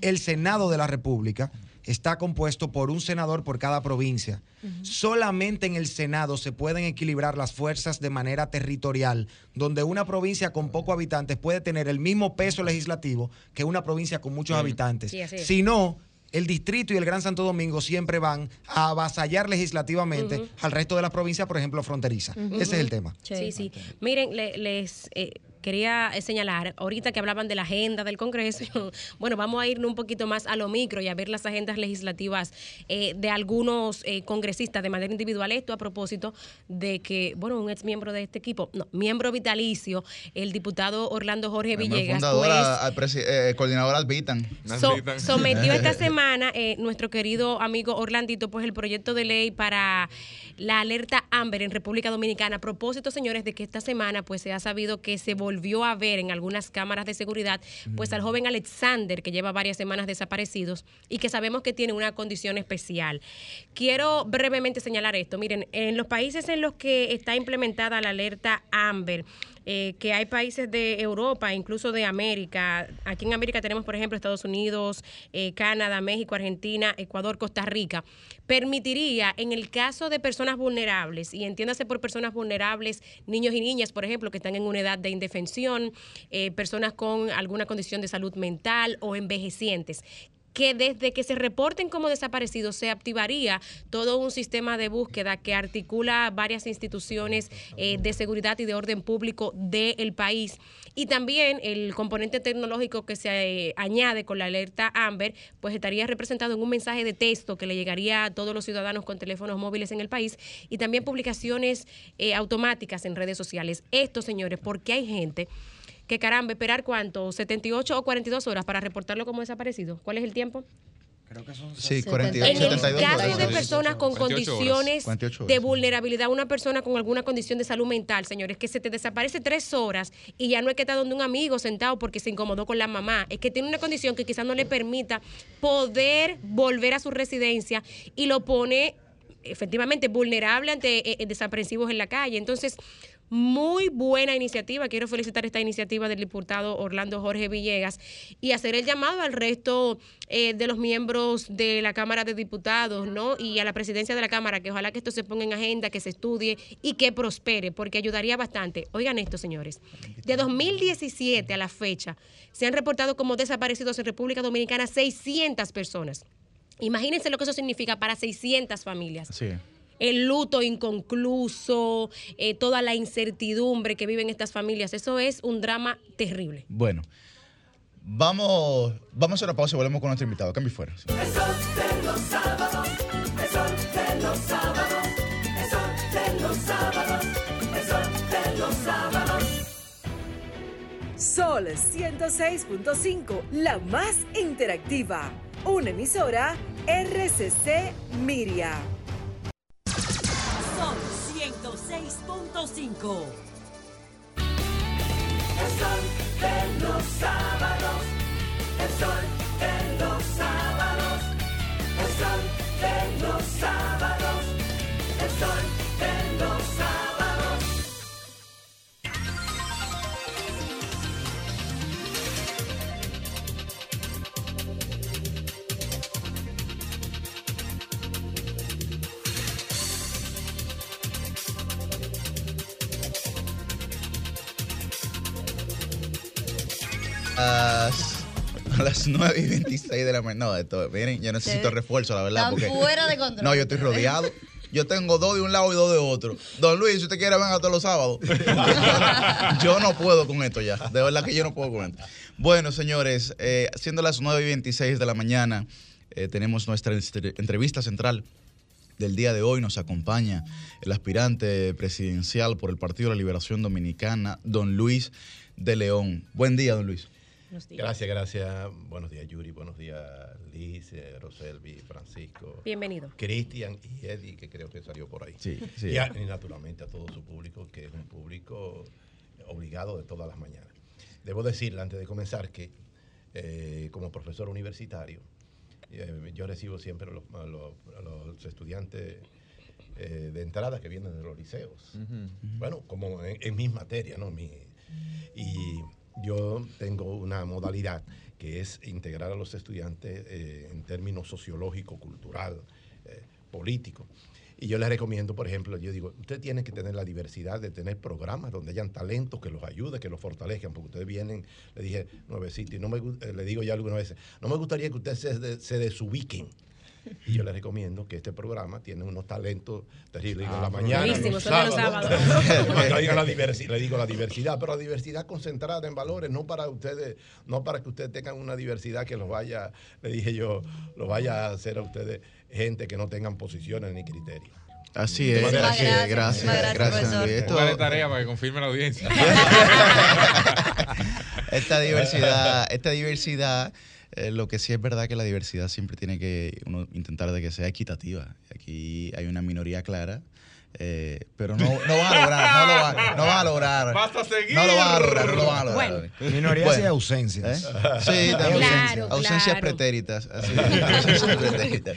El Senado de la República está compuesto por un senador por cada provincia. Solamente en el Senado se pueden equilibrar las fuerzas de manera territorial, donde una provincia con pocos habitantes puede tener el mismo peso legislativo que una provincia con muchos habitantes. Sí. Si no, el distrito y el Gran Santo Domingo siempre van a avasallar legislativamente al resto de las provincias, por ejemplo, fronterizas. Ese es el tema. Sí, sí. Miren, le- les eh, quería eh, señalar, ahorita que hablaban de la agenda del Congreso, bueno, vamos a irnos un poquito más a lo micro y a ver las agendas legislativas eh, de algunos eh, congresistas de manera individual. Esto a propósito de que, bueno, un ex miembro de este equipo, no, miembro vitalicio, el diputado Orlando Jorge Villegas, fundador, pues, al eh, coordinador Albitan. So- sometió esta semana eh, nuestro querido amigo Orlandito, pues el proyecto de ley para la alerta Amber en República Dominicana. A propósito, señores, de que esta semana pues se ha sabido que se volvió a ver en algunas cámaras de seguridad pues al joven Alexander que lleva varias semanas desaparecidos y que sabemos que tiene una condición especial. Quiero brevemente señalar esto. Miren, en los países en los que está implementada la alerta Amber, eh, que hay países de Europa, incluso de América. Aquí en América tenemos, por ejemplo, Estados Unidos, eh, Canadá, México, Argentina, Ecuador, Costa Rica. Permitiría, en el caso de personas vulnerables, y entiéndase por personas vulnerables, niños y niñas, por ejemplo, que están en una edad de indefensión, eh, personas con alguna condición de salud mental o envejecientes, que desde que se reporten como desaparecidos se activaría todo un sistema de búsqueda que articula varias instituciones eh, de seguridad y de orden público del país. Y también el componente tecnológico que se eh, añade con la alerta Amber, pues estaría representado en un mensaje de texto que le llegaría a todos los ciudadanos con teléfonos móviles en el país y también publicaciones eh, automáticas en redes sociales. Esto, señores, porque hay gente que caramba, esperar cuánto, 78 o 42 horas para reportarlo como desaparecido. ¿Cuál es el tiempo? Creo que son Sí, 48, En el 72 caso de personas con 48 horas. condiciones 48 de vulnerabilidad, una persona con alguna condición de salud mental, señores, que se te desaparece tres horas y ya no es que está donde un amigo sentado porque se incomodó con la mamá, es que tiene una condición que quizás no le permita poder volver a su residencia y lo pone efectivamente vulnerable ante eh, eh, desaprensivos en la calle. Entonces, Muy buena iniciativa. Quiero felicitar esta iniciativa del diputado Orlando Jorge Villegas y hacer el llamado al resto eh, de los miembros de la Cámara de Diputados, ¿no? Y a la presidencia de la Cámara, que ojalá que esto se ponga en agenda, que se estudie y que prospere, porque ayudaría bastante. Oigan esto, señores. De 2017 a la fecha, se han reportado como desaparecidos en República Dominicana 600 personas. Imagínense lo que eso significa para 600 familias Sí. El luto inconcluso, eh, toda la incertidumbre que viven estas familias. Eso es un drama terrible. Bueno, vamos, vamos a hacer una pausa y volvemos con nuestro invitado. Cambio fuera. El sol de los sábados, el sol de los sábados, el sol de los sábados, el sol de los sábados. Sol 106.5, la más interactiva. Una emisora RCC Miria. Sol 106.5. El sol de los sábados, el sol de los sábados, el sol de los sábados, el sol las, a las 9 y 26 de la mañana. No, esto, miren, yo necesito Te- refuerzo, la verdad. están Porque, fuera de control. No, yo estoy rodeado. Yo tengo dos de un lado y dos de otro. Don Luis, si usted quiere, venga todos los sábados. yo no puedo con esto ya. De verdad que yo no puedo con esto. Bueno, señores, eh, siendo las 9 y 26 de la mañana, eh, tenemos nuestra entre- entrevista central del día de hoy. Nos acompaña el aspirante presidencial por el Partido de la Liberación Dominicana, don Luis de León. Buen día, don Luis. Gracias, gracias. Buenos días, Yuri. Buenos días, Liz, eh, Roselvi, Francisco. Bienvenido. Cristian y Eddie, que creo que salió por ahí. Sí, sí. Y, a- y naturalmente a todo su público, que es un público obligado de todas las mañanas. Debo decirle antes de comenzar que, eh, como profesor universitario, eh, yo recibo siempre a los, a los- a los estudiantes eh, de entrada que vienen de los liceos. Bueno, como en, en mis materias, ¿no? Mi- y tengo una modalidad que es integrar a los estudiantes eh, en términos sociológico, cultural, eh, político. Y yo les recomiendo, por ejemplo, yo digo, usted tiene que tener la diversidad de tener programas donde hayan talentos que los ayude, que los fortalezcan, porque ustedes vienen, le dije, nuevecito, y no me, eh, le digo ya algunas veces, no me gustaría que ustedes se, de- se desubiquen. Y yo les recomiendo que este programa tiene unos talentos terribles. En la mañana, Buenísimo, los sábados. le, digo la diversidad, pero la diversidad concentrada en valores, no para ustedes, no para que ustedes tengan una diversidad que los vaya, le dije yo, los vaya a hacer a ustedes gente que no tengan posiciones ni criterios. Así es, Muchísimas así es. gracias. Gracias, gracias, gracias, Luis. Esto- tarea para que confirme la audiencia. esta diversidad, esta diversidad, eh, lo que sí es verdad que la diversidad siempre tiene que uno intentar de que sea equitativa. Aquí hay una minoría clara. eh, pero no, no van a lograr, no lo van, no van a lograr. Vas a seguir. No lo van a lograr, no lo van a lograr. Bueno. Minorías y ausencias. ¿Eh? Sí, también Claro, ausencias, ausencias claro. pretéritas. así, ausencias pretéritas.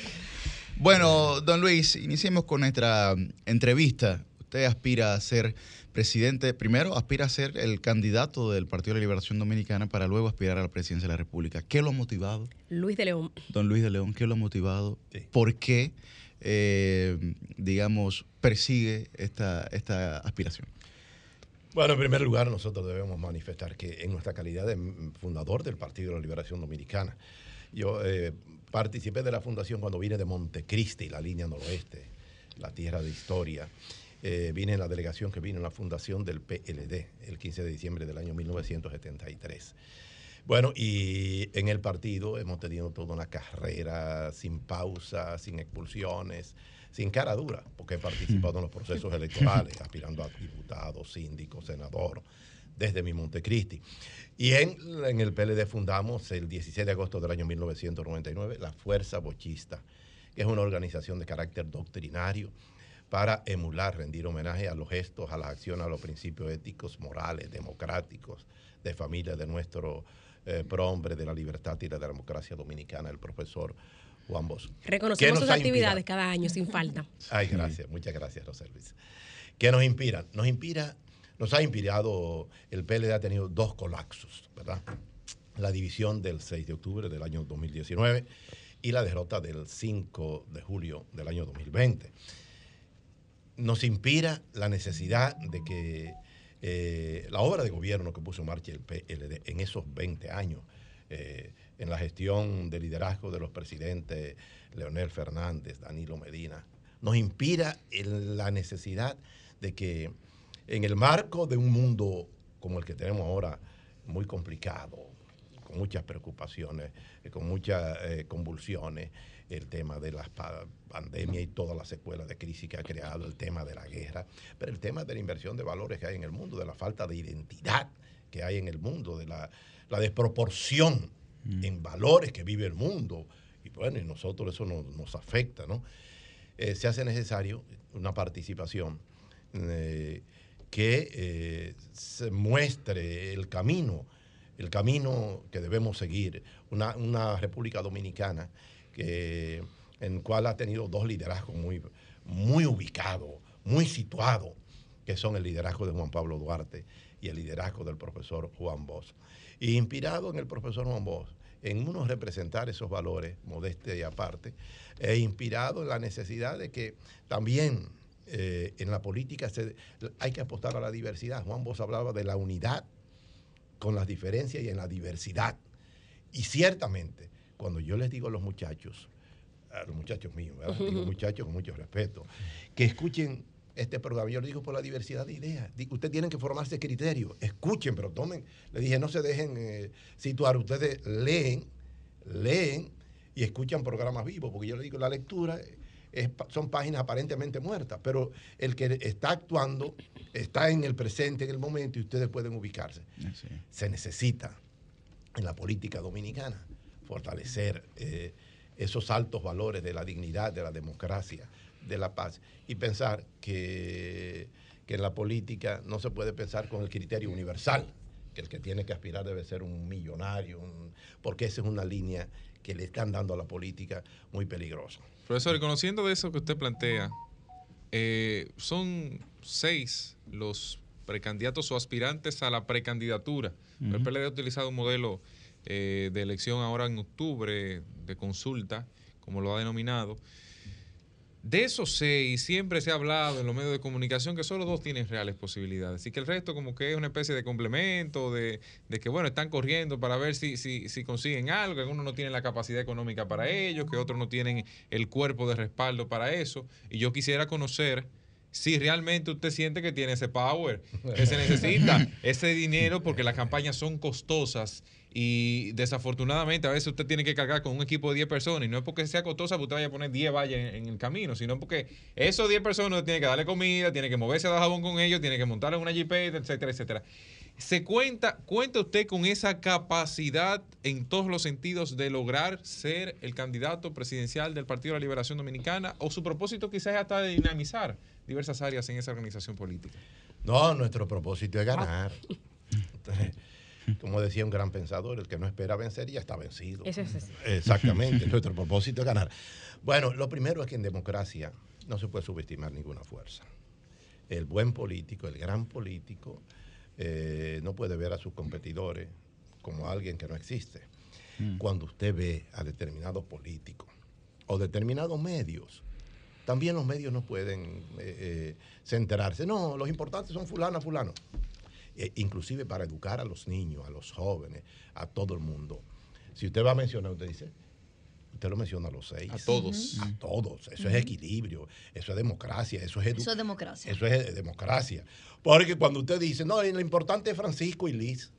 Bueno, don Luis, iniciemos con nuestra entrevista. Usted aspira a ser presidente, primero aspira a ser el candidato del Partido de la Liberación Dominicana para luego aspirar a la presidencia de la República. ¿Qué lo ha motivado, Luis de León. don Luis de León? ¿Qué lo ha motivado? ¿Por qué, eh, digamos, persigue esta, esta aspiración? Bueno, en primer lugar, nosotros debemos manifestar que en nuestra calidad de fundador del Partido de la Liberación Dominicana, yo eh, participé de la fundación cuando vine de Montecristi, la línea noroeste, la tierra de historia. Eh, vine en la delegación que vino en la fundación del PLD el 15 de diciembre del año 1973. Bueno, y en el partido hemos tenido toda una carrera sin pausa, sin expulsiones, sin cara dura, porque he participado en los procesos electorales, aspirando a diputado, síndico, senador, desde mi Montecristi. Y en, en el PLD fundamos el 16 de agosto del año 1999 la Fuerza Bochista, que es una organización de carácter doctrinario para emular, rendir homenaje a los gestos, a las acciones, a los principios éticos, morales, democráticos, de familia de nuestro eh, prohombre de la libertad y la democracia dominicana, el profesor Juan Bosch. ¿Qué Reconocemos sus actividades inspirado? cada año sin falta. Ay, gracias, muchas gracias, José Luis. ¿Qué nos inspira? Nos inspira nos ha inspirado, el PLD ha tenido dos colapsos, ¿verdad? La división del 6 de octubre del año 2019 y la derrota del 5 de julio del año 2020. Nos inspira la necesidad de que eh, la obra de gobierno que puso en marcha el PLD en esos 20 años, eh, en la gestión de liderazgo de los presidentes Leonel Fernández, Danilo Medina, nos inspira en la necesidad de que en el marco de un mundo como el que tenemos ahora, muy complicado, con muchas preocupaciones, eh, con muchas convulsiones, el tema de la pandemia y todas las secuelas de crisis que ha creado, el tema de la guerra, pero el tema de la inversión de valores que hay en el mundo, de la falta de identidad que hay en el mundo, de la, la desproporción en valores que vive el mundo. Y bueno, y nosotros eso nos, nos afecta, ¿no? Eh, se hace necesario una participación eh, que eh, se muestre el camino, el camino que debemos seguir. Una, una República Dominicana que, en cual ha tenido dos liderazgos muy, muy ubicados, muy situados, que son el liderazgo de Juan Pablo Duarte y el liderazgo del profesor Juan Bosch. Y inspirado en el profesor Juan Bosch, en uno representar esos valores, modestia y aparte, e inspirado en la necesidad de que también eh, en la política se- hay que apostar a la diversidad. Juan Bosch hablaba de la unidad con las diferencias y en la diversidad. Y ciertamente, cuando yo les digo a los muchachos, a los muchachos míos, ¿verdad? digo muchachos con mucho respeto, que escuchen este programa, yo les digo por la diversidad de ideas. Ustedes tienen que formarse criterio, escuchen, pero tomen. Le dije, no se dejen eh, situar, ustedes leen, leen y escuchan programas vivos, porque yo les digo, la lectura es son páginas aparentemente muertas, pero el que está actuando está en el presente, en el momento, y ustedes pueden ubicarse. Se necesita en la política dominicana fortalecer eh, esos altos valores de la dignidad, de la democracia, de la paz, y pensar que, que en la política no se puede pensar con el criterio universal, que el que tiene que aspirar debe ser un millonario, un- porque esa es una línea que le están dando a la política muy peligrosa. Profesor, y conociendo de eso que usted plantea, eh, son seis los precandidatos o aspirantes a la precandidatura. El Ujú. PLD ha utilizado un modelo eh, de elección ahora en octubre, de consulta, como lo ha denominado. De esos seis, siempre se ha hablado en los medios de comunicación que solo dos tienen reales posibilidades. Y que el resto como que es una especie de complemento, de, de que bueno, están corriendo para ver si, si, si consiguen algo, que algunos no tienen la capacidad económica para ello, que otros no tienen el cuerpo de respaldo para eso. Y yo quisiera conocer si realmente usted siente que tiene ese power, que se necesita ese dinero porque las campañas son costosas y desafortunadamente a veces usted tiene que cargar con un equipo de 10 personas y no es porque sea costosa que usted vaya a poner 10 vallas en, en el camino, sino porque esos 10 personas tiene que darle comida, tiene que moverse a jabón con ellos, tiene que montar en una jipeta, etcétera, etcétera. ¿Se cuenta, cuenta usted con esa capacidad en todos los sentidos de lograr ser el candidato presidencial del Partido de la Liberación Dominicana? ¿O su propósito quizás es hasta de dinamizar diversas áreas en esa organización política? No, nuestro propósito es ganar. Entonces, como decía un gran pensador, el que no espera vencer ya está vencido. Eso es así. Exactamente, nuestro propósito es ganar. Bueno, lo primero es que en democracia no se puede subestimar ninguna fuerza. El buen político, el gran político, eh, no puede ver a sus competidores como alguien que no existe. Cuando usted ve a determinados políticos o determinados medios, también los medios no pueden eh, eh, centrarse. No, los importantes son fulano, fulano. Eh, inclusive para educar a los niños, a los jóvenes, a todo el mundo. Si usted va a mencionar, usted dice, usted lo menciona a los seis. A todos. A todos. Eso es equilibrio, eso es democracia, eso es edu- Eso es democracia. Eso es democracia. Porque cuando usted dice, no, lo importante es Francisco y Liz,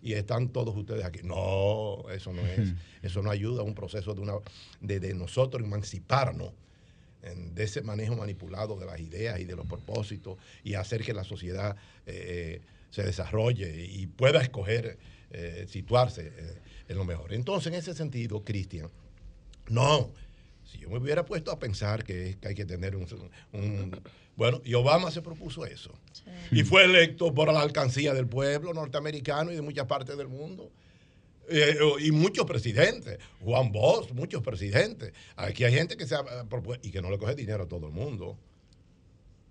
y están todos ustedes aquí. No, eso no es. Eso no ayuda a un proceso de, una, de, de nosotros emanciparnos en- de ese manejo manipulado de las ideas y de los propósitos y hacer que la sociedad eh, se desarrolle y pueda escoger eh, situarse eh, en lo mejor. Entonces, en ese sentido, Cristian, no, si yo me hubiera puesto a pensar que, que hay que tener un, un- Bueno, y Obama se propuso eso. Y fue electo por la alcancía del pueblo norteamericano y de muchas partes del mundo. Eh, y muchos presidentes, Juan Bosch, muchos presidentes. Aquí hay gente que se ha propuesto y que no le coge dinero a todo el mundo.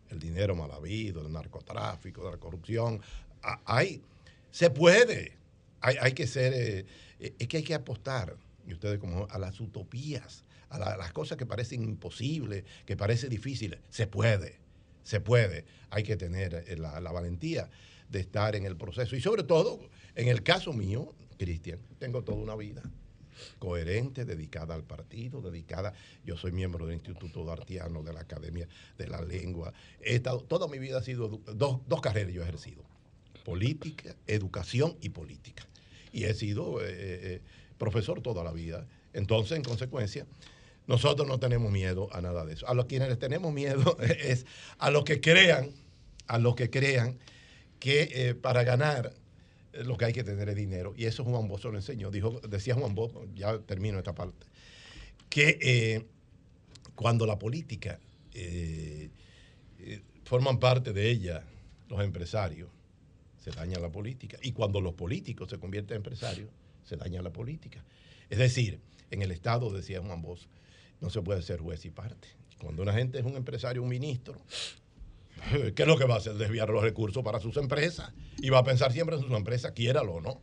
el dinero mal habido, el narcotráfico, la corrupción. Hay, se puede. Hay, hay que ser, eh, es que hay que apostar, y ustedes como a las utopías, a la- las cosas que parecen imposibles, que parecen difíciles. Se puede, se puede. Hay que tener eh, la, la valentía de estar en el proceso. Y sobre todo, en el caso mío, Cristian, tengo toda una vida coherente, dedicada al partido, dedicada, yo soy miembro del Instituto Dartiano, de la Academia de la Lengua. He estado, toda mi vida ha sido dos, dos carreras yo he ejercido, política, educación y política. Y he sido eh, eh, profesor toda la vida. Entonces, en consecuencia, nosotros no tenemos miedo a nada de eso. A los quienes les tenemos miedo es a los que crean, a los que crean que eh, para ganar lo que hay que tener es dinero. Y eso Juan Bosch lo enseñó. Dijo, decía Juan Bosch, ya termino esta parte, que cuando la política forman parte de ella los empresarios, se daña la política. Y cuando los políticos se convierten en empresarios, se daña la política. Es decir, en el Estado, decía Juan Bosch, no se puede ser juez y parte. Cuando una gente es un empresario, un ministro, ¿qué es lo que va a hacer? Desviar los recursos para sus empresas y va a pensar siempre en su empresa, quiéralo o no.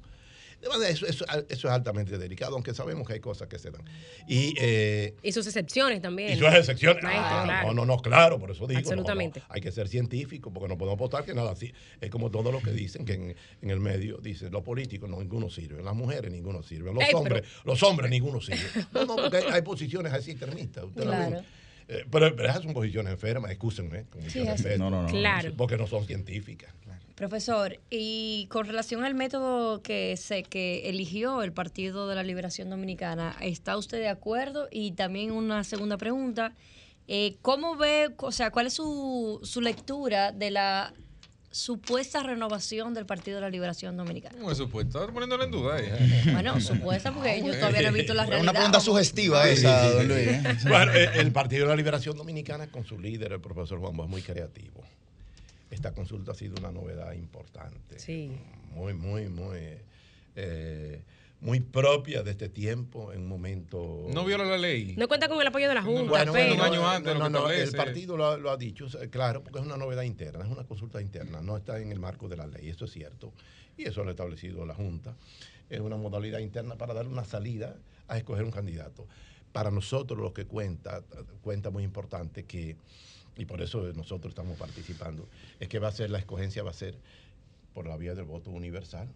De manera, Eso, eso- eso es altamente delicado, aunque sabemos que hay cosas que se dan. Y, eh, Y sus excepciones también. y sus excepciones. Maestro, Ah, claro. No, no, no, claro, por eso digo. no, no, Absolutamente. hay que ser científico, porque no podemos apostar que nada así. Es como todo lo que dicen, que en, en el medio dicen, los políticos no, ninguno sirve, las mujeres ninguno sirve, los Ey, pero- hombres, los hombres ninguno sirve. No, no, porque hay, hay posiciones así extremistas. Usted la. Claro. Eh, pero, pero esas son posiciones enfermas, excúsenme. Sí. No, no, no, no. Claro. Porque no son científicas. Profesor, y con relación al método que se que eligió el Partido de la Liberación Dominicana, ¿está usted de acuerdo? Y también una segunda pregunta, eh, ¿cómo ve, o sea, cuál es su, su lectura de la supuesta renovación del Partido de la Liberación Dominicana? ¿Cómo es supuesto? Estás poniéndolo en duda ahí. Bueno, supuesta porque yo todavía no he visto la realidad. Una pregunta sugestiva esa, don Luis. ¿eh? Bueno, eh, el Partido de la Liberación Dominicana, con su líder, el profesor Juan Bosch, muy creativo. Esta consulta ha sido una novedad importante. Sí. Muy, muy, muy, eh, muy propia de este tiempo, en un momento... No viola la ley. No cuenta con el apoyo de la Junta, Bueno, pero... bueno, no, antes no, que no, el partido lo, ha- lo ha dicho, claro, porque es una novedad interna, es una consulta interna, no está en el marco de la ley, eso es cierto, y eso lo ha establecido la Junta. Es una modalidad interna para dar una salida a escoger un candidato. Para nosotros lo que cuenta, cuenta muy importante que, y por eso nosotros estamos participando, es que va a ser, la escogencia va a ser por la vía del voto universal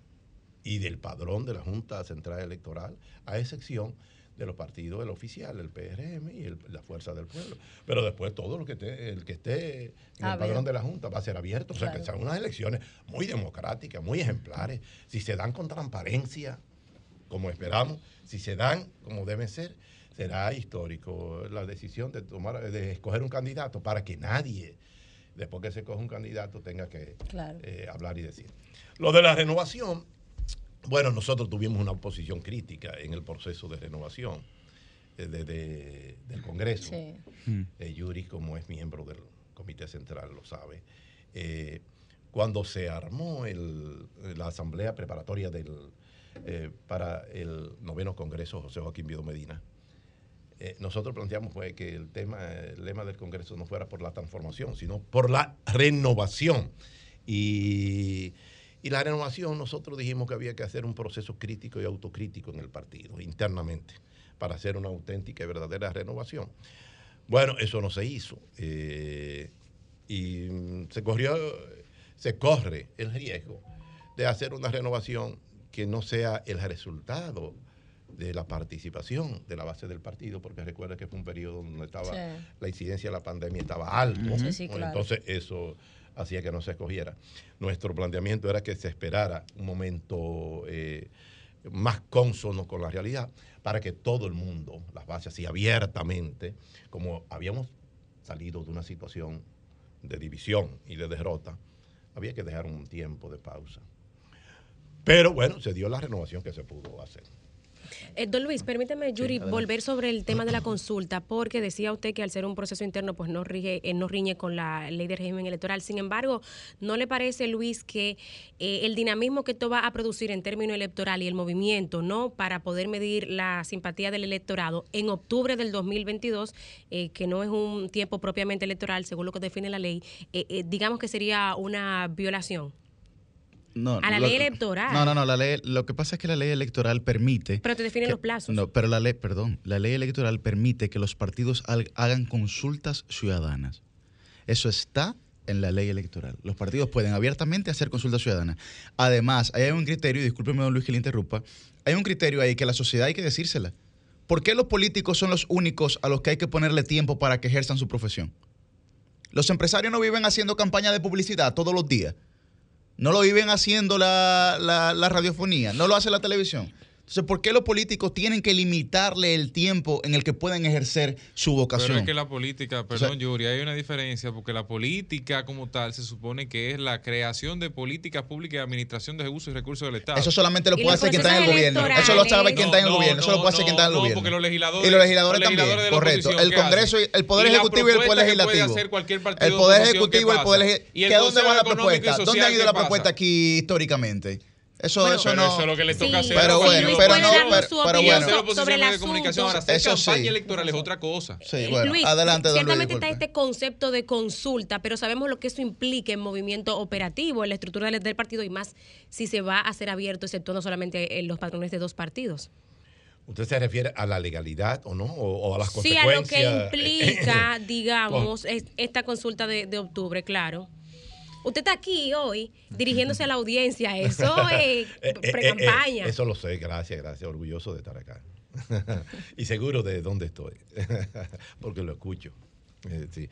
y del padrón de la Junta Central Electoral, a excepción de los partidos del oficial, el PRM y el- la Fuerza del Pueblo. Pero después todo lo que esté, el que esté en el padrón de la Junta va a ser abierto. O sea, que sean unas elecciones muy democráticas, muy ejemplares. Si se dan con transparencia, como esperamos, si se dan como deben ser, será histórico la decisión de tomar, de escoger un candidato para que nadie, después que se coge un candidato, tenga que Claro. eh, hablar y decir. Lo de la renovación, bueno, nosotros tuvimos una posición crítica en el proceso de renovación eh, de- de- del Congreso. Sí. Eh, Yuri, como es miembro del Comité Central, lo sabe. Eh, cuando se armó el- la asamblea preparatoria del, eh, para el noveno Congreso José Joaquín Viedo Medina, eh, nosotros planteamos fue que el tema, el lema del Congreso no fuera por la transformación, sino por la renovación. Y, y la renovación, nosotros dijimos que había que hacer un proceso crítico y autocrítico en el partido, internamente, para hacer una auténtica y verdadera renovación. Bueno, eso no se hizo. eh, y se corrió, se corre el riesgo de hacer una renovación que no sea el resultado de la participación de la base del partido, porque recuerda que fue un periodo donde estaba Sí. la incidencia de la pandemia estaba alto. Sí, sí, claro. Entonces eso hacía que no se escogiera. Nuestro planteamiento era que se esperara un momento eh, más cónsono con la realidad para que todo el mundo, las bases así abiertamente, como habíamos salido de una situación de división y de derrota, había que dejar un tiempo de pausa. Pero bueno, se dio la renovación que se pudo hacer. Eh, don Luis, permíteme, Yuri, volver sobre el tema de la consulta, porque decía usted que al ser un proceso interno, pues no, rige, eh, no riñe con la ley de régimen electoral. Sin embargo, ¿no le parece, Luis, que eh, el dinamismo que esto va a producir en términos electoral y el movimiento, ¿no? Para poder medir la simpatía del electorado en octubre del 2022, eh, que no es un tiempo propiamente electoral, según lo que define la ley, eh, digamos que sería una violación? No, A la lo- ley electoral. No, no, no. La ley, lo que pasa es que la ley electoral permite. Pero te definen los plazos. No, pero la ley, perdón, la ley electoral permite que los partidos hagan consultas ciudadanas. Eso está en la ley electoral. Los partidos pueden abiertamente hacer consultas ciudadanas. Además, ahí hay un criterio, discúlpeme, don Luis, que le interrumpa, hay un criterio ahí que la sociedad hay que decírsela. ¿Por qué los políticos son los únicos a los que hay que ponerle tiempo para que ejerzan su profesión? Los empresarios no viven haciendo campaña de publicidad todos los días. No lo viven haciendo la, la- la radiofonía, no lo hace la televisión. Entonces, ¿por qué los políticos tienen que limitarle el tiempo en el que pueden ejercer su vocación? Pero es que la política, perdón, sea- Yuri, hay una diferencia porque la política como tal se supone que es la creación de políticas públicas y administración de usos y recursos del Estado. Eso solamente lo puede hacer quien está en el gobierno. Eso lo sabe quien está en el gobierno. Eso lo puede hacer quien está en el no, gobierno. porque los legisladores- y los legisladores los también. legisladores correcto. El ¿qué Congreso, y- el Poder Y Ejecutivo y el Poder Legislativo. hacer cualquier partido El de Poder Ejecutivo y ¿qué el Poder? Legislativo. Y ¿Qué dónde va la propuesta? ¿Dónde ha ido ¿qué la propuesta aquí históricamente? Eso, Bueno, eso pero no. eso es lo que le toca hacer. Pero Sí, bueno, Luis pero puede no, pero, su pero opinión bueno. sobre de comunicación. Ahora, hacer Eso campaña sí. electoral es otra cosa. Sí, bueno, Luis, adelante, don Luis, ciertamente está disculpe. este concepto de consulta, pero sabemos lo que eso implica en movimiento operativo, en la estructura del, del partido y más si se va a hacer abierto ese tono solamente en los patrones de dos partidos. ¿Usted se refiere a la legalidad o no? O, o a las Sí, a lo que consecuencias? implica, digamos, es- esta consulta de, de octubre, claro. Usted está aquí hoy dirigiéndose a la audiencia, eso es Eh, eh, pre-campaña. eh, eso lo sé, gracias, gracias, orgulloso de estar acá. y seguro de dónde estoy, porque lo escucho. Sí.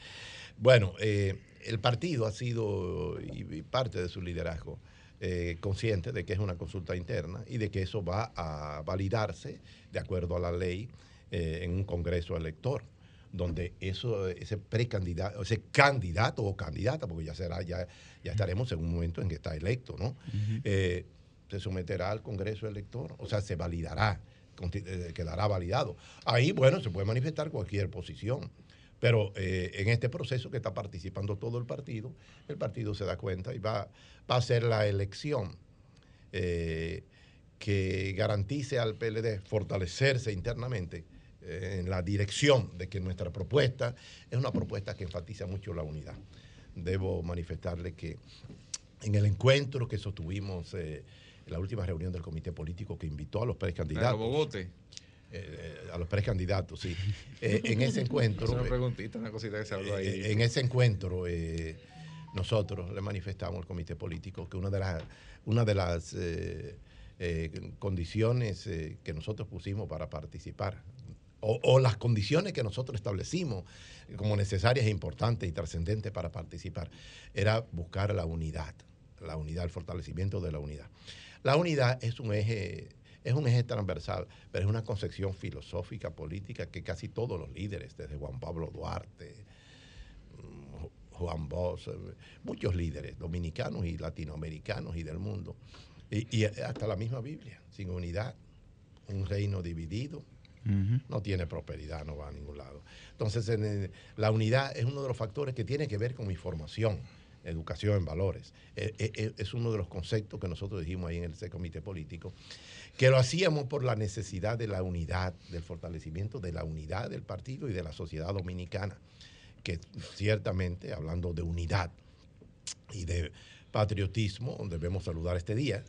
Bueno, eh, el partido ha sido, y, y parte de su liderazgo, eh, consciente de que es una consulta interna y de que eso va a validarse de acuerdo a la ley eh, en un congreso elector donde eso, ese precandidato, ese candidato o candidata, porque ya será, ya, ya estaremos en un momento en que está electo, ¿no? Eh, se someterá al Congreso elector, o sea, se validará, eh, quedará validado. Ahí, bueno, se puede manifestar cualquier posición, pero eh, en este proceso que está participando todo el partido, el partido se da cuenta y va, va a hacer la elección eh, que garantice al PLD fortalecerse internamente en la dirección de que nuestra propuesta es una propuesta que enfatiza mucho la unidad. Debo manifestarle que en el encuentro que sostuvimos eh, en la última reunión del comité político que invitó a los precandidatos. A Bogote. eh, a los precandidatos, sí. Eh, en ese encuentro. Una eh, preguntita, una cosita que se habló ahí. eh, en ese encuentro, eh, nosotros le manifestamos al comité político que una de las, una de las eh, eh, condiciones eh, que nosotros pusimos para participar, o, las condiciones que nosotros establecimos como necesarias importantes y trascendentes para participar, era buscar la unidad, la unidad, el fortalecimiento de la unidad. La unidad es un eje es un eje transversal, pero es una concepción filosófica, política, que casi todos los líderes, desde Juan Pablo Duarte, mm, Juan Bosch, muchos líderes dominicanos y latinoamericanos y del mundo, y hasta la misma Biblia, sin unidad, un reino dividido, no tiene prosperidad, no va a ningún lado. Entonces, en el- la unidad es uno de los factores que tiene que ver con información, educación en valores. Eh, eh, eh, es uno de los conceptos que nosotros dijimos ahí en ese comité político, que lo hacíamos por la necesidad de la unidad, del fortalecimiento de la unidad del partido y de la sociedad dominicana, que ciertamente, hablando de unidad y de patriotismo, debemos saludar este día,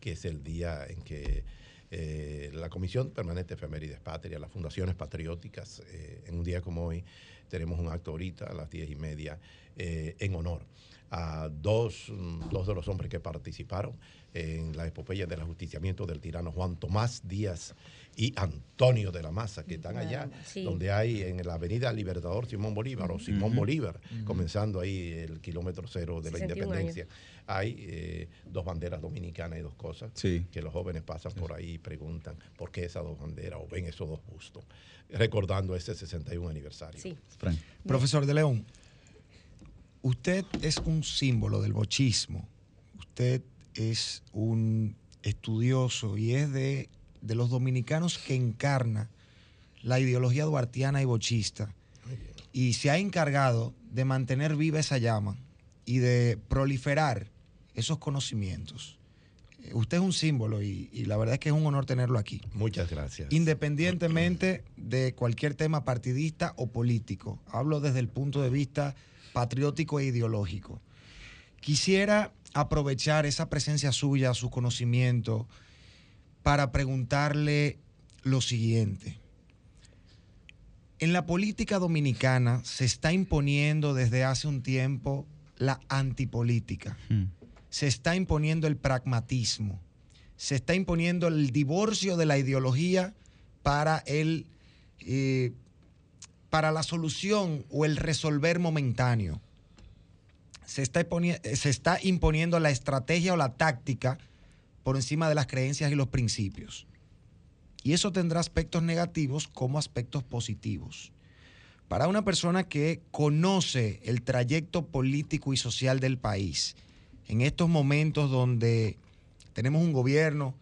que es el día en que eh, la Comisión Permanente Efemérides Patria, las fundaciones patrióticas, eh, en un día como hoy, tenemos un acto ahorita a las diez y media eh, en honor a dos, dos de los hombres que participaron en la epopeya del ajusticiamiento del tirano Juan Tomás Díaz y Antonio de la Maza, que están allá, Sí. donde hay en la avenida Libertador Simón Bolívar o Simón. Bolívar, comenzando ahí el kilómetro cero de la 61 independencia. Hay eh, dos banderas dominicanas y dos cosas Sí. que los jóvenes pasan por ahí y preguntan por qué esas dos banderas o ven esos dos bustos, recordando ese 61 aniversario. Profesor de León, usted es un símbolo del bochismo. Usted es un estudioso y es de de los dominicanos que encarna la ideología duartiana y bochista y se ha encargado de mantener viva esa llama y de proliferar esos conocimientos. Eh, Usted es un símbolo y, y la verdad es que es un honor tenerlo aquí. Muchas gracias. Independientemente de cualquier tema partidista o político. Hablo desde el punto de vista patriótico e ideológico. Quisiera aprovechar esa presencia suya, su conocimiento, para preguntarle lo siguiente. En la política dominicana se está imponiendo desde hace un tiempo la antipolítica. Se está imponiendo el pragmatismo. Se está imponiendo el divorcio de la ideología para el eh, para la solución o el resolver momentáneo. Se está, se está imponiendo la estrategia o la táctica por encima de las creencias y los principios. Y eso tendrá aspectos negativos como aspectos positivos. Para una persona que conoce el trayecto político y social del país, en estos momentos donde tenemos un gobierno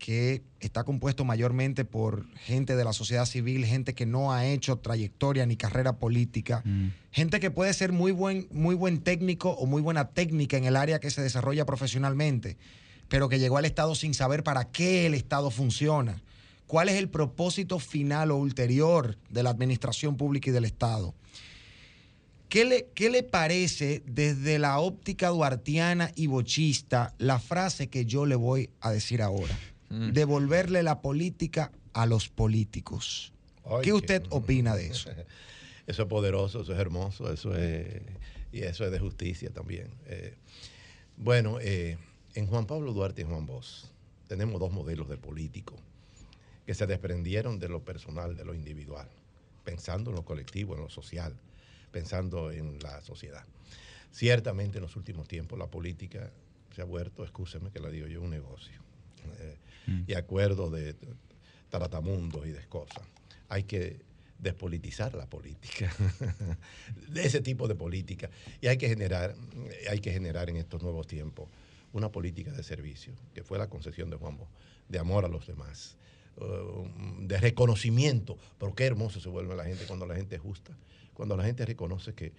que está compuesto mayormente por gente de la sociedad civil, gente que no ha hecho trayectoria ni carrera política, gente que puede ser muy buen, muy buen técnico o muy buena técnica en el área que se desarrolla profesionalmente, pero que llegó al Estado sin saber para qué el Estado funciona, cuál es el propósito final o ulterior de la administración pública y del Estado. ¿Qué le, qué le parece desde la óptica duartiana y bochista la frase que yo le voy a decir ahora? Devolverle la política a los políticos. ¿Qué usted qué- opina de eso? Eso es poderoso, eso es hermoso, eso es y eso es de justicia también. Eh, bueno, eh, en Juan Pablo Duarte y Juan Bosch tenemos dos modelos de político que se desprendieron de lo personal, de lo individual, pensando en lo colectivo, en lo social, pensando en la sociedad. Ciertamente en los últimos tiempos la política se ha vuelto, escúcheme que la digo yo, un negocio. Eh, Y acuerdos de tratamundos y de cosas. Hay que despolitizar la política, de ese tipo de política. Y hay que generar, hay que generar en estos nuevos tiempos una política de servicio, que fue la concesión de Juan Bosch, de amor a los demás, uh, de reconocimiento. Pero qué hermoso se vuelve la gente cuando la gente es justa, cuando la gente reconoce que,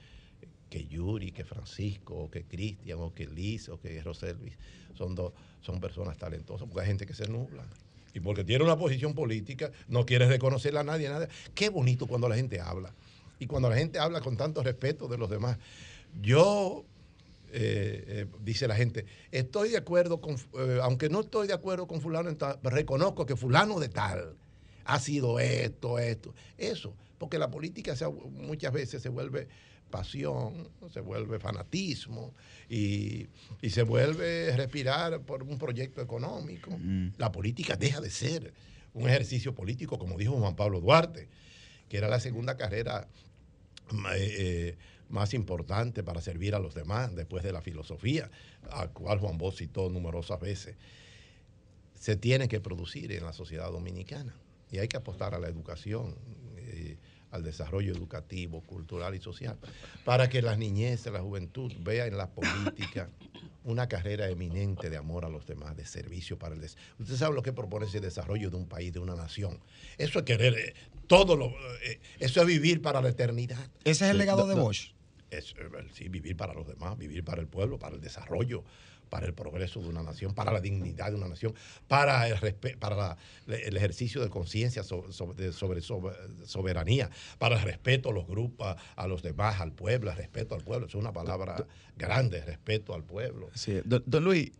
que Yuri, que Francisco, o que Cristian, o que Liz, o que Roselvis son, dos son personas talentosas, porque hay gente que se nubla. Y porque tiene una posición política, no quiere reconocerle a nadie, nada. Qué bonito cuando la gente habla. Y cuando la gente habla con tanto respeto de los demás. Yo, eh, eh, dice la gente, estoy de acuerdo con, eh, aunque no estoy de acuerdo con fulano, reconozco que fulano de tal ha sido esto, esto. Eso, porque la política se- muchas veces se vuelve pasión, se vuelve fanatismo y, y se vuelve respirar por un proyecto económico. La política deja de ser un ejercicio político, como dijo Juan Pablo Duarte, que era la segunda carrera eh, más importante para servir a los demás después de la filosofía, a cual Juan Bosch citó numerosas veces. Se tiene que producir en la sociedad dominicana y hay que apostar a la educación, eh, al desarrollo educativo, cultural y social, para que las niñeces, la juventud vea en la política una carrera eminente de amor a los demás, de servicio para el desarrollo. Usted sabe lo que propone ese desarrollo de un país, de una nación. Eso es querer eh, todo lo, eh, eso es vivir para la eternidad. Ese es el legado de Bosch. Es, eh, sí, vivir para los demás, vivir para el pueblo, para el desarrollo, para el progreso de una nación, para la dignidad de una nación, para el, respe- para la- el ejercicio de conciencia sobre, sobre, sobre sobe- soberanía, para el respeto a los grupos, a, a los demás, al pueblo, el respeto al pueblo. Es una palabra grande, respeto al pueblo. Sí. Don, don Luis,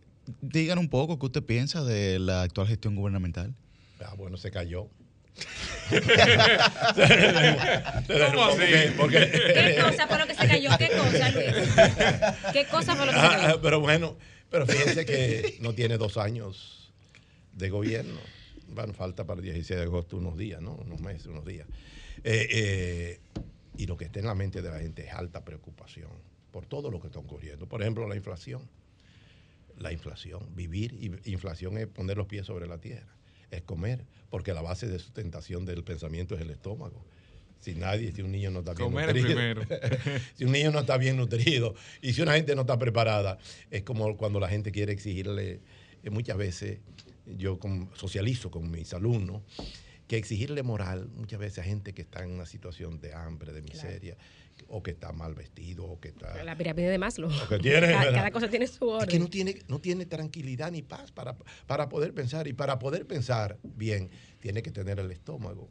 digan un poco qué usted piensa de la actual gestión gubernamental. Ah, bueno, se cayó. ¿Cómo así? Porque- porque- ¿Qué cosa fue lo que se cayó? ¿Qué cosa, Luis? ¿Qué cosa fue lo que se Ah, cayó? pero bueno, pero fíjense que no tiene dos años de gobierno. Bueno, falta para el 16 de agosto unos días, ¿no? Unos meses, unos días. Eh, eh, y lo que está en la mente de la gente es alta preocupación por todo lo que está ocurriendo. Por ejemplo, la inflación. La inflación, vivir, y inflación es poner los pies sobre la tierra, es comer, porque la base de sustentación del pensamiento es el estómago. Si nadie, si un niño no está bien Comer es nutrido. primero. si un niño no está bien nutrido y si una gente no está preparada, es como cuando la gente quiere exigirle, eh, muchas veces, yo con- socializo con mis alumnos, que exigirle moral muchas veces a gente que está en una situación de hambre, de miseria, o que está mal vestido, o que está... La pirámide de Maslow. Que tiene, cada, cosa tiene su Es orden. que no tiene, no tiene tranquilidad ni paz para, para poder pensar. Y para poder pensar bien, tiene que tener el estómago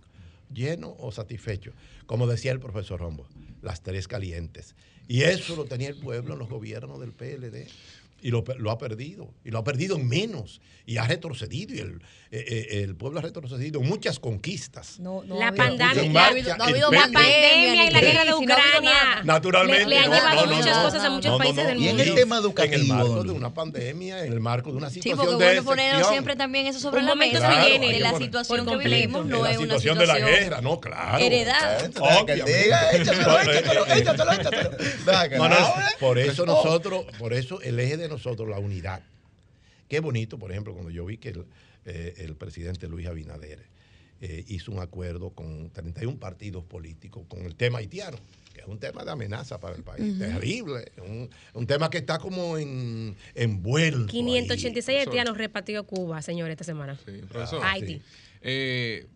lleno o satisfecho. Como decía el profesor Rombo, las tres calientes. Y eso lo tenía el pueblo en los gobiernos del PLD. Y lo, pe- lo ha perdido. Y lo ha perdido en menos. Y ha retrocedido. Y el, eh, eh, el pueblo ha retrocedido en muchas conquistas. No, no La pandemia- no ha habido, no ha el habido PLD. pandemia y la guerra de Ucrania. Naturalmente. Le- le han no, llevado no, no, muchas no. cosas a muchos No, no, países no. del Y en mundo. el tema En el educativo, marco de una pandemia, en el marco de una Sí, situación porque de bueno siempre también eso sobre Un la momento mesa. de la situación que completo. vivimos no la es una situación situación de la guerra, no, claro. No, no, él hable. por eso nosotros, por eso el eje de nosotros, la unidad. Qué bonito, por ejemplo, cuando yo vi que el, eh, el presidente Luis Abinader eh, hizo un acuerdo con 31 partidos políticos con el tema haitiano, que es un tema de amenaza para el país, terrible, un, un tema que está como en, envuelto. 586 ahí. haitianos repartidos a Cuba, señor, esta semana. Profesor, Haití. eh,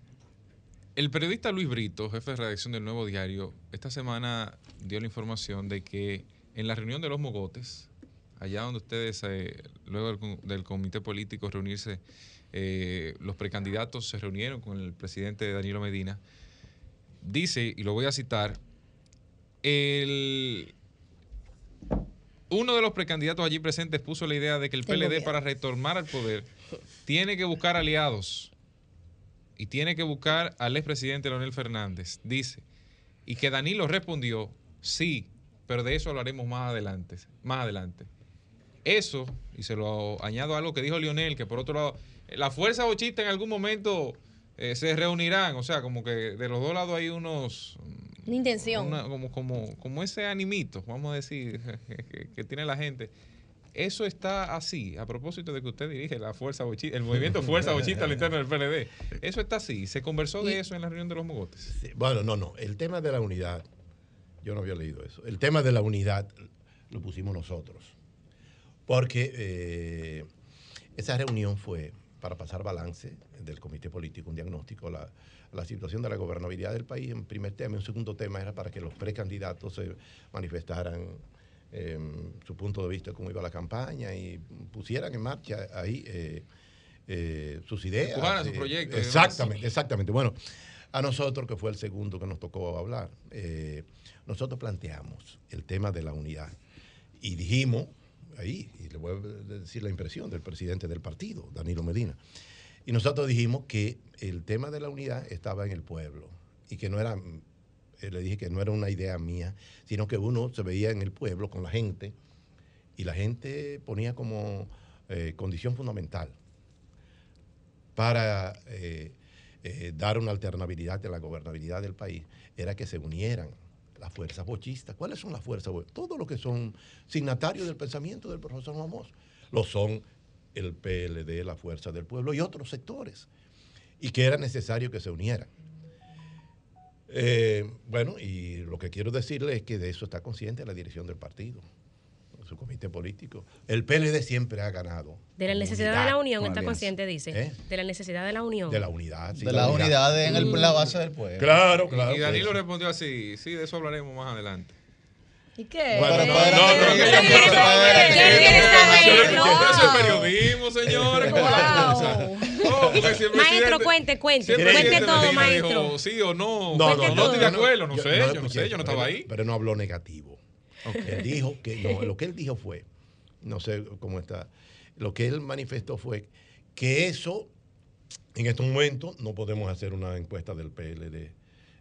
el periodista Luis Brito, jefe de redacción del Nuevo Diario, esta semana dio la información de que en la reunión de los mogotes, allá donde ustedes, eh, luego del, com- del comité político reunirse, eh, los precandidatos se reunieron con el presidente Danilo Medina, dice, y lo voy a citar, el, uno de los precandidatos allí presentes puso la idea de que el PLD para retornar al poder tiene que buscar aliados y tiene que buscar al expresidente Leonel Fernández. Dice, y que Danilo respondió, sí, pero de eso hablaremos más adelante. Más adelante. Eso, y se lo añado a algo que dijo Lionel, que por otro lado, la fuerza bochista en algún momento eh, se reunirán, o sea, como que de los dos lados hay unos Una intención. una- como, como, como ese animito, vamos a decir, que, que tiene la gente. Eso está así, a propósito de que usted dirige la fuerza bochista, el movimiento Fuerza Bochista al interno del PLD. Eso está así. Se conversó de eso en la reunión de los mogotes. Sí, Bueno, no, no. El tema de la unidad, yo no había leído eso. El tema de la unidad lo pusimos nosotros. Porque eh, esa reunión fue para pasar balance del comité político, un diagnóstico, la, la situación de la gobernabilidad del país en primer tema. En segundo tema era para que los precandidatos se manifestaran eh, su punto de vista de cómo iba la campaña y pusieran en marcha ahí eh, eh, sus ideas. Empujaran su proyecto. Exactamente, exactamente. Bueno, a nosotros, que fue el segundo que nos tocó hablar, nosotros planteamos el tema de la unidad y dijimos, ahí, y le voy a decir la impresión del presidente del partido, Danilo Medina, y nosotros dijimos que el tema de la unidad estaba en el pueblo y que no era, eh, le dije que no era una idea mía, sino que uno se veía en el pueblo con la gente y la gente ponía como eh, condición fundamental para eh, dar una alternabilidad de la gobernabilidad del país, era que se unieran las fuerzas bochistas. ¿Cuáles son las fuerzas bochistas? Todo lo que son signatarios del pensamiento del profesor Ramos. Lo son el PLD, la Fuerza del Pueblo y otros sectores. Y que era necesario que se unieran. Eh, bueno, y lo que quiero decirle es que de eso está consciente la dirección del partido, su comité político. El PLD siempre ha ganado. De la necesidad de unidad, la unión está alianza. consciente, dice. ¿Eh? De la necesidad de la unión. De la unidad. sí, De la unidad en el- la base del pueblo. Claro, claro. Y Danilo respondió así, sí, de eso hablaremos más adelante. ¿Y qué? Bueno, No, no, no, Eso es periodismo, señores. ¿Cómo es la Maestro, cuente, cuente. Cuente todo, maestro. dijo sí o no, No, no, no, no, no, estoy de no, acuerdo, no yo- sé, no yo no sé, yo no estaba pero- ahí. Pero no habló negativo. Él dijo que no, lo que él dijo fue, no sé cómo está, lo que él manifestó fue que eso, en estos momentos, no podemos hacer una encuesta del PLD.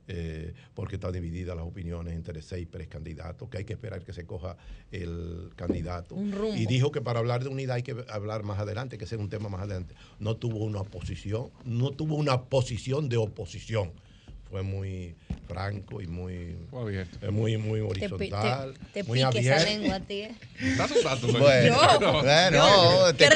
eh, porque están divididas las opiniones entre seis precandidatos, que hay que esperar que se coja el candidato. Un rumbo. Y dijo que para hablar de unidad hay que hablar más adelante, que sea un tema más adelante. No tuvo una oposición, no tuvo una posición de oposición fue muy franco y muy abierto. Eh, muy muy horizontal, te, te, te muy abierto. Esa lengua, tío. ¿Estás asustado? Bueno, no, bueno te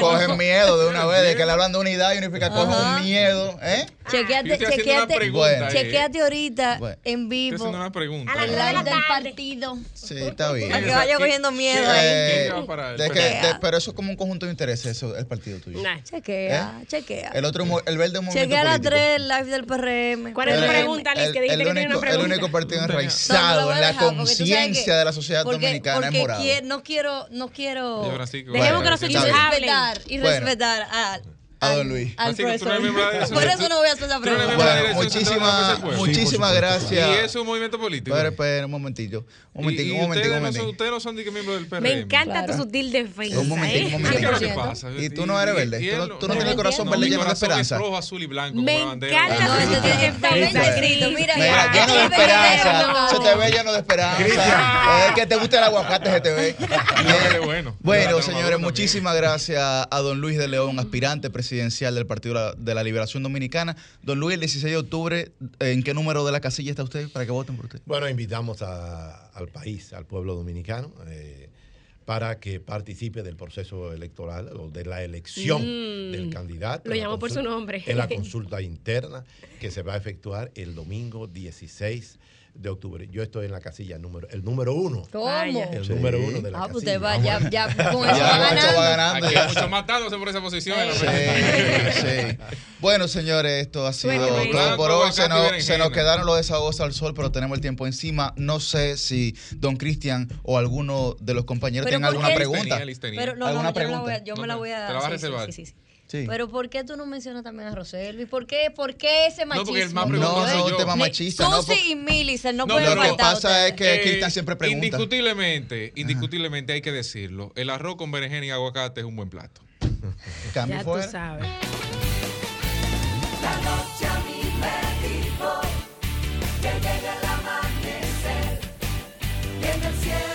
co cogen no. miedo de una vez, de que le hablan de unidad y unifica, cogen un miedo, ¿eh? Ah. Chequeate, chequeate, pregunta, eh. chequeate eh. ahorita bueno. en vivo. Una pregunta. A la live del partido. Sí, está bien. Para que vaya cogiendo miedo ahí. Eh, de que, de, pero eso es como un conjunto de intereses, eso, el partido tuyo. Nah. ¿Eh? Chequea, ¿Eh? chequea. El otro, el verde un Chequea a las 3 live del PRM. 40 el, único, partido enraizado en la conciencia de la sociedad porque, dominicana es no quiero, no quiero. Dejemos que los oyentes hablen. Y respetar, respetar a a don Luis. al Francisco, tú no eres miembro de la Por eso no voy a hacer esa pregunta. Bueno, muchísimas, muchísimas Y gracias. es un movimiento político. Espera, espera, un momentito. Un Y- momentico, y un momentico, ustedes un no son- ustedes no son de que miembros del PRM. Me encanta tu sutil defensa. Un momentico, un ¿eh? momentico. ¿Qué pasa? Y tú no eres verde. Y Tú no, no- tú no no, tienes el corazón verde lleno de esperanza. Es rojo, azul y blanco. Me encanta tiene está escrito. Mira, lleno de esperanza. Se no. te ve lleno de esperanza. Es que te gusta el aguacate, se te ve. Bueno. Señores, muchísimas gracias a don Luis de León, aspirante presidencial del Partido de la Liberación Dominicana. Don Luis, el 16 de octubre, ¿en qué número de la casilla está usted para que voten por usted? Bueno, invitamos a- al país, al pueblo dominicano, eh, para que participe del proceso electoral o de la elección Mm. del candidato. Lo llamó por su nombre. En la consulta interna que se va a efectuar el domingo 16 de octubre. Yo estoy en la casilla número, el número uno. ¿Cómo? El Sí. número uno de la Ah, pues casilla. usted va, ya, ya, con Ya, eso va con eso va ganando. ganando. Aquí hay muchos matándose por esa posición. en la Sí, sí. Bueno, señores, esto ha sido Suerte, todo por hoy. Se nos, se nos quedaron los desahogos al sol, pero tenemos el tiempo encima. No sé si don Cristian o alguno de los compañeros ¿por alguna pregunta. Pero no, ¿Alguna no, yo, me la voy a, pregunta? yo me la voy a. Te la vas a reservar. sí, sí, Sí. Pero ¿por qué tú no mencionas también a Roselvi? ¿Por qué, ¿Por qué ese machismo? No, porque el más no, no, un tema machista. Susi no, y Millicent no, no pueden Lo que pasa es que eh, siempre pregunta. Indiscutiblemente, indiscutiblemente Ajá. hay que decirlo, el arroz con berenjena y aguacate es un buen plato. Cambio ya fuera. tú sabes. La noche a mí me dijo que llega el amanecer y en el cielo